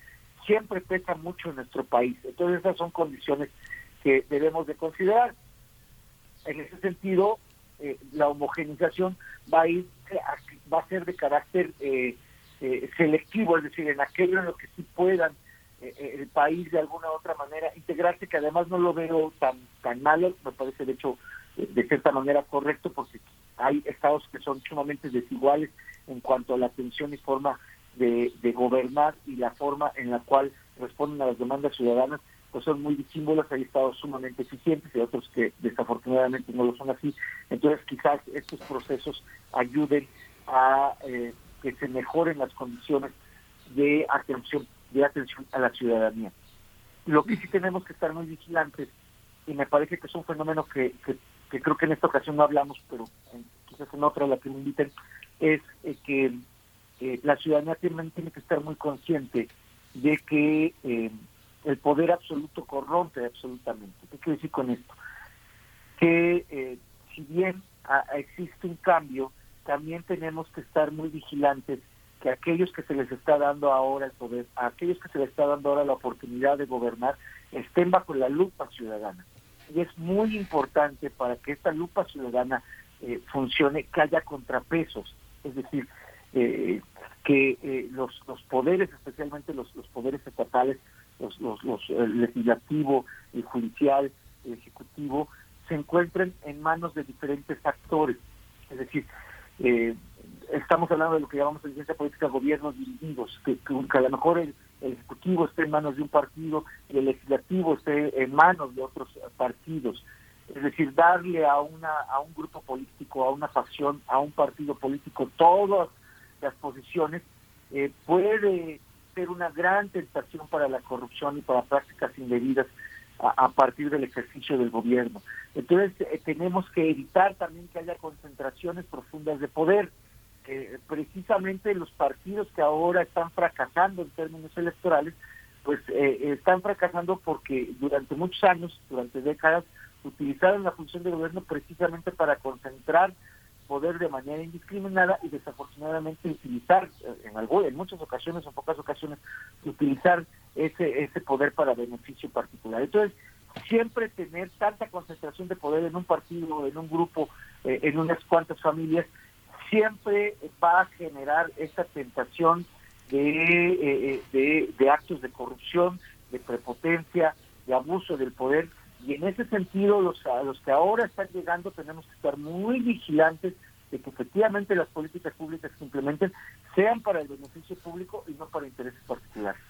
siempre pesa mucho en nuestro país. Entonces esas son condiciones que debemos de considerar. En ese sentido, eh, la homogenización va a ir va a ser de carácter eh, eh, selectivo, es decir, en aquello en lo que sí puedan el país de alguna u otra manera integrarse, que además no lo veo tan tan malo, me parece de hecho de cierta manera correcto, porque hay estados que son sumamente desiguales en cuanto a la atención y forma de, de gobernar y la forma en la cual responden a las demandas ciudadanas pues son muy disímbolos, hay estados sumamente eficientes y otros que desafortunadamente no lo son así. Entonces quizás estos procesos ayuden a eh, que se mejoren las condiciones de atención, de atención a la ciudadanía. Lo que sí tenemos que estar muy vigilantes, y me parece que es un fenómeno que, que, creo que en esta ocasión no hablamos, pero quizás en otra la que me inviten, es eh, que eh, la ciudadanía tiene, tiene que estar muy consciente de que el poder absoluto corrompe absolutamente. ¿Qué quiero decir con esto? Que eh, si bien existe un cambio, también tenemos que estar muy vigilantes que aquellos que se les está dando ahora el poder, a aquellos que se les está dando ahora la oportunidad de gobernar, estén bajo la lupa ciudadana. Y es muy importante para que esta lupa ciudadana eh, funcione que haya contrapesos, es decir, eh, que los, los poderes, especialmente los poderes estatales, los, los, el legislativo, el judicial, el ejecutivo, se encuentren en manos de diferentes actores. Es decir, eh, estamos hablando de lo que llamamos en ciencia política gobiernos divididos, que, a lo mejor el, ejecutivo esté en manos de un partido el legislativo esté en manos de otros partidos. Es decir, darle a una a un grupo político, a una facción, a un partido político todas las posiciones eh, puede una gran tentación para la corrupción y para prácticas indebidas a, partir del ejercicio del gobierno. Entonces eh, tenemos que evitar también que haya concentraciones profundas de poder. precisamente los partidos que ahora están fracasando en términos electorales, pues eh, están fracasando porque durante muchos años, durante décadas, utilizaron la función de gobierno precisamente para concentrar poder de manera indiscriminada y desafortunadamente utilizar eh, en algo, en muchas ocasiones o pocas ocasiones utilizar ese ese poder para beneficio particular. Entonces, siempre tener tanta concentración de poder en un partido, en un grupo, eh, en unas cuantas familias, siempre va a generar esa tentación de, eh, de, de actos de corrupción, de prepotencia, de abuso del poder y en ese sentido, los, a los que ahora están llegando tenemos que estar muy vigilantes de que efectivamente las políticas públicas que implementen sean para el beneficio público y no para intereses particulares.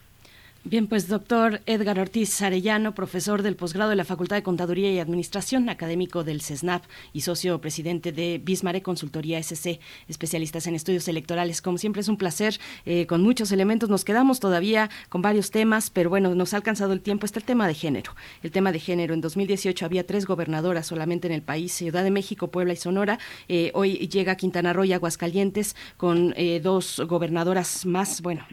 Bien, pues doctor Edgar Ortiz Arellano, profesor del posgrado de la Facultad de Contaduría y Administración, académico del CESNAP y socio presidente de Bismarck Consultoría SC, especialistas en estudios electorales. Como siempre es un placer, eh, con muchos elementos. Nos quedamos todavía con varios temas, pero bueno, nos ha alcanzado el tiempo. Está el tema de género. El tema de género. En 2018 había tres gobernadoras solamente en el país, Ciudad de México, Puebla y Sonora. Eh, hoy llega Quintana Roo y Aguascalientes con eh, dos gobernadoras más. Bueno,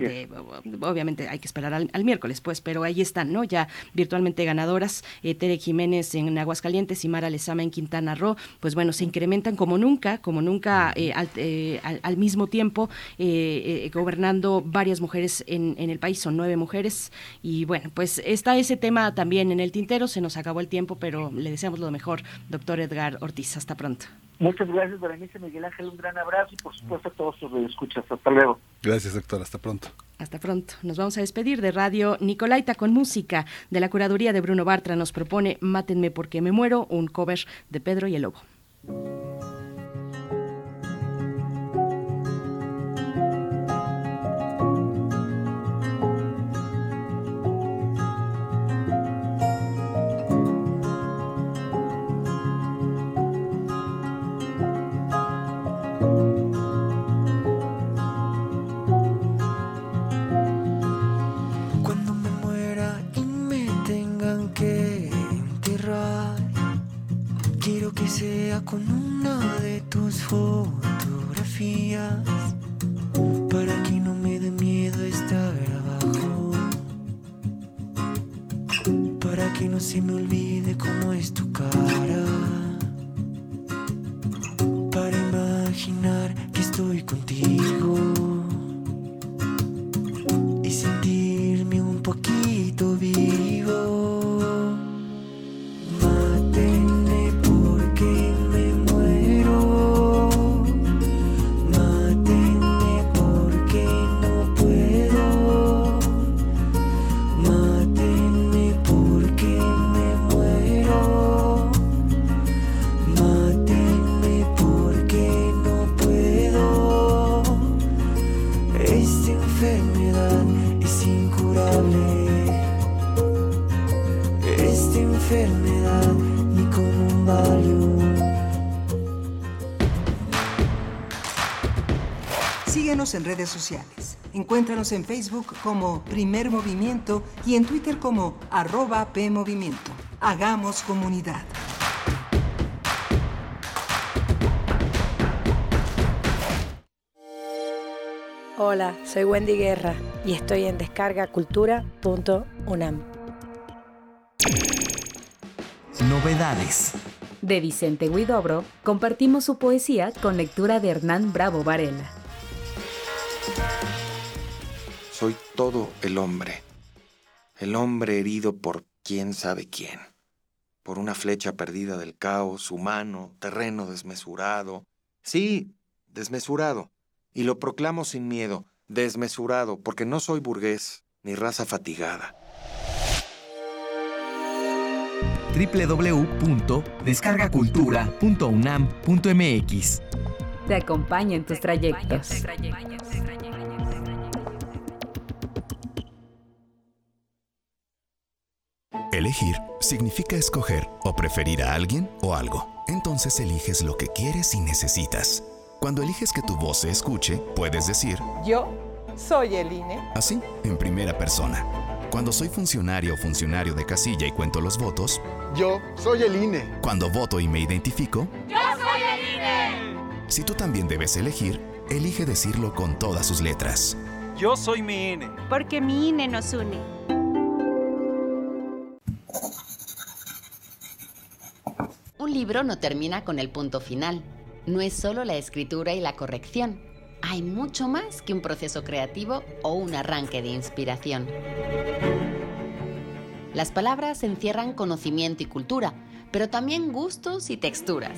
obviamente hay que esperar al al miércoles, pues, pero ahí están, ¿no? Ya virtualmente ganadoras, eh, Tere Jiménez en Aguascalientes y Mara Lezama en Quintana Roo, pues bueno, se incrementan como nunca, como nunca eh, eh, al, mismo tiempo, gobernando varias mujeres en, en el país, son nueve mujeres, y bueno, pues está ese tema también en el tintero, se nos acabó el tiempo, pero le deseamos lo mejor, doctor Edgar Ortiz, hasta pronto.
Muchas gracias, Berenice Miguel Ángel, un gran abrazo y por supuesto a todos sus escuchas. Hasta luego.
Gracias, doctor. Hasta pronto.
Hasta pronto. Nos vamos a despedir de Radio Nicolaita con música de la curaduría de Bruno Bartra. Nos propone Mátenme porque me muero, un cover de Pedro y el Lobo.
Sea con una de tus fotografías para que no me dé miedo estar abajo. Para que no se me olvide cómo es tu cara. Para imaginar que estoy contigo
Síguenos en redes sociales. Encuéntranos en Facebook como Primer Movimiento y en Twitter como arroba PMovimiento. Hagamos comunidad.
Hola, soy Wendy Guerra y estoy en descargacultura.unam.
Novedades.
De Vicente Guidobro, compartimos su poesía con lectura de Hernán Bravo Varela.
Soy todo el hombre. El hombre herido por quién sabe quién. Por una flecha perdida del caos humano, terreno desmesurado. Sí, desmesurado. Y lo proclamo sin miedo, desmesurado, porque no soy burgués ni raza fatigada.
www.descargacultura.unam.mx
Te acompaña en tus trayectos.
Elegir significa escoger o preferir a alguien o algo. Entonces eliges lo que quieres y necesitas. Cuando eliges que tu voz se escuche, puedes decir,
Yo soy el INE.
así, en primera persona. Cuando soy funcionario o funcionario de casilla y cuento los votos,
Yo soy el INE.
cuando voto y me identifico,
¡Yo soy el INE!
Si tú también debes elegir, elige decirlo con todas sus letras.
Yo soy mi INE.
Porque mi INE nos une.
Un libro no termina con el punto final. No es solo la escritura y la corrección. Hay mucho más que un proceso creativo o un arranque de inspiración. Las palabras encierran conocimiento y cultura, pero también gustos y texturas.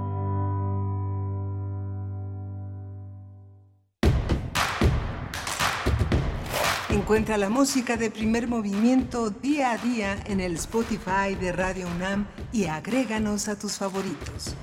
Encuentra la música de primer movimiento día a día en el Spotify de Radio UNAM y agréganos a tus favoritos.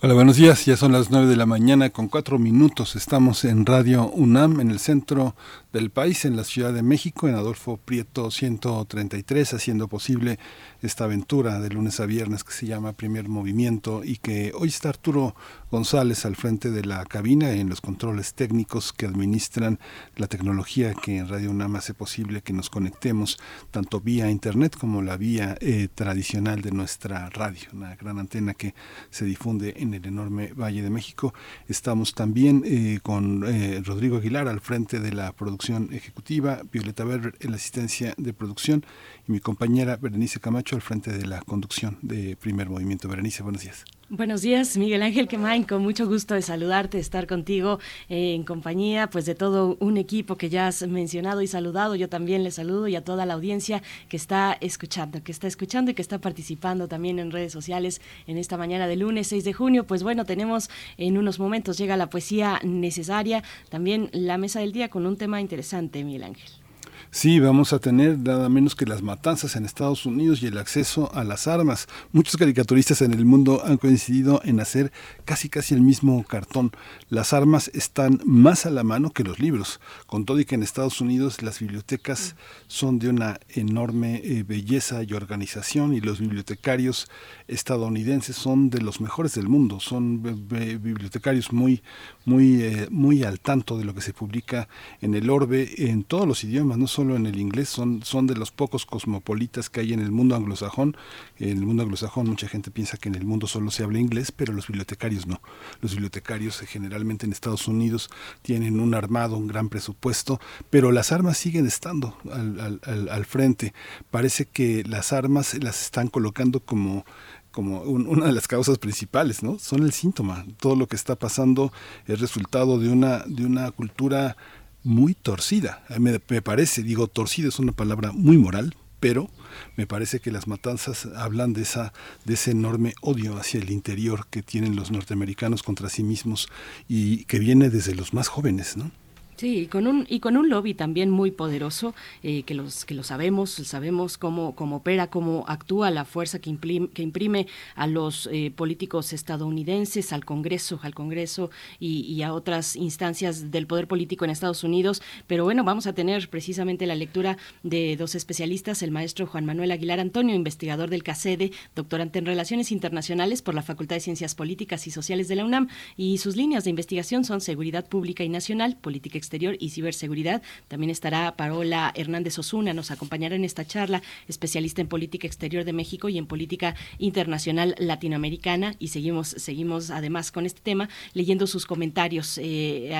Hola, buenos días. Ya son las 9 de la mañana con cuatro minutos. Estamos en Radio UNAM, en el centro del país, en la Ciudad de México, en Adolfo Prieto 133, haciendo posible esta aventura de lunes a viernes que se llama Primer Movimiento y que hoy está Arturo González al frente de la cabina en los controles técnicos que administran la tecnología que en Radio UNAM hace posible que nos conectemos tanto vía internet como la vía eh, tradicional de nuestra radio, una gran antena que se difunde en el enorme Valle de México. Estamos también eh, con eh, Rodrigo Aguilar al frente de la producción producción ejecutiva, Violeta Berber en la asistencia de producción y mi compañera Berenice Camacho al frente de la conducción de Primer Movimiento. Berenice, buenos días.
Buenos días, Miguel Ángel Quemain, con mucho gusto de saludarte, estar contigo eh, en compañía pues de todo un equipo que ya has mencionado y saludado. Yo también le saludo y a toda la audiencia que está escuchando, que está escuchando y que está participando también en redes sociales en esta mañana de lunes 6 de junio. Pues bueno, tenemos en unos momentos llega la poesía necesaria, también la mesa del día con un tema interesante, Miguel Ángel.
Sí, vamos a tener nada menos que las matanzas en Estados Unidos y el acceso a las armas. Muchos caricaturistas en el mundo han coincidido en hacer casi casi el mismo cartón. Las armas están más a la mano que los libros, con todo y que en Estados Unidos las bibliotecas son de una enorme eh, belleza y organización y los bibliotecarios estadounidenses son de los mejores del mundo, son bibliotecarios muy muy eh, muy al tanto de lo que se publica en el orbe en todos los idiomas, no solo en el inglés, son, son de los pocos cosmopolitas que hay en el mundo anglosajón. En el mundo anglosajón mucha gente piensa que en el mundo solo se habla inglés, pero los bibliotecarios no. Los bibliotecarios eh, generalmente en Estados Unidos tienen un armado, un gran presupuesto, pero las armas siguen estando al, al, al frente. Parece que las armas las están colocando como como una de las causas principales, ¿no? Son el síntoma. Todo lo que está pasando es resultado de una, de una cultura muy torcida. Me, me parece, digo, torcida es una palabra muy moral, pero me parece que las matanzas hablan de esa de ese enorme odio hacia el interior que tienen los norteamericanos contra sí mismos y que viene desde los más jóvenes, ¿no?
Sí, y con un, y con un lobby también muy poderoso, eh, que, los, que lo sabemos, sabemos cómo, cómo opera, cómo actúa la fuerza que imprime, que imprime a los eh, políticos estadounidenses, al Congreso, al Congreso y, a otras instancias del poder político en Estados Unidos. Pero bueno, vamos a tener precisamente la lectura de dos especialistas, el maestro Juan Manuel Aguilar Antonio, investigador del CACEDE, doctorante en Relaciones Internacionales por la Facultad de Ciencias Políticas y Sociales de la UNAM, y sus líneas de investigación son seguridad pública y nacional, política exterior Exterior y Ciberseguridad. También estará Parola Hernández Osuna, nos acompañará en esta charla, especialista en política exterior de México y en política internacional latinoamericana. Y seguimos, seguimos además con este tema, leyendo sus comentarios eh,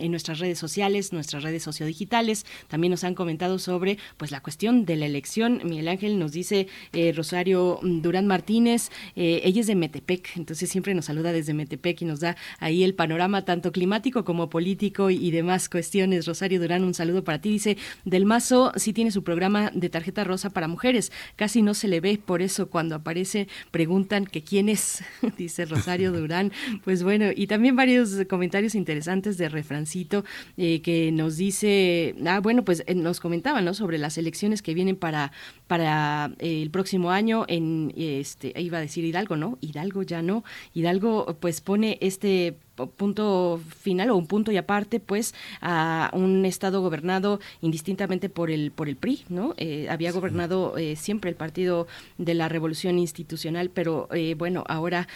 en nuestras redes sociales, nuestras redes sociodigitales. También nos han comentado sobre pues la cuestión de la elección. Miguel Ángel nos dice eh, Rosario Durán Martínez, eh, ella es de Metepec, entonces siempre nos saluda desde Metepec y nos da ahí el panorama tanto climático como político y demás cuestiones. Rosario Durán, un saludo para ti. Dice, Del Mazo sí tiene su programa de tarjeta rosa para mujeres. Casi no se le ve, por eso cuando aparece preguntan que quién es, dice Rosario Durán. Pues bueno, y también varios comentarios interesantes de Refrancito eh, que nos dice, ah, bueno, pues eh, nos comentaba, ¿no? Sobre las elecciones que vienen para, para eh, el próximo año en, este, iba a decir Hidalgo, ¿no? Hidalgo ya no. Hidalgo pues pone este punto final o un punto y aparte pues a un estado gobernado indistintamente por el por el PRI no eh, había gobernado eh, siempre el partido de la revolución institucional pero eh, bueno ahora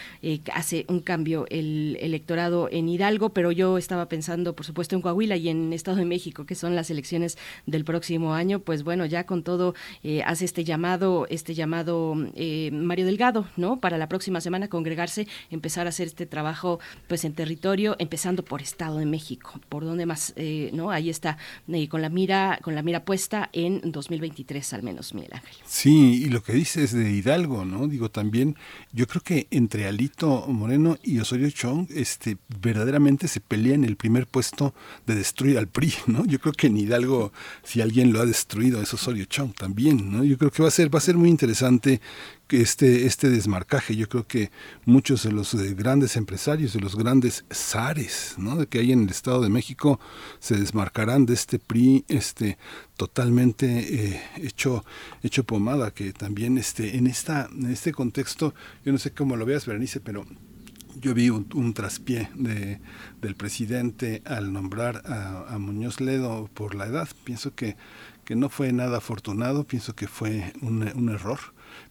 hace un cambio el electorado en Hidalgo pero yo estaba pensando por supuesto en Coahuila y en Estado de México que son las elecciones del próximo año. Pues bueno ya con todo hace este llamado este llamado Mario Delgado no para la próxima semana congregarse empezar a hacer este trabajo pues en territorio, empezando por Estado de México, por donde más, eh, ¿no? Ahí está, eh, con la mira, con la mira puesta en 2023 al menos, Miguel Ángel.
Sí, y lo que dices de Hidalgo, ¿no? Digo también, yo creo que entre Alito Moreno y Osorio Chong, este, verdaderamente se pelean el primer puesto de destruir al PRI, ¿no? Yo creo que en Hidalgo, si alguien lo ha destruido, es Osorio Chong también, ¿no? Yo creo que va a ser, va a ser muy interesante este, este desmarcaje. Yo creo que muchos de los eh, grandes empresarios, de los grandes zares ¿no? que hay en el Estado de México, se desmarcarán de este PRI este, totalmente eh, hecho, hecho pomada, que también este, en, esta, en este contexto, yo no sé cómo lo veas, Berenice, pero yo vi un, traspié de, del presidente al nombrar a, Muñoz Ledo por la edad. Pienso que, que no fue nada afortunado, pienso que fue un error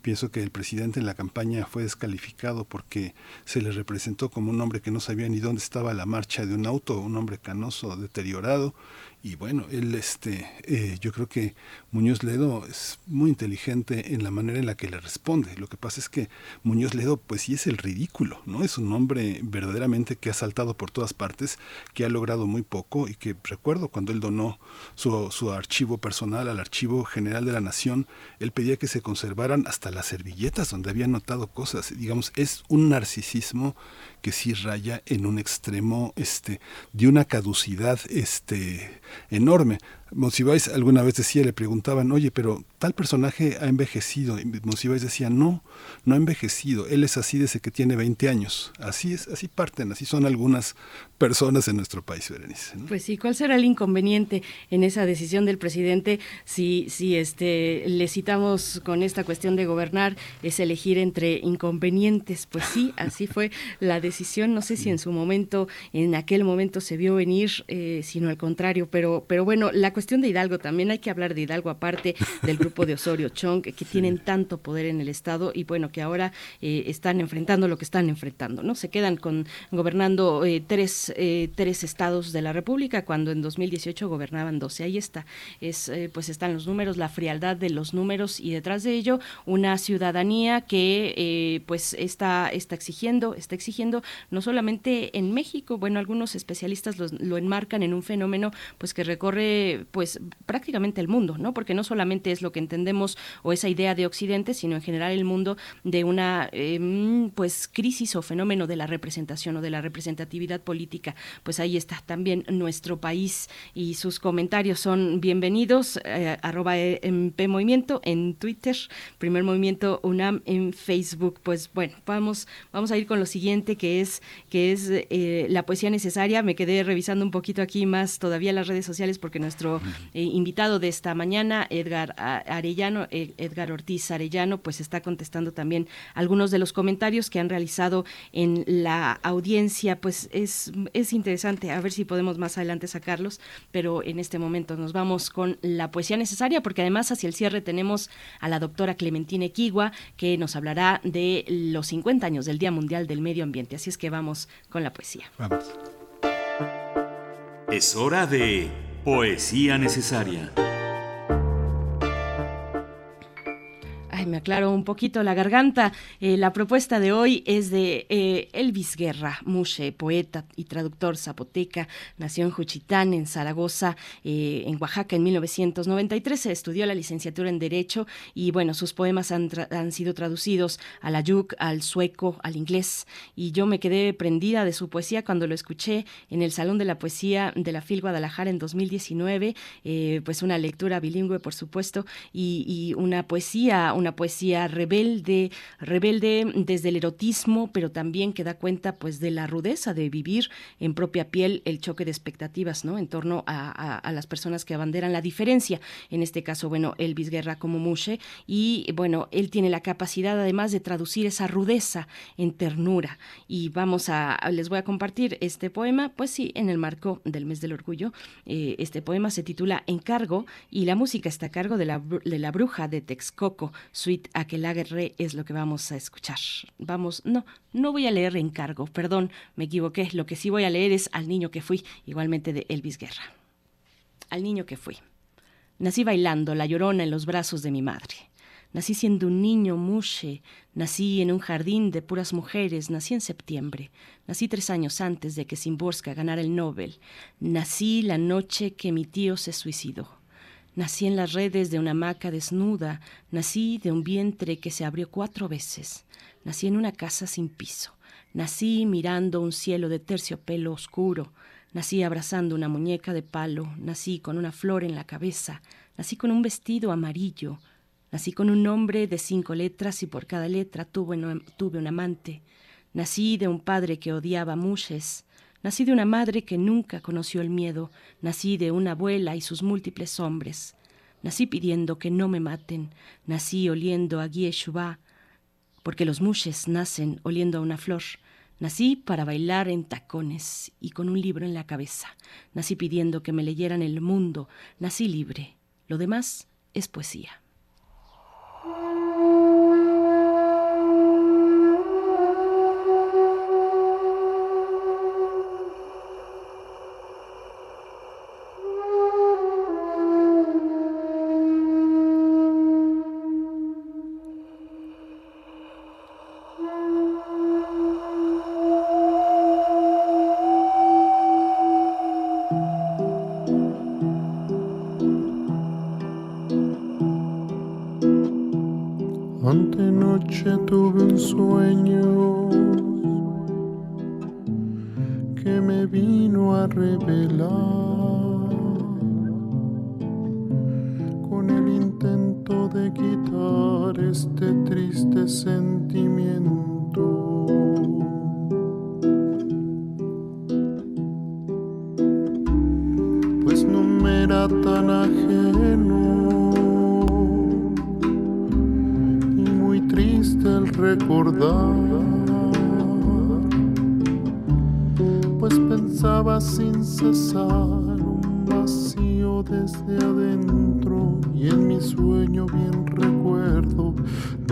Pienso que el presidente en la campaña fue descalificado porque se le representó como un hombre que no sabía ni dónde estaba la marcha de un auto, un hombre canoso, deteriorado, y bueno, él, este, eh, yo creo que Muñoz Ledo es muy inteligente en la manera en la que le responde. Lo que pasa es que Muñoz Ledo, pues sí es el ridículo, ¿no? Es un hombre verdaderamente que ha saltado por todas partes, que ha logrado muy poco y que recuerdo cuando él donó su, su archivo personal al Archivo General de la Nación, él pedía que se conservaran hasta las servilletas donde había notado cosas. Digamos, es un narcisismo que sí raya en un extremo este, de una caducidad este, enorme. Monsiváis alguna vez decía, le preguntaban, oye, pero tal personaje ha envejecido. Y Monsiváis decía, no, no ha envejecido. Él es así desde que tiene 20 años. Así es, así parten, así son algunas personas en nuestro país, Berenice.
Pues sí, ¿cuál será el inconveniente en esa decisión del presidente si, si este, le citamos con esta cuestión de gobernar, es elegir entre inconvenientes? Pues sí, así fue la decisión. No sé si en su momento, en aquel momento se vio venir, eh, sino al contrario, pero, pero bueno, la cuestión de Hidalgo, también hay que hablar de Hidalgo aparte del grupo de Osorio Chong, que tienen tanto poder en el Estado y bueno, que ahora eh, están enfrentando lo que están enfrentando, ¿no? Se quedan con gobernando eh, tres, eh, tres estados de la República cuando en 2018 gobernaban 12. Ahí está, es, pues están los números, la frialdad de los números y detrás de ello una ciudadanía que pues está, está exigiendo, está exigiendo no solamente en México, bueno, algunos especialistas lo, lo enmarcan en un fenómeno pues que recorre pues prácticamente el mundo, ¿no? Porque no solamente es lo que entendemos o esa idea de Occidente, sino en general el mundo de una em, pues crisis o fenómeno de la representación o de la representatividad política. Pues ahí está también nuestro país y sus comentarios son bienvenidos. Eh, arroba MP Movimiento en Twitter, Primer Movimiento UNAM en Facebook. Pues bueno, vamos, vamos a ir con lo siguiente que es que es eh, la poesía necesaria. Me quedé revisando un poquito aquí más todavía las redes sociales porque nuestro eh, invitado de esta mañana, Edgar Arellano, eh, Edgar Ortiz Arellano, pues está contestando también algunos de los comentarios que han realizado en la audiencia. Pues es, es interesante, a ver si podemos más adelante sacarlos, pero en este momento nos vamos con la poesía necesaria, porque además hacia el cierre tenemos a la doctora Clementina Equigua, que nos hablará de los 50 años del Día Mundial del Medio Ambiente. Así es que vamos con la poesía.
Vamos.
Es hora de poesía necesaria.
Me aclaro un poquito la garganta. Eh, la propuesta de hoy es de eh, Elvis Guerra, Mushe, poeta y traductor zapoteca. Nació en Juchitán, en Zaragoza, eh, en Oaxaca, en 1993. Se estudió la licenciatura en Derecho y, bueno, sus poemas han, sido traducidos al ayuk, al sueco, al inglés. Y yo me quedé prendida de su poesía cuando lo escuché en el Salón de la Poesía de la FIL Guadalajara en 2019. pues una lectura bilingüe, por supuesto, y, y una poesía, una poesía rebelde, rebelde desde el erotismo, pero también que da cuenta pues de la rudeza de vivir en propia piel el choque de expectativas, ¿no? En torno a, las personas que abanderan la diferencia. En este caso, bueno, Elvis Guerra como Mushe y bueno, él tiene la capacidad además de traducir esa rudeza en ternura. Y vamos a, les voy a compartir este poema, pues sí, en el marco del mes del orgullo. Eh, este poema se titula Encargo y la música está a cargo de la, de la bruja de Texcoco. Suite Aquelaguerre es lo que vamos a escuchar. Vamos, no, no voy a leer encargo, perdón, me equivoqué. Lo que sí voy a leer es Al niño que fui, igualmente de Elvis Guerra. Al niño que fui. Nací bailando la llorona en los brazos de mi madre. Nací siendo un niño mushe, nací en un jardín de puras mujeres, nací en septiembre, nací tres años antes de que Simborska ganara el Nobel, nací la noche que mi tío se suicidó. Nací en las redes de una hamaca desnuda, nací de un vientre que se abrió cuatro veces, nací en una casa sin piso, nací mirando un cielo de terciopelo oscuro, nací abrazando una muñeca de palo, nací con una flor en la cabeza, nací con un vestido amarillo, nací con un nombre de cinco letras y por cada letra tuve, un amante, nací de un padre que odiaba mushes, Nací de una madre que nunca conoció el miedo, nací de una abuela y sus múltiples hombres. Nací pidiendo que no me maten, nací oliendo a Guieshubá, porque los mushes nacen oliendo a una flor. Nací para bailar en tacones y con un libro en la cabeza. Nací pidiendo que me leyeran el mundo. Nací libre. Lo demás es poesía.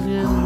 그.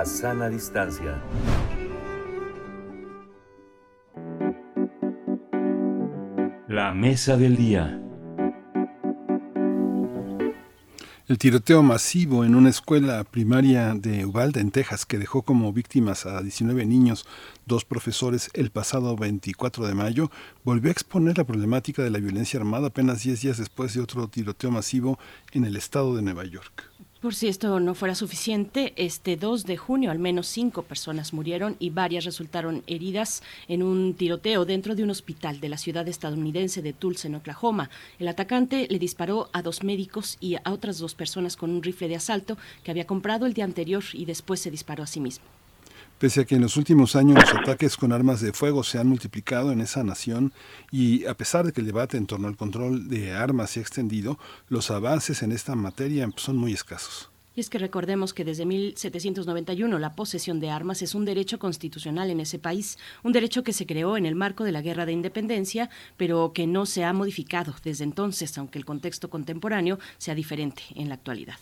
La sana distancia. La mesa del día.
El tiroteo masivo en una escuela primaria de Uvalde, en Texas, que dejó como víctimas a 19 niños, dos profesores, el pasado 24 de mayo, volvió a exponer la problemática de la violencia armada apenas 10 días después de otro tiroteo masivo en el estado de Nueva York.
Por si esto no fuera suficiente, este 2 de junio al menos cinco personas murieron y varias resultaron heridas en un tiroteo dentro de un hospital de la ciudad estadounidense de Tulsa, en Oklahoma. El atacante le disparó a dos médicos y a otras dos personas con un rifle de asalto que había comprado el día anterior y después se disparó a sí mismo.
Pese a que en los últimos años los ataques con armas de fuego se han multiplicado en esa nación y a pesar de que el debate en torno al control de armas se ha extendido, los avances en esta materia son muy escasos.
Y es que recordemos que desde 1791 la posesión de armas es un derecho constitucional en ese país, un derecho que se creó en el marco de la Guerra de Independencia, pero que no se ha modificado desde entonces, aunque el contexto contemporáneo sea diferente en la actualidad.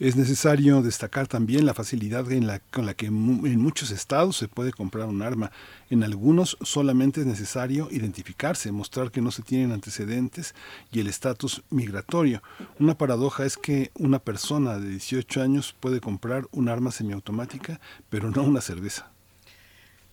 Es necesario destacar también la facilidad con la que en muchos estados se puede comprar un arma. En algunos solamente es necesario identificarse, mostrar que no se tienen antecedentes y el estatus migratorio. Una paradoja es que una persona de 18 años puede comprar un arma semiautomática, pero no una cerveza.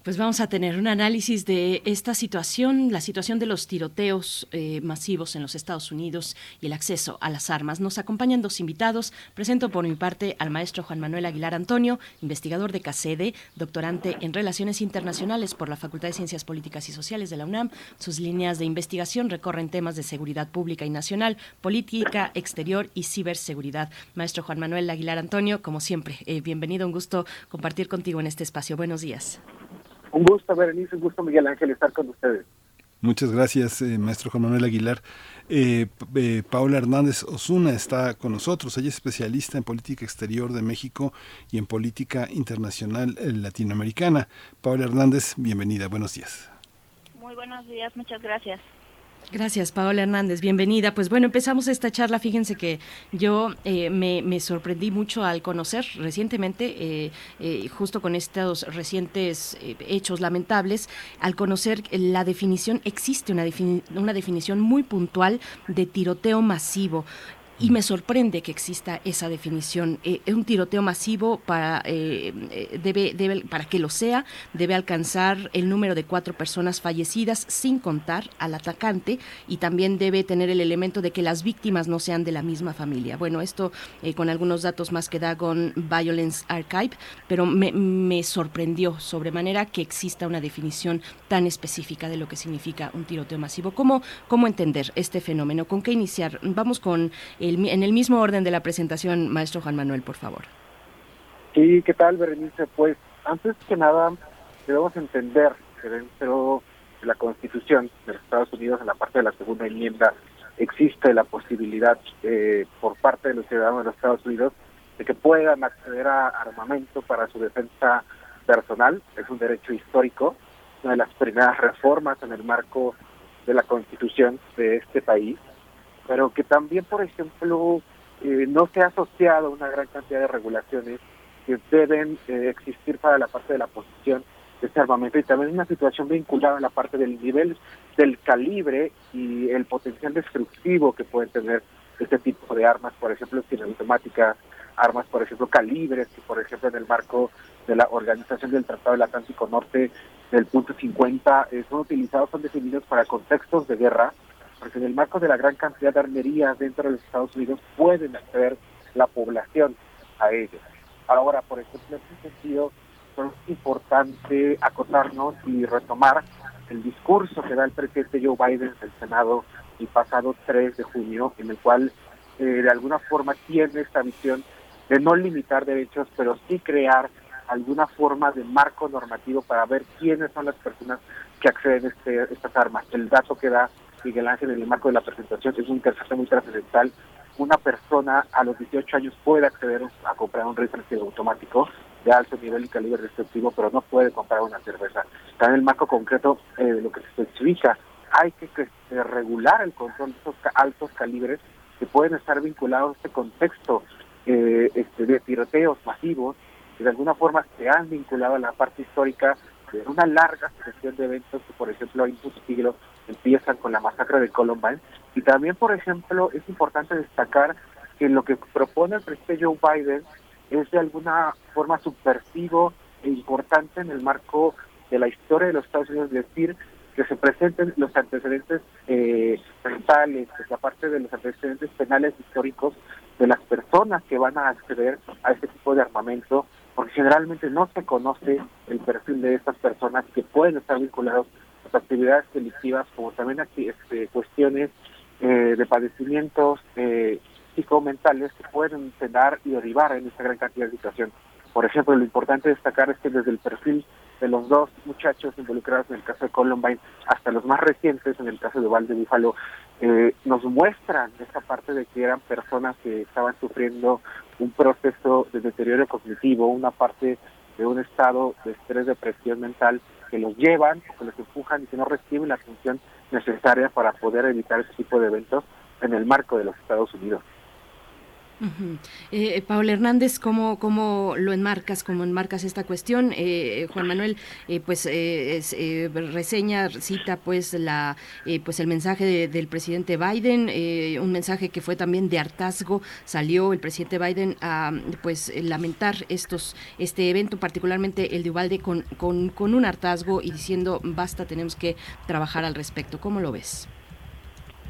Pues vamos a tener un análisis de esta situación, la situación de los tiroteos eh, masivos en los Estados Unidos y el acceso a las armas. Nos acompañan dos invitados. Presento por mi parte al maestro Juan Manuel Aguilar Antonio, investigador de CACEDE, doctorante en Relaciones Internacionales por la Facultad de Ciencias Políticas y Sociales de la UNAM. Sus líneas de investigación recorren temas de seguridad pública y nacional, política exterior y ciberseguridad. Maestro Juan Manuel Aguilar Antonio, como siempre, eh, bienvenido, un gusto compartir contigo en este espacio. Buenos días.
Un gusto, Berenice, un gusto, Miguel Ángel, estar con ustedes.
Muchas gracias, eh, maestro Juan Manuel Aguilar. Eh, eh, Paula Hernández Osuna está con nosotros. Ella es especialista en política exterior de México y en política internacional latinoamericana. Paula Hernández, bienvenida. Buenos días.
Muy buenos días, muchas gracias.
Gracias, Paola Hernández. Bienvenida. Pues bueno, empezamos esta charla. Fíjense que yo eh, me, sorprendí mucho al conocer recientemente, eh, eh, justo con estos recientes hechos lamentables, al conocer la definición, existe una, una definición muy puntual de tiroteo masivo y me sorprende que exista esa definición. Eh, un tiroteo masivo para, eh, eh, debe, debe, para que lo sea, debe alcanzar el número de cuatro personas fallecidas sin contar al atacante y también debe tener el elemento de que las víctimas no sean de la misma familia. Bueno, esto con algunos datos más que da con Violence Archive, pero me, me sorprendió sobremanera que exista una definición tan específica de lo que significa un tiroteo masivo. ¿Cómo, cómo entender este fenómeno? ¿Con qué iniciar? Vamos con en el mismo orden de la presentación, maestro Juan Manuel, por favor.
Sí, ¿qué tal, Berenice? Pues antes que nada, debemos entender que dentro de la Constitución de los Estados Unidos, en la parte de la segunda enmienda, existe la posibilidad eh, por parte de los ciudadanos de los Estados Unidos de que puedan acceder a armamento para su defensa personal. Es un derecho histórico, una de las primeras reformas en el marco de la Constitución de este país pero que también, por ejemplo, eh, no se ha asociado una gran cantidad de regulaciones que deben eh, existir para la parte de la posición de este armamento y también una situación vinculada a la parte del nivel del calibre y el potencial destructivo que pueden tener este tipo de armas, por ejemplo, automáticas, armas, por ejemplo, calibres, que por ejemplo en el marco de la Organización del Tratado del Atlántico Norte del punto 50 eh, son utilizados, son definidos para contextos de guerra porque en el marco de la gran cantidad de armerías dentro de los Estados Unidos pueden acceder la población a ellos. Ahora, por ejemplo, en ese sentido, es importante acotarnos y retomar el discurso que da el presidente Joe Biden en el Senado el pasado 3 de junio, en el cual eh, de alguna forma tiene esta visión de no limitar derechos, pero sí crear alguna forma de marco normativo para ver quiénes son las personas que acceden a este, estas armas. El dato que da Miguel Ángel en el marco de la presentación es un tercer muy trascendental. Una persona a los 18 años puede acceder a comprar un rifle automático de alto nivel y calibre restrictivo, pero no puede comprar una cerveza. Está en el marco concreto eh, de lo que se especifica. Hay que, regular el control de esos altos calibres que pueden estar vinculados a este contexto eh, este, de tiroteos masivos que de alguna forma se han vinculado a la parte histórica una larga sucesión de eventos que, por ejemplo, hay un siglo empiezan con la masacre de Columbine. Y también, por ejemplo, es importante destacar que lo que propone el presidente Joe Biden es de alguna forma subversivo e importante en el marco de la historia de los Estados Unidos, decir, que se presenten los antecedentes eh, mentales, aparte de los antecedentes penales históricos de las personas que van a acceder a este tipo de armamento, porque generalmente no se conoce el perfil de estas personas que pueden estar vinculados actividades delictivas como también este, cuestiones eh, de padecimientos eh, psicomentales que pueden tener y derivar en esta gran cantidad de situación. Por ejemplo, lo importante destacar es que desde el perfil de los dos muchachos involucrados en el caso de Columbine hasta los más recientes en el caso de Valde Búfalo, eh, nos muestran esta parte de que eran personas que estaban sufriendo un proceso de deterioro cognitivo, una parte de un estado de estrés, depresión mental que los llevan, que los empujan y que no reciben la atención necesaria para poder evitar ese tipo de eventos en el marco de los Estados Unidos.
Eh, Paul Hernández, ¿cómo, ¿cómo lo enmarcas, cómo enmarcas esta cuestión? Eh, Juan Manuel, eh, pues reseña, cita pues la pues el mensaje del presidente Biden, un mensaje que fue también de hartazgo, salió el presidente Biden a pues lamentar estos este evento, particularmente el de Ubalde, con, con, con un hartazgo y diciendo basta, tenemos que trabajar al respecto. ¿Cómo lo ves?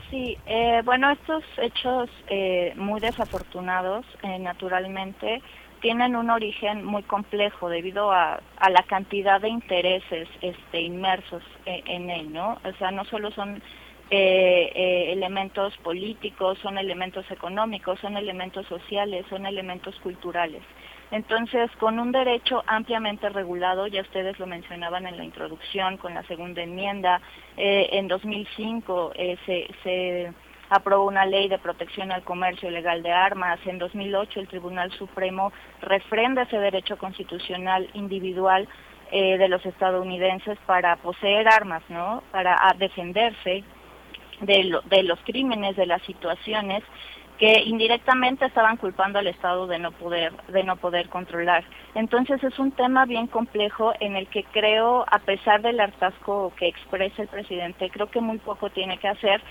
Sí, eh, bueno, estos hechos eh, muy desafortunados, eh, naturalmente, tienen un origen muy complejo debido a, la cantidad de intereses este, inmersos en, él, ¿no? O sea, no solo son elementos políticos, son elementos económicos, son elementos sociales, son elementos culturales. Entonces, con un derecho ampliamente regulado, ya ustedes lo mencionaban en la introducción, con la segunda enmienda, eh, en 2005 eh, se, aprobó una ley de protección al comercio legal de armas. En 2008 el Tribunal Supremo refrenda ese derecho constitucional individual eh, de los estadounidenses para poseer armas, ¿no? Para defenderse de, de los crímenes, de las situaciones que indirectamente estaban culpando al Estado de no poder de no poder controlar. Entonces es un tema bien complejo en el que creo, a pesar del hartazgo que expresa el presidente, creo que muy poco tiene que hacer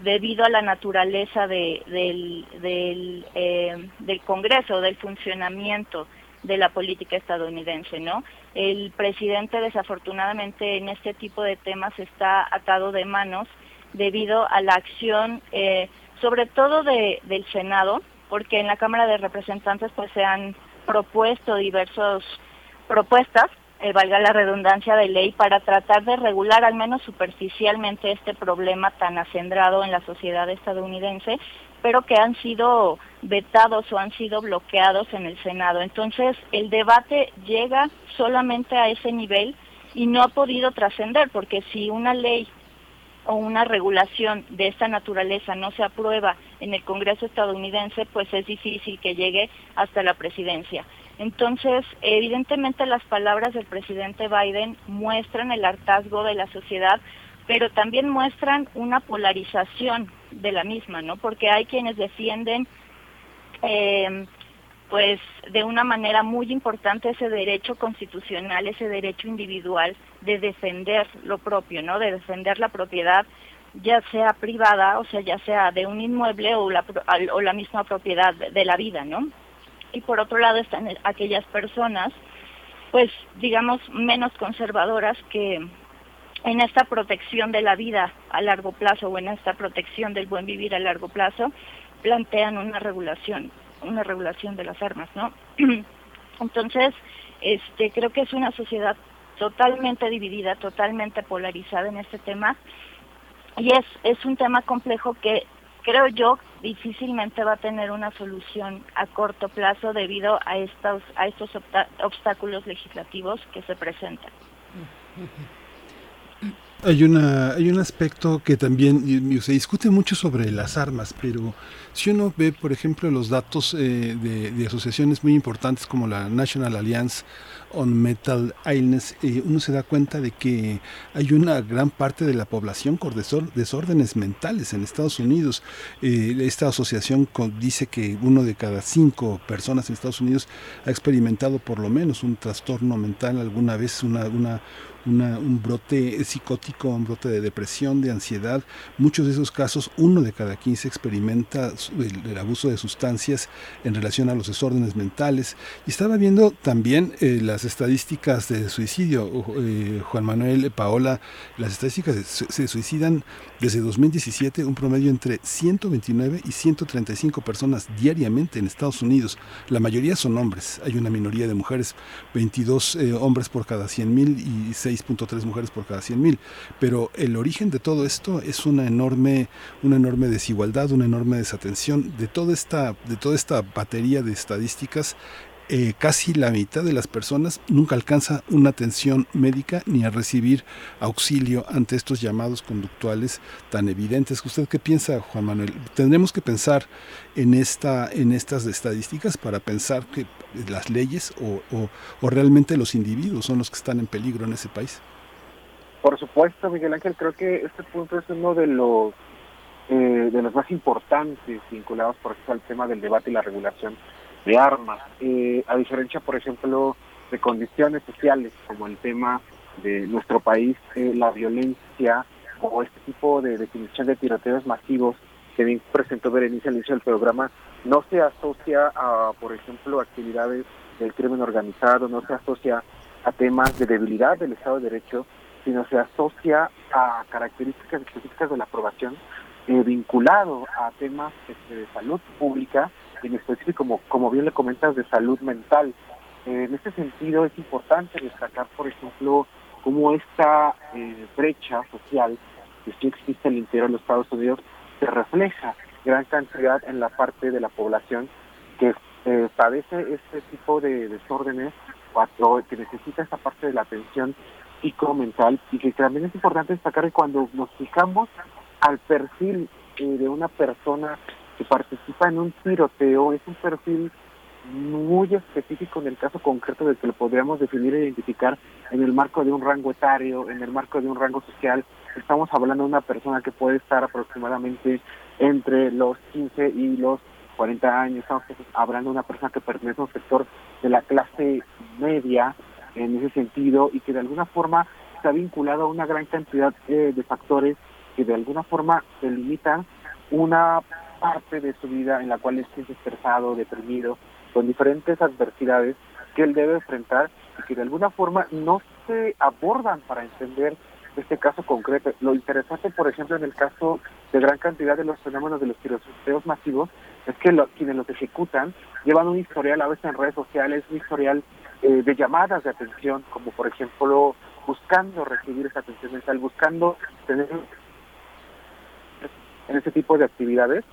debido a la naturaleza de, del, del, eh, del Congreso, del funcionamiento de la política estadounidense, ¿no? El presidente desafortunadamente en este tipo de temas está atado de manos debido a la acción eh, sobre todo de, del Senado, porque en la Cámara de Representantes pues se han propuesto diversas propuestas, eh, valga la redundancia de ley, para tratar de regular al menos superficialmente este problema tan acendrado en la sociedad estadounidense, pero que han sido vetados o han sido bloqueados en el Senado. Entonces, el debate llega solamente a ese nivel y no ha podido trascender, porque si una ley o una regulación de esta naturaleza no se aprueba en el Congreso estadounidense, pues es difícil que llegue hasta la presidencia. Entonces, evidentemente las palabras del presidente Biden muestran el hartazgo de la sociedad, pero también muestran una polarización de la misma, ¿no? Porque hay quienes defienden eh, pues de una manera muy importante ese derecho constitucional, ese derecho individual de defender lo propio, ¿no? De defender la propiedad, ya sea privada, o sea, ya sea de un inmueble o la, o la misma propiedad de la vida, ¿no? Y por otro lado están aquellas personas, pues digamos, menos conservadoras que en esta protección de la vida a largo plazo o en esta protección del buen vivir a largo plazo, plantean una regulación una regulación de las armas, ¿no? Entonces, este, creo que es una sociedad totalmente dividida, totalmente polarizada en este tema y es, es un tema complejo que creo yo difícilmente va a tener una solución a corto plazo debido a estos, a estos obstáculos legislativos que se presentan.
Hay, una, hay un aspecto que también se discute mucho sobre las armas, pero si uno ve, por ejemplo, los datos eh, de, asociaciones muy importantes como la National Alliance on Metal Illness, eh, uno se da cuenta de que hay una gran parte de la población con desórdenes mentales en Estados Unidos. Eh, esta asociación dice que uno de cada cinco personas en Estados Unidos ha experimentado por lo menos un trastorno mental alguna vez, una, una un brote psicótico, un brote de depresión, de ansiedad. Muchos de esos casos, uno de cada 15 experimenta el, abuso de sustancias en relación a los desórdenes mentales. Y estaba viendo también eh, las estadísticas de suicidio, eh, Juan Manuel, Paola, las estadísticas se, suicidan desde 2017 un promedio entre 129 y 135 personas diariamente en Estados Unidos. La mayoría son hombres, hay una minoría de mujeres, 22 eh, hombres por cada 100 mil y 6 6.3 mujeres por cada 100.000. Pero el origen de todo esto es una enorme, una enorme desigualdad, una enorme desatención de toda esta, de toda esta batería de estadísticas eh, casi la mitad de las personas nunca alcanza una atención médica ni a recibir auxilio ante estos llamados conductuales tan evidentes. ¿Usted qué piensa, Juan Manuel? ¿Tendremos que pensar en, esta, en estas estadísticas para pensar que las leyes o, o realmente los individuos son los que están en peligro en ese país?
Por supuesto, Miguel Ángel, creo que este punto es uno de los
eh, de los más importantes vinculados, por ejemplo, al tema del debate y la regulación de armas. Eh, a diferencia, por ejemplo, de condiciones sociales, como el tema de nuestro país, eh, la violencia o este tipo de definición de tiroteos masivos que bien presentó Berenice al inicio del programa, no se asocia a, por ejemplo, actividades del crimen organizado, no se asocia a temas de debilidad del Estado de Derecho, sino se asocia a características específicas de la aprobación eh, vinculado a temas este, de salud pública, en específico, como, como bien le comentas, de salud mental. en este sentido, es importante destacar, por ejemplo, cómo esta eh, brecha social que sí existe en el interior de los Estados Unidos se refleja gran cantidad en la parte de la población que eh, padece este tipo de desórdenes o que necesita esta parte de la atención psicomental y que también es importante destacar que cuando nos fijamos al perfil eh, de una persona que participa en un tiroteo, es un perfil muy específico en el caso concreto de que lo podríamos definir e identificar en el marco de un rango etario, en el marco de un rango social. Estamos hablando de una persona que puede estar aproximadamente entre los 15 y los 40 años. Estamos hablando de una persona que pertenece a un sector de la clase media en ese sentido y que de alguna forma está vinculado a una gran cantidad eh, de factores que de alguna forma delimitan una parte de su vida en la cual es estresado, deprimido, con diferentes adversidades que él debe enfrentar y que de alguna forma no se abordan para entender este caso concreto. Lo interesante, por ejemplo, en el caso de gran cantidad de los fenómenos de los tiroteos masivos, es que quienes los ejecutan llevan un historial a veces en redes sociales, un historial eh, de llamadas de atención, como por ejemplo buscando recibir esa atención mental, buscando tener en ese tipo de actividades,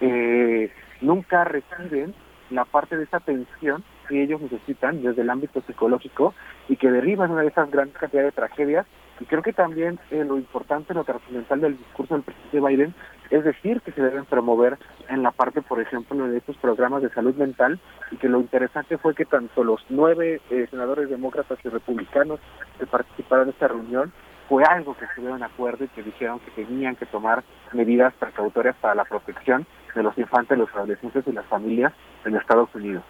eh, nunca reciben la parte de esa atención que ellos necesitan desde el ámbito psicológico y que derivan una de esas grandes cantidades de tragedias. Y creo que también eh, lo importante, lo trascendental del discurso del presidente Biden es decir que se deben promover en la parte, por ejemplo, de estos programas de salud mental y que lo interesante fue que tanto los nueve eh, senadores demócratas y republicanos que participaron en esta reunión fue algo que estuvieron acuerdo y que dijeron que tenían que tomar medidas precautorias para la protección de los infantes, los adolescentes y las familias en Estados Unidos.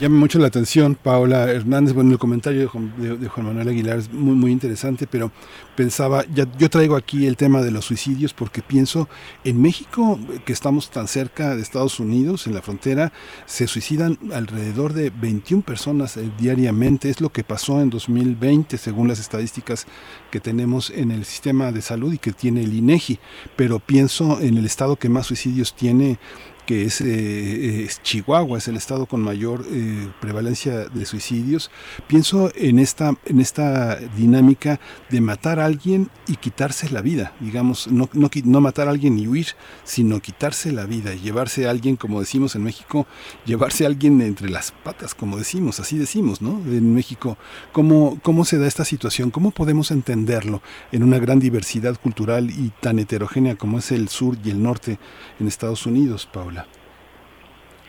Llama mucho la atención, Paola Hernández. Bueno, el comentario de Juan, Manuel Aguilar es muy, muy interesante, pero pensaba, ya, yo traigo aquí el tema de los suicidios porque pienso en México, que estamos tan cerca de Estados Unidos, en la frontera, se suicidan alrededor de 21 personas eh, diariamente. Es lo que pasó en 2020, según las estadísticas que tenemos en el sistema de salud y que tiene el INEGI. Pero pienso en el estado que más suicidios tiene que eh, es, Chihuahua, es el estado con mayor eh, prevalencia de suicidios. Pienso en esta, en esta dinámica de matar a alguien y quitarse la vida, digamos, no, no, no matar a alguien y huir, sino quitarse la vida y llevarse a alguien, como decimos en México, llevarse a alguien entre las patas, como decimos, así decimos, ¿no? En México, ¿cómo, cómo se da esta situación? ¿Cómo podemos entenderlo en una gran diversidad cultural y tan heterogénea como es el sur y el norte en Estados Unidos, Paula?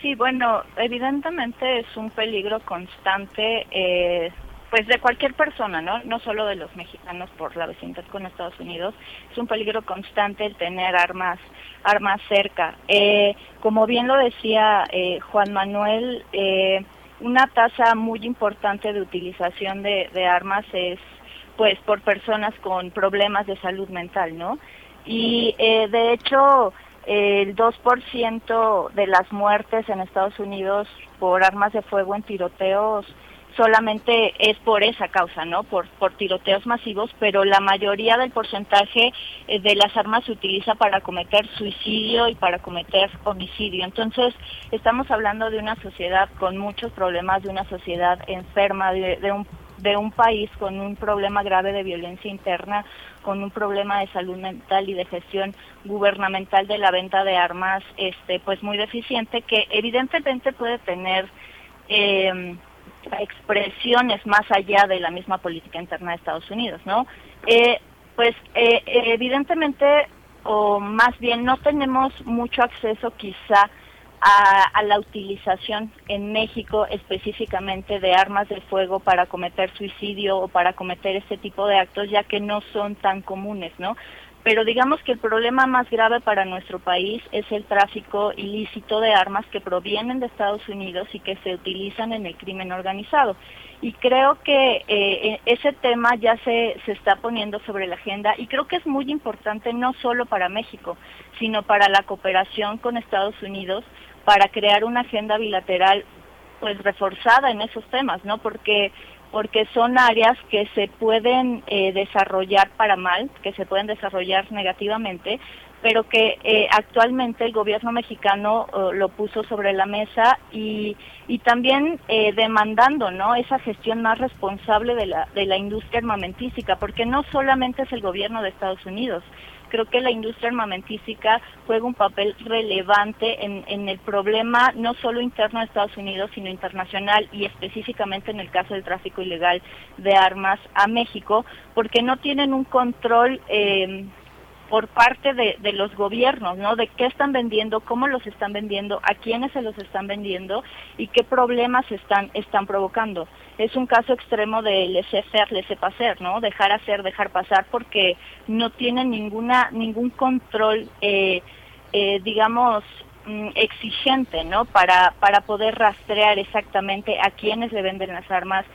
Sí, bueno, evidentemente es un peligro constante, eh, pues de cualquier persona, ¿no? No solo de los mexicanos por la vecindad con Estados Unidos, es un peligro constante el tener armas, armas cerca. Eh, como bien lo decía eh, Juan Manuel, una tasa muy importante de utilización de, de armas es, pues, por personas con problemas de salud mental, ¿no? Y de hecho el 2% de las muertes en Estados Unidos por armas de fuego en tiroteos solamente es por esa causa, ¿no? Por, por tiroteos masivos, pero la mayoría del porcentaje eh, de las armas se utiliza para cometer suicidio y para cometer homicidio. Entonces, estamos hablando de una sociedad con muchos problemas, de una sociedad enferma, de un de un país con un problema grave de violencia interna, con un problema de salud mental y de gestión gubernamental de la venta de armas, este, pues muy deficiente, que evidentemente puede tener eh, expresiones más allá de la misma política interna de Estados Unidos, ¿no? Eh, pues eh, evidentemente, o más bien no tenemos mucho acceso quizá a, la utilización en México específicamente de armas de fuego para cometer suicidio o para cometer este tipo de actos, ya que no son tan comunes, ¿no? Pero digamos que el problema más grave para nuestro país es el tráfico ilícito de armas que provienen de Estados Unidos y que se utilizan en el crimen organizado. Y creo que eh, ese tema ya se, se está poniendo sobre la agenda y creo que es muy importante no solo para México, sino para la cooperación con Estados Unidos, para crear una agenda bilateral pues reforzada en esos temas, ¿no? Porque porque son áreas que se pueden eh, desarrollar para mal, que se pueden desarrollar negativamente, pero que eh, actualmente el gobierno mexicano eh, lo puso sobre la mesa y, y también demandando no esa gestión más responsable de la, de la industria armamentística, porque no solamente es el gobierno de Estados Unidos, creo que la industria armamentística juega un papel relevante en, el problema no solo interno de Estados Unidos, sino internacional y específicamente en el caso del tráfico ilegal de armas a México, porque no tienen un control eh, por parte de, de, los gobiernos, ¿no? De qué están vendiendo, cómo los están vendiendo, a quiénes se los están vendiendo y qué problemas están, están provocando. Es un caso extremo de laissez-faire, laissez-passer, ¿no? Dejar hacer, dejar pasar, porque no tienen ninguna, ningún control, eh, eh, digamos, mm, exigente, ¿no? Para, para poder rastrear exactamente a quiénes le venden las armas,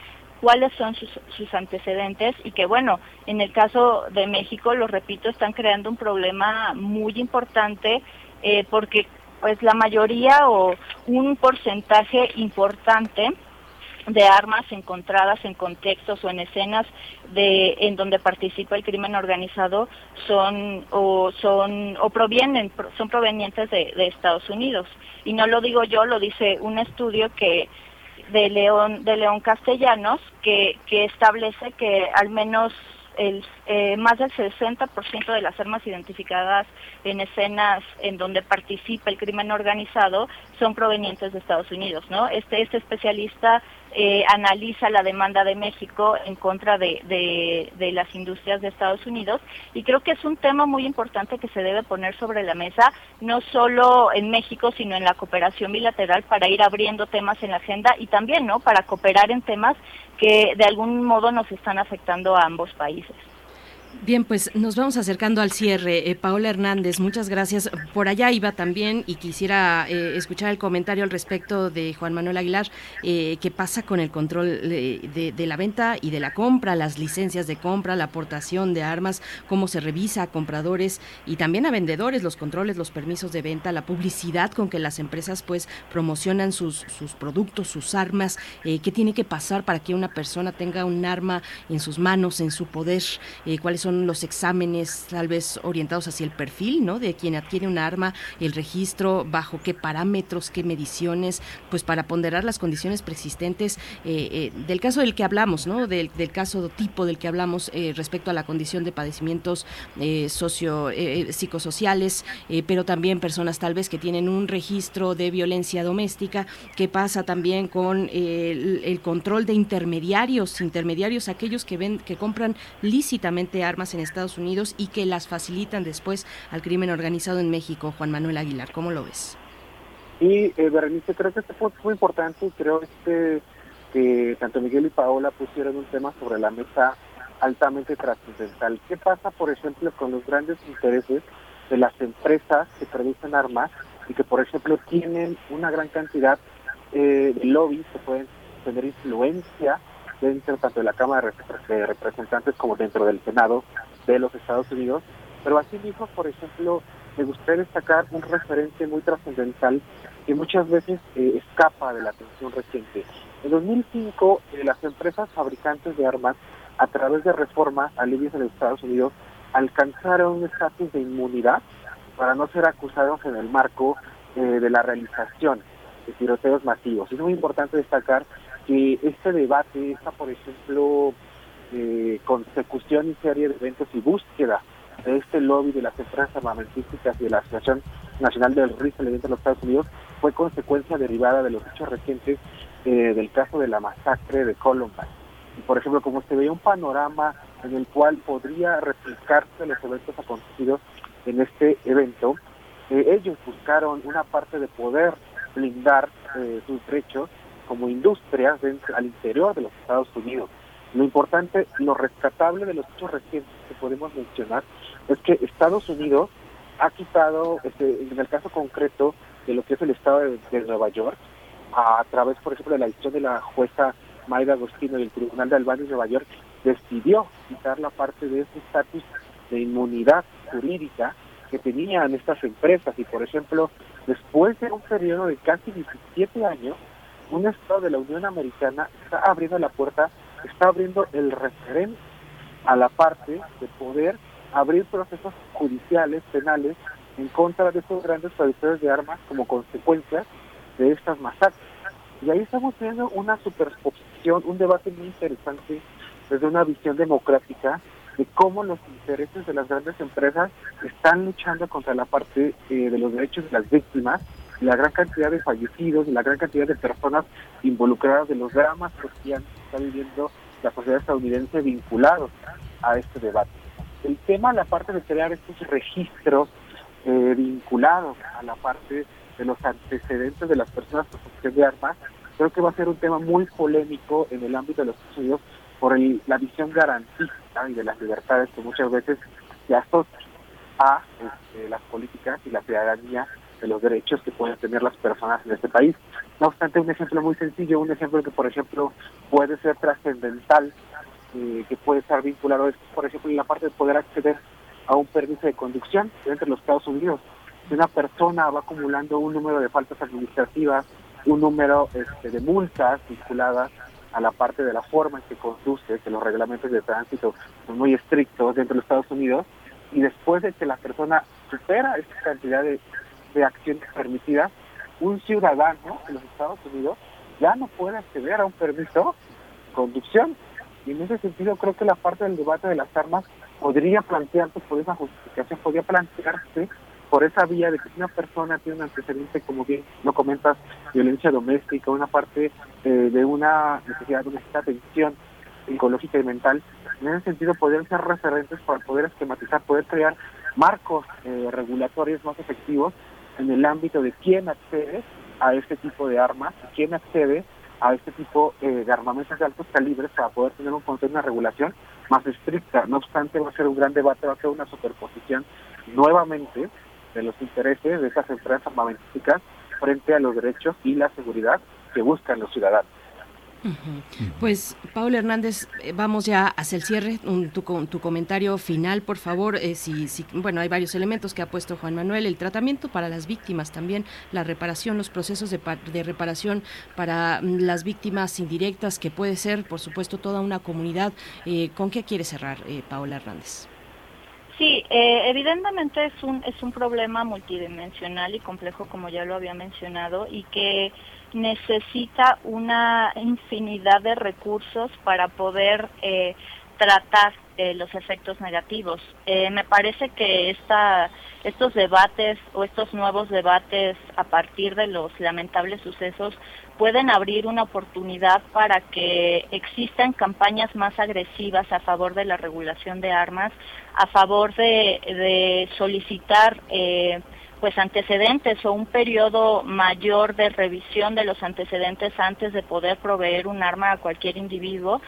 cuáles son sus, sus, antecedentes y que bueno, en el caso de México, lo repito, están creando un problema muy importante eh, porque pues la mayoría o un porcentaje importante de armas encontradas en contextos o en escenas de en donde participa el crimen organizado son o son o provienen son provenientes de, de Estados Unidos y no lo digo yo lo dice un estudio que de León, de León Castellanos, que, que establece que al menos el, eh, más del 60% de las armas identificadas en escenas en donde participa el crimen organizado son provenientes de Estados Unidos, ¿no? Este, este especialista eh, analiza la demanda de México en contra de, de, las industrias de Estados Unidos y creo que es un tema muy importante que se debe poner sobre la mesa, no solo en México, sino en la cooperación bilateral para ir abriendo temas en la agenda y también, ¿no? Para cooperar en temas que de algún modo nos están afectando a ambos países.
Bien, pues nos vamos acercando al cierre. Eh, Paola Hernández, muchas gracias. Por allá iba también y quisiera eh, escuchar el comentario al respecto de Juan Manuel Aguilar. Eh, ¿Qué pasa con el control de, de, la venta y de la compra, las licencias de compra, la aportación de armas, cómo se revisa a compradores y también a vendedores, los controles, los permisos de venta, la publicidad con que las empresas pues promocionan sus, sus productos, sus armas? ¿Qué tiene que pasar para que una persona tenga un arma en sus manos, en su poder? ¿Cuáles son los exámenes tal vez orientados hacia el perfil, ¿no? De quien adquiere un arma, el registro, bajo qué parámetros, qué mediciones, pues para ponderar las condiciones persistentes eh, eh, del caso del que hablamos, ¿no? Del, caso tipo del que hablamos eh, respecto a la condición de padecimientos socio psicosociales, pero también personas tal vez que tienen un registro de violencia doméstica. ¿Qué pasa también con el, el control de intermediarios, intermediarios aquellos que ven, que compran lícitamente armas armas en Estados Unidos y que las facilitan después al crimen organizado en México. Juan Manuel Aguilar, ¿cómo lo ves?
Y eh, Berenice, creo que este es muy importante y creo este, que tanto Miguel y Paola pusieron un tema sobre la mesa altamente trascendental. ¿Qué pasa, por ejemplo, con los grandes intereses de las empresas que producen armas y que, por ejemplo, tienen una gran cantidad eh, de lobbies que pueden tener influencia tanto de la Cámara de Representantes como dentro del Senado de los Estados Unidos. Pero asimismo, por ejemplo, me gustaría destacar un referente muy trascendental que muchas veces eh, escapa de la atención reciente. En 2005, eh, las empresas fabricantes de armas, a través de reformas a leyes en Estados Unidos, alcanzaron un estatus de inmunidad para no ser acusados en el marco eh, de la realización de tiroteos masivos. Es muy importante destacar que este debate, esta, por ejemplo, eh, consecución y serie de eventos y búsqueda de este lobby de las empresas armamentísticas y de la Asociación Nacional del Rifle de los Estados Unidos fue consecuencia derivada de los hechos recientes eh, del caso de la masacre de Columbine. Y por ejemplo, como se veía un panorama en el cual podría replicarse los eventos acontecidos en este evento, eh, ellos buscaron una parte de poder blindar sus derechos como industrias al interior de los Estados Unidos. Lo importante, lo rescatable de los hechos recientes que podemos mencionar es que Estados Unidos ha quitado, este, en el caso concreto de lo que es el estado de, Nueva York, a, través, por ejemplo, de la decisión de la jueza Mayra Agostino del Tribunal de Albany de Nueva York, decidió quitar la parte de ese estatus de inmunidad jurídica que tenían estas empresas. Y, por ejemplo, después de un periodo de casi 17 años, un Estado de la Unión Americana está abriendo la puerta, está abriendo el referente a la parte de poder abrir procesos judiciales, penales, en contra de estos grandes productores de armas como consecuencia de estas masacres. Y ahí estamos teniendo una superposición, un debate muy interesante desde una visión democrática de cómo los intereses de las grandes empresas están luchando contra la parte eh, de los derechos de las víctimas, la gran cantidad de fallecidos, y la gran cantidad de personas involucradas de los dramas que está viviendo la sociedad estadounidense vinculados a este debate. El tema, la parte de crear estos registros eh, vinculados a la parte de los antecedentes de las personas con posesión de armas, creo que va a ser un tema muy polémico en el ámbito de los Estados por la visión garantista y de las libertades que muchas veces se asocia a este, las políticas y la ciudadanía de los derechos que pueden tener las personas en este país. No obstante, un ejemplo muy sencillo, un ejemplo que, por ejemplo, puede ser trascendental eh, que puede estar vinculado es, por ejemplo, en la parte de poder acceder a un permiso de conducción entre los Estados Unidos. Si una persona va acumulando un número de faltas administrativas, un número este, de multas vinculadas a la parte de la forma en que conduce, que los reglamentos de tránsito son muy estrictos dentro de los Estados Unidos, y después de que la persona supera esta cantidad de, de acciones permitidas, un ciudadano de los Estados Unidos ya no puede acceder a un permiso de conducción. Y en ese sentido creo que la parte del debate de las armas podría plantearse por esa justificación, podría plantearse por esa vía de que si una persona tiene un antecedente, como bien lo comentas, violencia doméstica, una parte eh, de una necesidad de una atención psicológica y mental, en ese sentido podrían ser referentes para poder esquematizar, poder crear marcos eh, regulatorios más efectivos en el ámbito de quién accede a este tipo de armas, quién accede a este tipo eh, de armamentos de altos calibres para poder tener un control, una regulación más estricta. No obstante, va a ser un gran debate, va a ser una superposición nuevamente de los intereses de esas empresas armamentísticas frente a los derechos y la seguridad que buscan los ciudadanos.
Pues, Paula Hernández, eh, vamos ya hacia el cierre. tu, tu, comentario final, por favor. Eh, si, si, bueno, hay varios elementos que ha puesto Juan Manuel. El tratamiento para las víctimas también, la reparación, los procesos de, reparación para mm, las víctimas indirectas, que puede ser, por supuesto, toda una comunidad. Eh, ¿Con qué quiere cerrar, Paula Hernández?
Sí, evidentemente es un, es un problema multidimensional y complejo, como ya lo había mencionado, y que necesita una infinidad de recursos para poder eh, tratar eh, los efectos negativos. Eh, me parece que esta, estos debates o estos nuevos debates a partir de los lamentables sucesos pueden abrir una oportunidad para que existan campañas más agresivas a favor de la regulación de armas, a favor de, de solicitar pues antecedentes o un periodo mayor de revisión de los antecedentes antes de poder proveer un arma a cualquier individuo.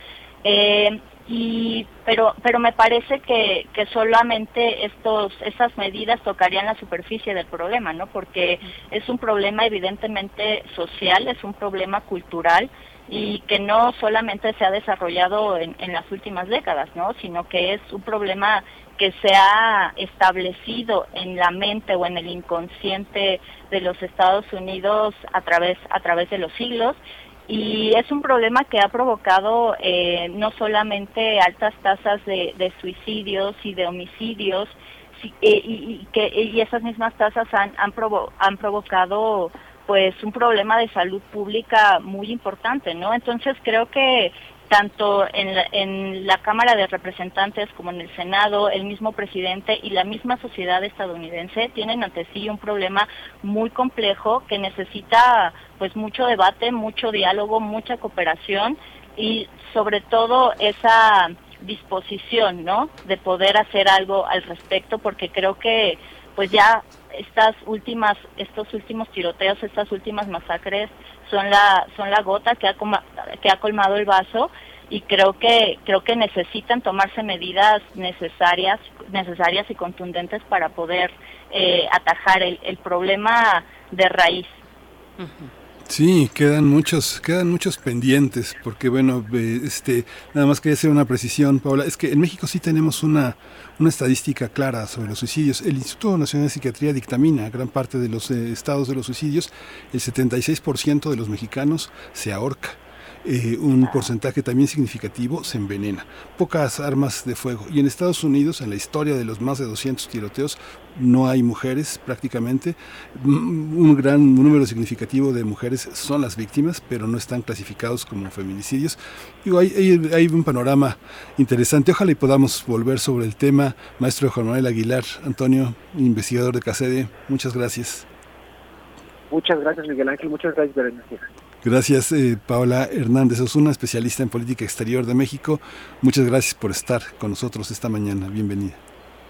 Eh, y pero pero me parece que, que solamente estos esas medidas tocarían la superficie del problema no porque es un problema evidentemente social es un problema cultural y que no solamente se ha desarrollado en, en las últimas décadas no sino que es un problema que se ha establecido en la mente o en el inconsciente de los Estados Unidos a través, a través de los siglos y es un problema que ha provocado eh, no solamente altas tasas de, suicidios y de homicidios, eh, y, que, y esas mismas tasas han, han, han provocado pues un problema de salud pública muy importante, ¿no? Entonces creo que tanto en la, en la Cámara de Representantes como en el Senado, el mismo presidente y la misma sociedad estadounidense tienen ante sí un problema muy complejo que necesita pues mucho debate, mucho diálogo, mucha cooperación y sobre todo esa disposición, ¿no? De poder hacer algo al respecto porque creo que pues ya estas últimas, estos últimos tiroteos, estas últimas masacres son la, son la gota que ha, que ha colmado el vaso y creo que creo que necesitan tomarse medidas necesarias necesarias y contundentes para poder eh, atajar el, el, problema de raíz.
Sí, quedan muchos, quedan muchos pendientes, porque bueno, este, nada más quería hacer una precisión, Paula, es que en México sí tenemos una, una estadística clara sobre los suicidios. El Instituto Nacional de Psiquiatría dictamina gran parte de los eh, estados de los suicidios, el 76% de los mexicanos se ahorca. Eh, un porcentaje también significativo se envenena. Pocas armas de fuego. Y en Estados Unidos, en la historia de los más de 200 tiroteos, no hay mujeres prácticamente. Mm, un gran número significativo de mujeres son las víctimas, pero no están clasificados como feminicidios. Digo, hay, hay, un panorama interesante. Ojalá y podamos volver sobre el tema. Maestro Juan Manuel Aguilar, Antonio, investigador de CACEDE, muchas gracias.
Muchas gracias, Miguel Ángel. Muchas gracias, Berenice.
Gracias, eh, Paola Hernández Osuna, especialista en política exterior de México. Muchas gracias por estar con nosotros esta mañana. Bienvenida.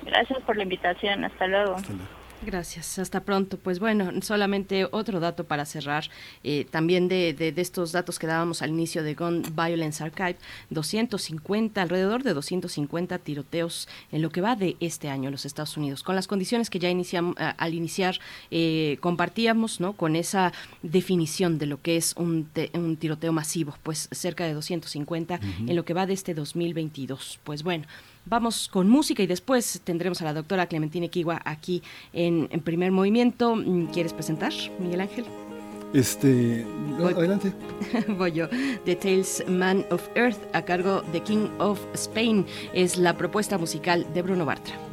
Gracias por la invitación. Hasta luego. Hasta luego.
Gracias, hasta pronto. Pues bueno, solamente otro dato para cerrar, eh, también de, de, estos datos que dábamos al inicio de Gun Violence Archive, 250, alrededor de 250 tiroteos en lo que va de este año en los Estados Unidos, con las condiciones que ya iniciamos, al iniciar eh, compartíamos, ¿no? Con esa definición de lo que es un, un tiroteo masivo, pues cerca de 250 en lo que va de este 2022. Pues bueno. Vamos con música y después tendremos a la doctora Clementina Kiwa aquí en, primer movimiento. Mm, ¿Quieres presentar, Miguel Ángel?
Este, adelante.
Voy yo. The Tales Man of Earth a cargo de King of Spain es la propuesta musical de Bruno Bartra.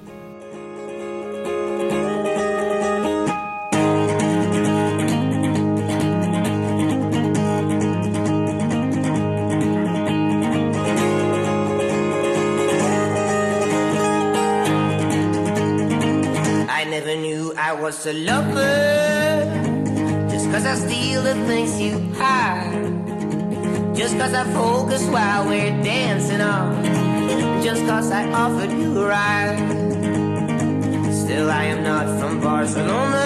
Was a lover Just cause I steal the things you hide. Just cause I focus while we're dancing on. Just cause I offered you a ride. Still I am not from Barcelona.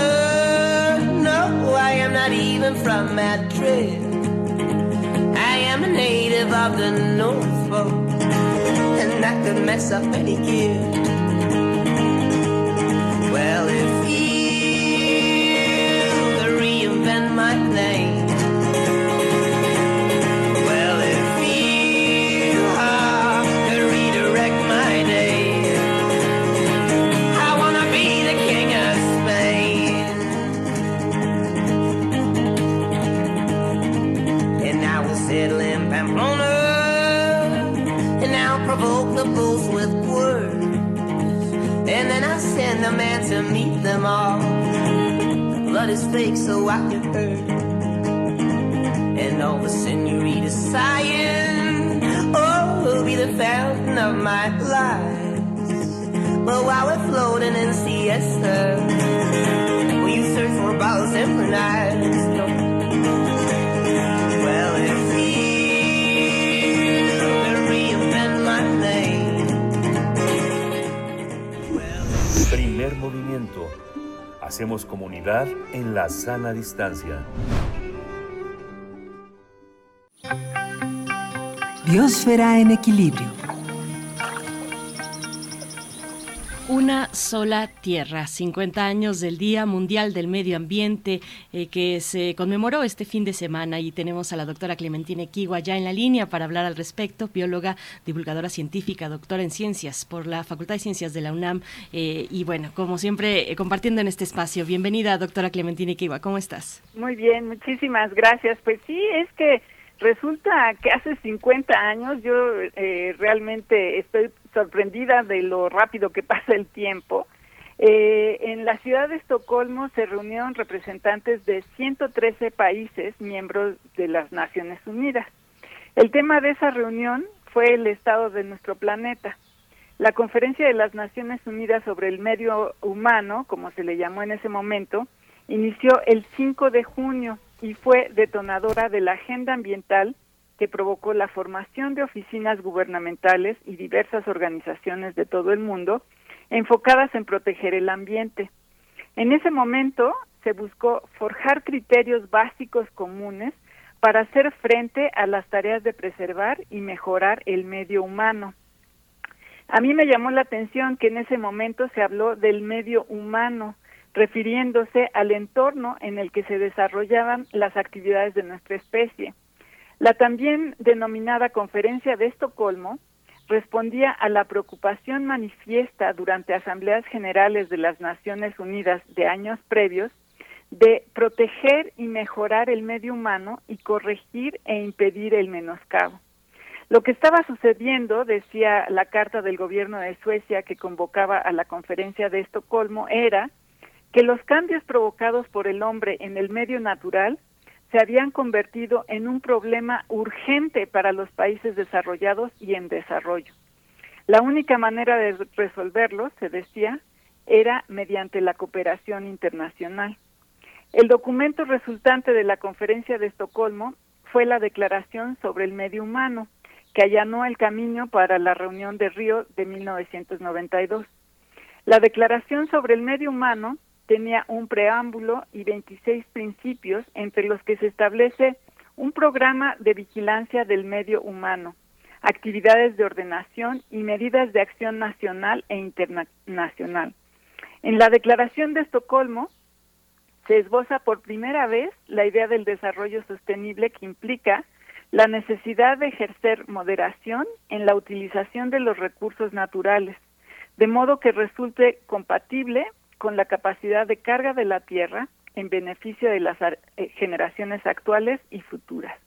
No, I am not even from Madrid. I am a native of the North Pole And that could mess up any kid. Well, if my name. Well, if you redirect my I wanna be the king of Spain. And I will settle in Pamplona, and I'll provoke the bulls with words. And then I send a man to meet them all blood is fake, so I can. And all the senoritas sighing, oh, be the fountain of my life. But while we're floating in siesta, will you search for bottles and knives? Well.
Primer movimiento Hacemos comunidad en la sana distancia.
Biosfera en equilibrio.
Una sola tierra, 50 años del Día Mundial del Medio Ambiente eh, que se conmemoró este fin de semana y tenemos a la doctora Clementina Equigua ya en la línea para hablar al respecto, bióloga, divulgadora científica, doctora en ciencias por la Facultad de Ciencias de la UNAM eh, y bueno, como siempre, eh, compartiendo en este espacio. Bienvenida, doctora Clementina Equigua, ¿cómo estás?
Muy bien, muchísimas gracias. Pues sí, es que resulta que hace 50 años yo realmente estoy sorprendida de lo rápido que pasa el tiempo. Eh, en la ciudad de Estocolmo se reunieron representantes de 113 países miembros de las Naciones Unidas. El tema de esa reunión fue el estado de nuestro planeta. La Conferencia de las Naciones Unidas sobre el Medio Humano, como se le llamó en ese momento, inició el 5 de junio y fue detonadora de la agenda ambiental que provocó la formación de oficinas gubernamentales y diversas organizaciones de todo el mundo enfocadas en proteger el ambiente. En ese momento se buscó forjar criterios básicos comunes para hacer frente a las tareas de preservar y mejorar el medio humano. A mí me llamó la atención que en ese momento se habló del medio humano, refiriéndose al entorno en el que se desarrollaban las actividades de nuestra especie. La también denominada Conferencia de Estocolmo respondía a la preocupación manifiesta durante asambleas generales de las Naciones Unidas de años previos de proteger y mejorar el medio humano y corregir e impedir el menoscabo. Lo que estaba sucediendo, decía la carta del gobierno de Suecia que convocaba a la conferencia de Estocolmo, era que los cambios provocados por el hombre en el medio natural se habían convertido en un problema urgente para los países desarrollados y en desarrollo. La única manera de resolverlo, se decía, era mediante la cooperación internacional. El documento resultante de la conferencia de Estocolmo fue la Declaración sobre el Medio Humano, que allanó el camino para la reunión de Río de 1992. La Declaración sobre el Medio Humano tenía un preámbulo y 26 principios entre los que se establece un programa de vigilancia del medio humano, actividades de ordenación y medidas de acción nacional e internacional. En la Declaración de Estocolmo se esboza por primera vez la idea del desarrollo sostenible que implica la necesidad de ejercer moderación en la utilización de los recursos naturales, de modo que resulte compatible con la capacidad de carga de la Tierra en beneficio de las eh, generaciones actuales y futuras.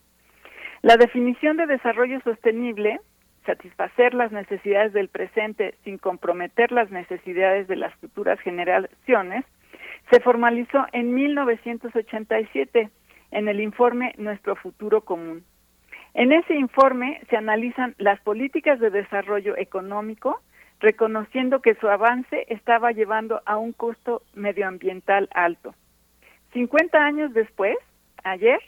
La definición de desarrollo sostenible, satisfacer las necesidades del presente sin comprometer las necesidades de las futuras generaciones, se formalizó en 1987 en el informe Nuestro Futuro Común. En ese informe se analizan las políticas de desarrollo económico, reconociendo que su avance estaba llevando a un costo medioambiental alto. 50 años después, ayer,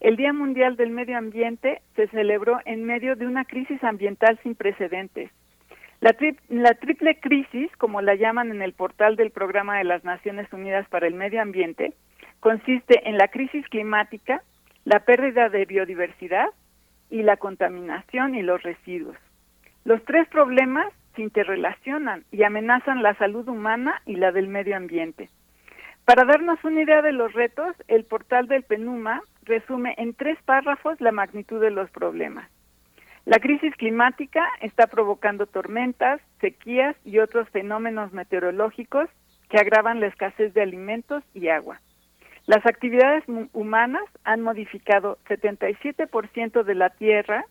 el Día Mundial del Medio Ambiente se celebró en medio de una crisis ambiental sin precedentes. La, triple crisis, como la llaman en el portal del Programa de las Naciones Unidas para el Medio Ambiente, consiste en la crisis climática, la pérdida de biodiversidad y la contaminación y los residuos. Los tres problemas se interrelacionan y amenazan la salud humana y la del medio ambiente. Para darnos una idea de los retos, el portal del PENUMA resume en tres párrafos la magnitud de los problemas. La crisis climática está provocando tormentas, sequías y otros fenómenos meteorológicos que agravan la escasez de alimentos y agua. Las actividades humanas han modificado 77% de la Tierra,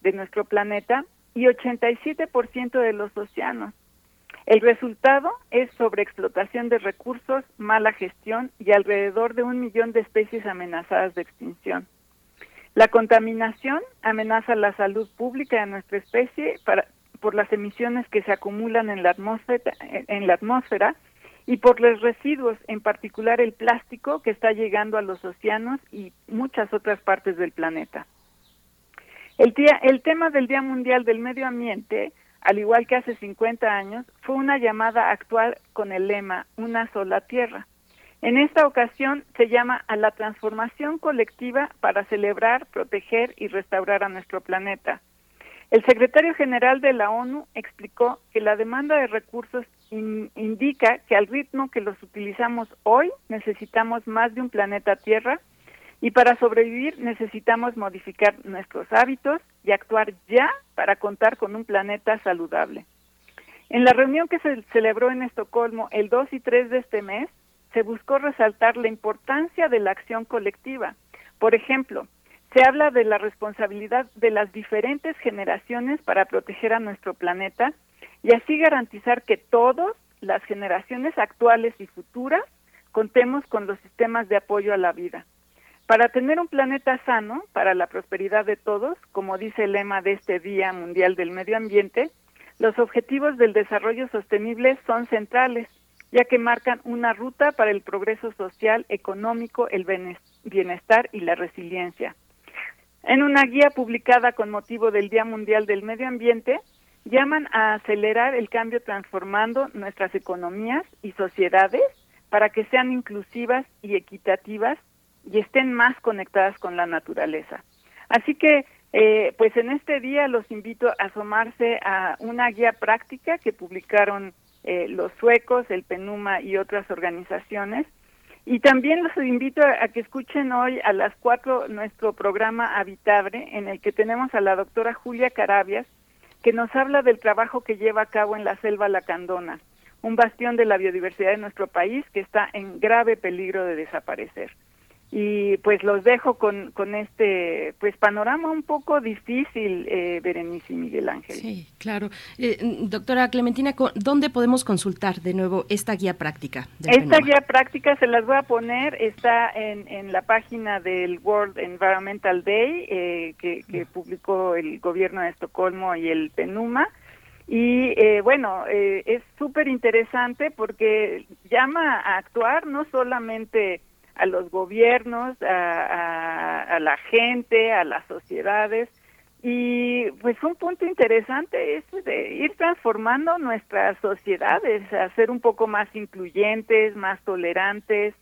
de nuestro planeta, y 87% de los océanos. El resultado es sobreexplotación de recursos, mala gestión y alrededor de un millón de especies amenazadas de extinción. La contaminación amenaza la salud pública de nuestra especie por las emisiones que se acumulan en la, atmósfera, en la atmósfera y por los residuos, en particular el plástico que está llegando a los océanos y muchas otras partes del planeta. El, el tema del Día Mundial del Medio Ambiente, al igual que hace 50 años, fue una llamada a actuar con el lema Una sola tierra. En esta ocasión se llama a la transformación colectiva para celebrar, proteger y restaurar a nuestro planeta. El secretario general de la ONU explicó que la demanda de recursos indica que al ritmo que los utilizamos hoy necesitamos más de un planeta Tierra y para sobrevivir necesitamos modificar nuestros hábitos y actuar ya para contar con un planeta saludable. En la reunión que se celebró en Estocolmo el 2 y 3 de este mes, se buscó resaltar la importancia de la acción colectiva. Por ejemplo, se habla de la responsabilidad de las diferentes generaciones para proteger a nuestro planeta y así garantizar que todos, las generaciones actuales y futuras, contemos con los sistemas de apoyo a la vida. Para tener un planeta sano, para la prosperidad de todos, como dice el lema de este Día Mundial del Medio Ambiente, los objetivos del desarrollo sostenible son centrales ya que marcan una ruta para el progreso social, económico, el bienestar y la resiliencia. En una guía publicada con motivo del Día Mundial del Medio Ambiente, llaman a acelerar el cambio transformando nuestras economías y sociedades para que sean inclusivas y equitativas y estén más conectadas con la naturaleza. Así que, eh, pues en este día los invito a asomarse a una guía práctica que publicaron eh, los suecos, el PENUMA y otras organizaciones. Y también los invito a, que escuchen hoy a las cuatro nuestro programa Habitable, en el que tenemos a la doctora Julia Carabias, que nos habla del trabajo que lleva a cabo en la selva lacandona, un bastión de la biodiversidad de nuestro país que está en grave peligro de desaparecer y pues los dejo con, con este pues panorama un poco difícil, eh, Berenice y Miguel Ángel.
Sí, claro. Eh, doctora Clementina, ¿dónde podemos consultar de nuevo esta guía práctica?
Esta guía práctica se las voy a poner, está en, en la página del World Environmental Day eh, que, que publicó el gobierno de Estocolmo y el PENUMA. Y eh, bueno, eh, es súper interesante porque llama a actuar no solamente a los gobiernos, a, la gente, a las sociedades. Y pues un punto interesante es de ir transformando nuestras sociedades, a ser un poco más incluyentes, más tolerantes,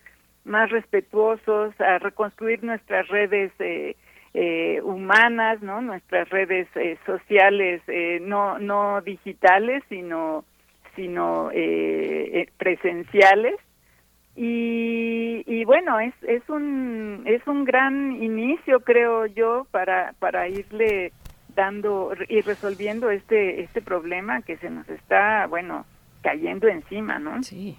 más respetuosos, a reconstruir nuestras redes eh, eh, humanas, ¿no? Nuestras redes eh, sociales, no no digitales, sino sino presenciales y, y bueno es es un es un gran inicio creo yo para para irle dando y resolviendo este este problema que se nos está bueno cayendo encima no
sí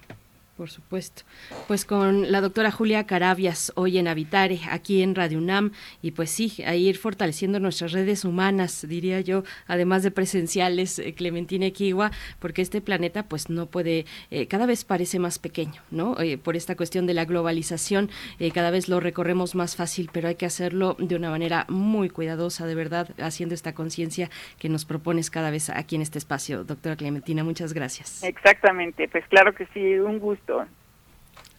por supuesto. Pues con la doctora Julia Carabias hoy en Habitare, aquí en Radio UNAM, y pues sí, a ir fortaleciendo nuestras redes humanas, diría yo, además de presenciales, eh, Clementina Equigua, porque este planeta pues no puede, eh, cada vez parece más pequeño, ¿no? Eh, por esta cuestión de la globalización, cada vez lo recorremos más fácil, pero hay que hacerlo de una manera muy cuidadosa, de verdad, haciendo esta conciencia que nos propones cada vez aquí en este espacio. Doctora Clementina, muchas gracias.
Exactamente, pues claro que sí, un gusto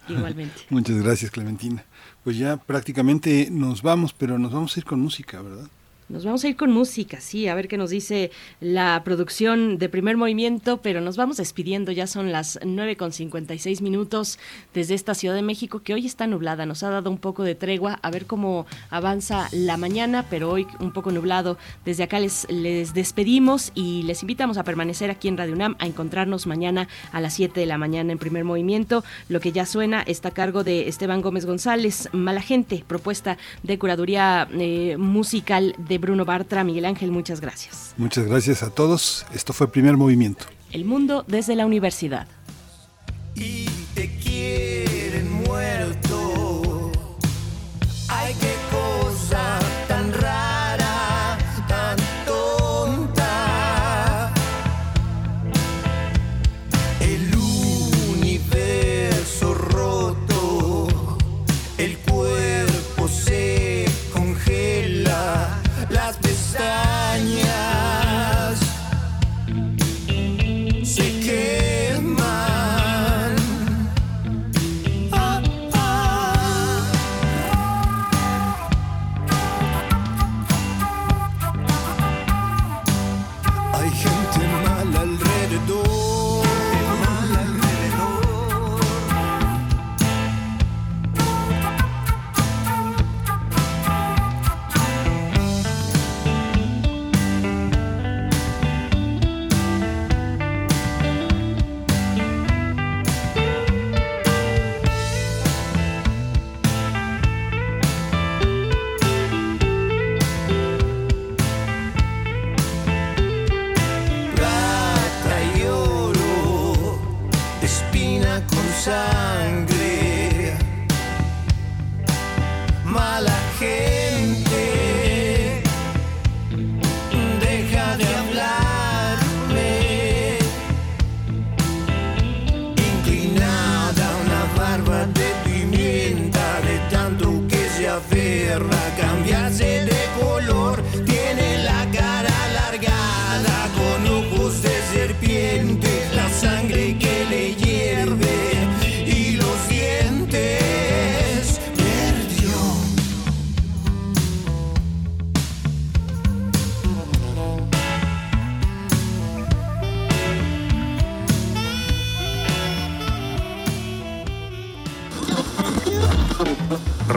Igualmente.
Muchas gracias, Clementina. Pues ya prácticamente nos vamos, pero nos vamos a ir con música, ¿verdad?
Nos vamos a ir con música, sí, a ver qué nos dice la producción de primer movimiento, pero nos vamos despidiendo, ya son las 9 con 56 minutos desde esta Ciudad de México que hoy está nublada, nos ha dado un poco de tregua, a ver cómo avanza la mañana, pero hoy un poco nublado. Desde acá les, les despedimos y les invitamos a permanecer aquí en Radio UNAM, a encontrarnos mañana a las 7 de la mañana en primer movimiento. Lo que ya suena está a cargo de Esteban Gómez González, Mala Gente, propuesta de curaduría eh, musical de Bruno Bartra. Miguel Ángel, muchas gracias.
Muchas gracias a todos. Esto fue Primer Movimiento.
El mundo desde la universidad.
Y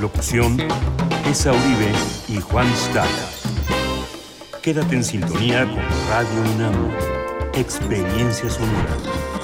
Locución, Esa Uribe y Juan Stack. Quédate en sintonía con Radio UNAM. Experiencia sonora.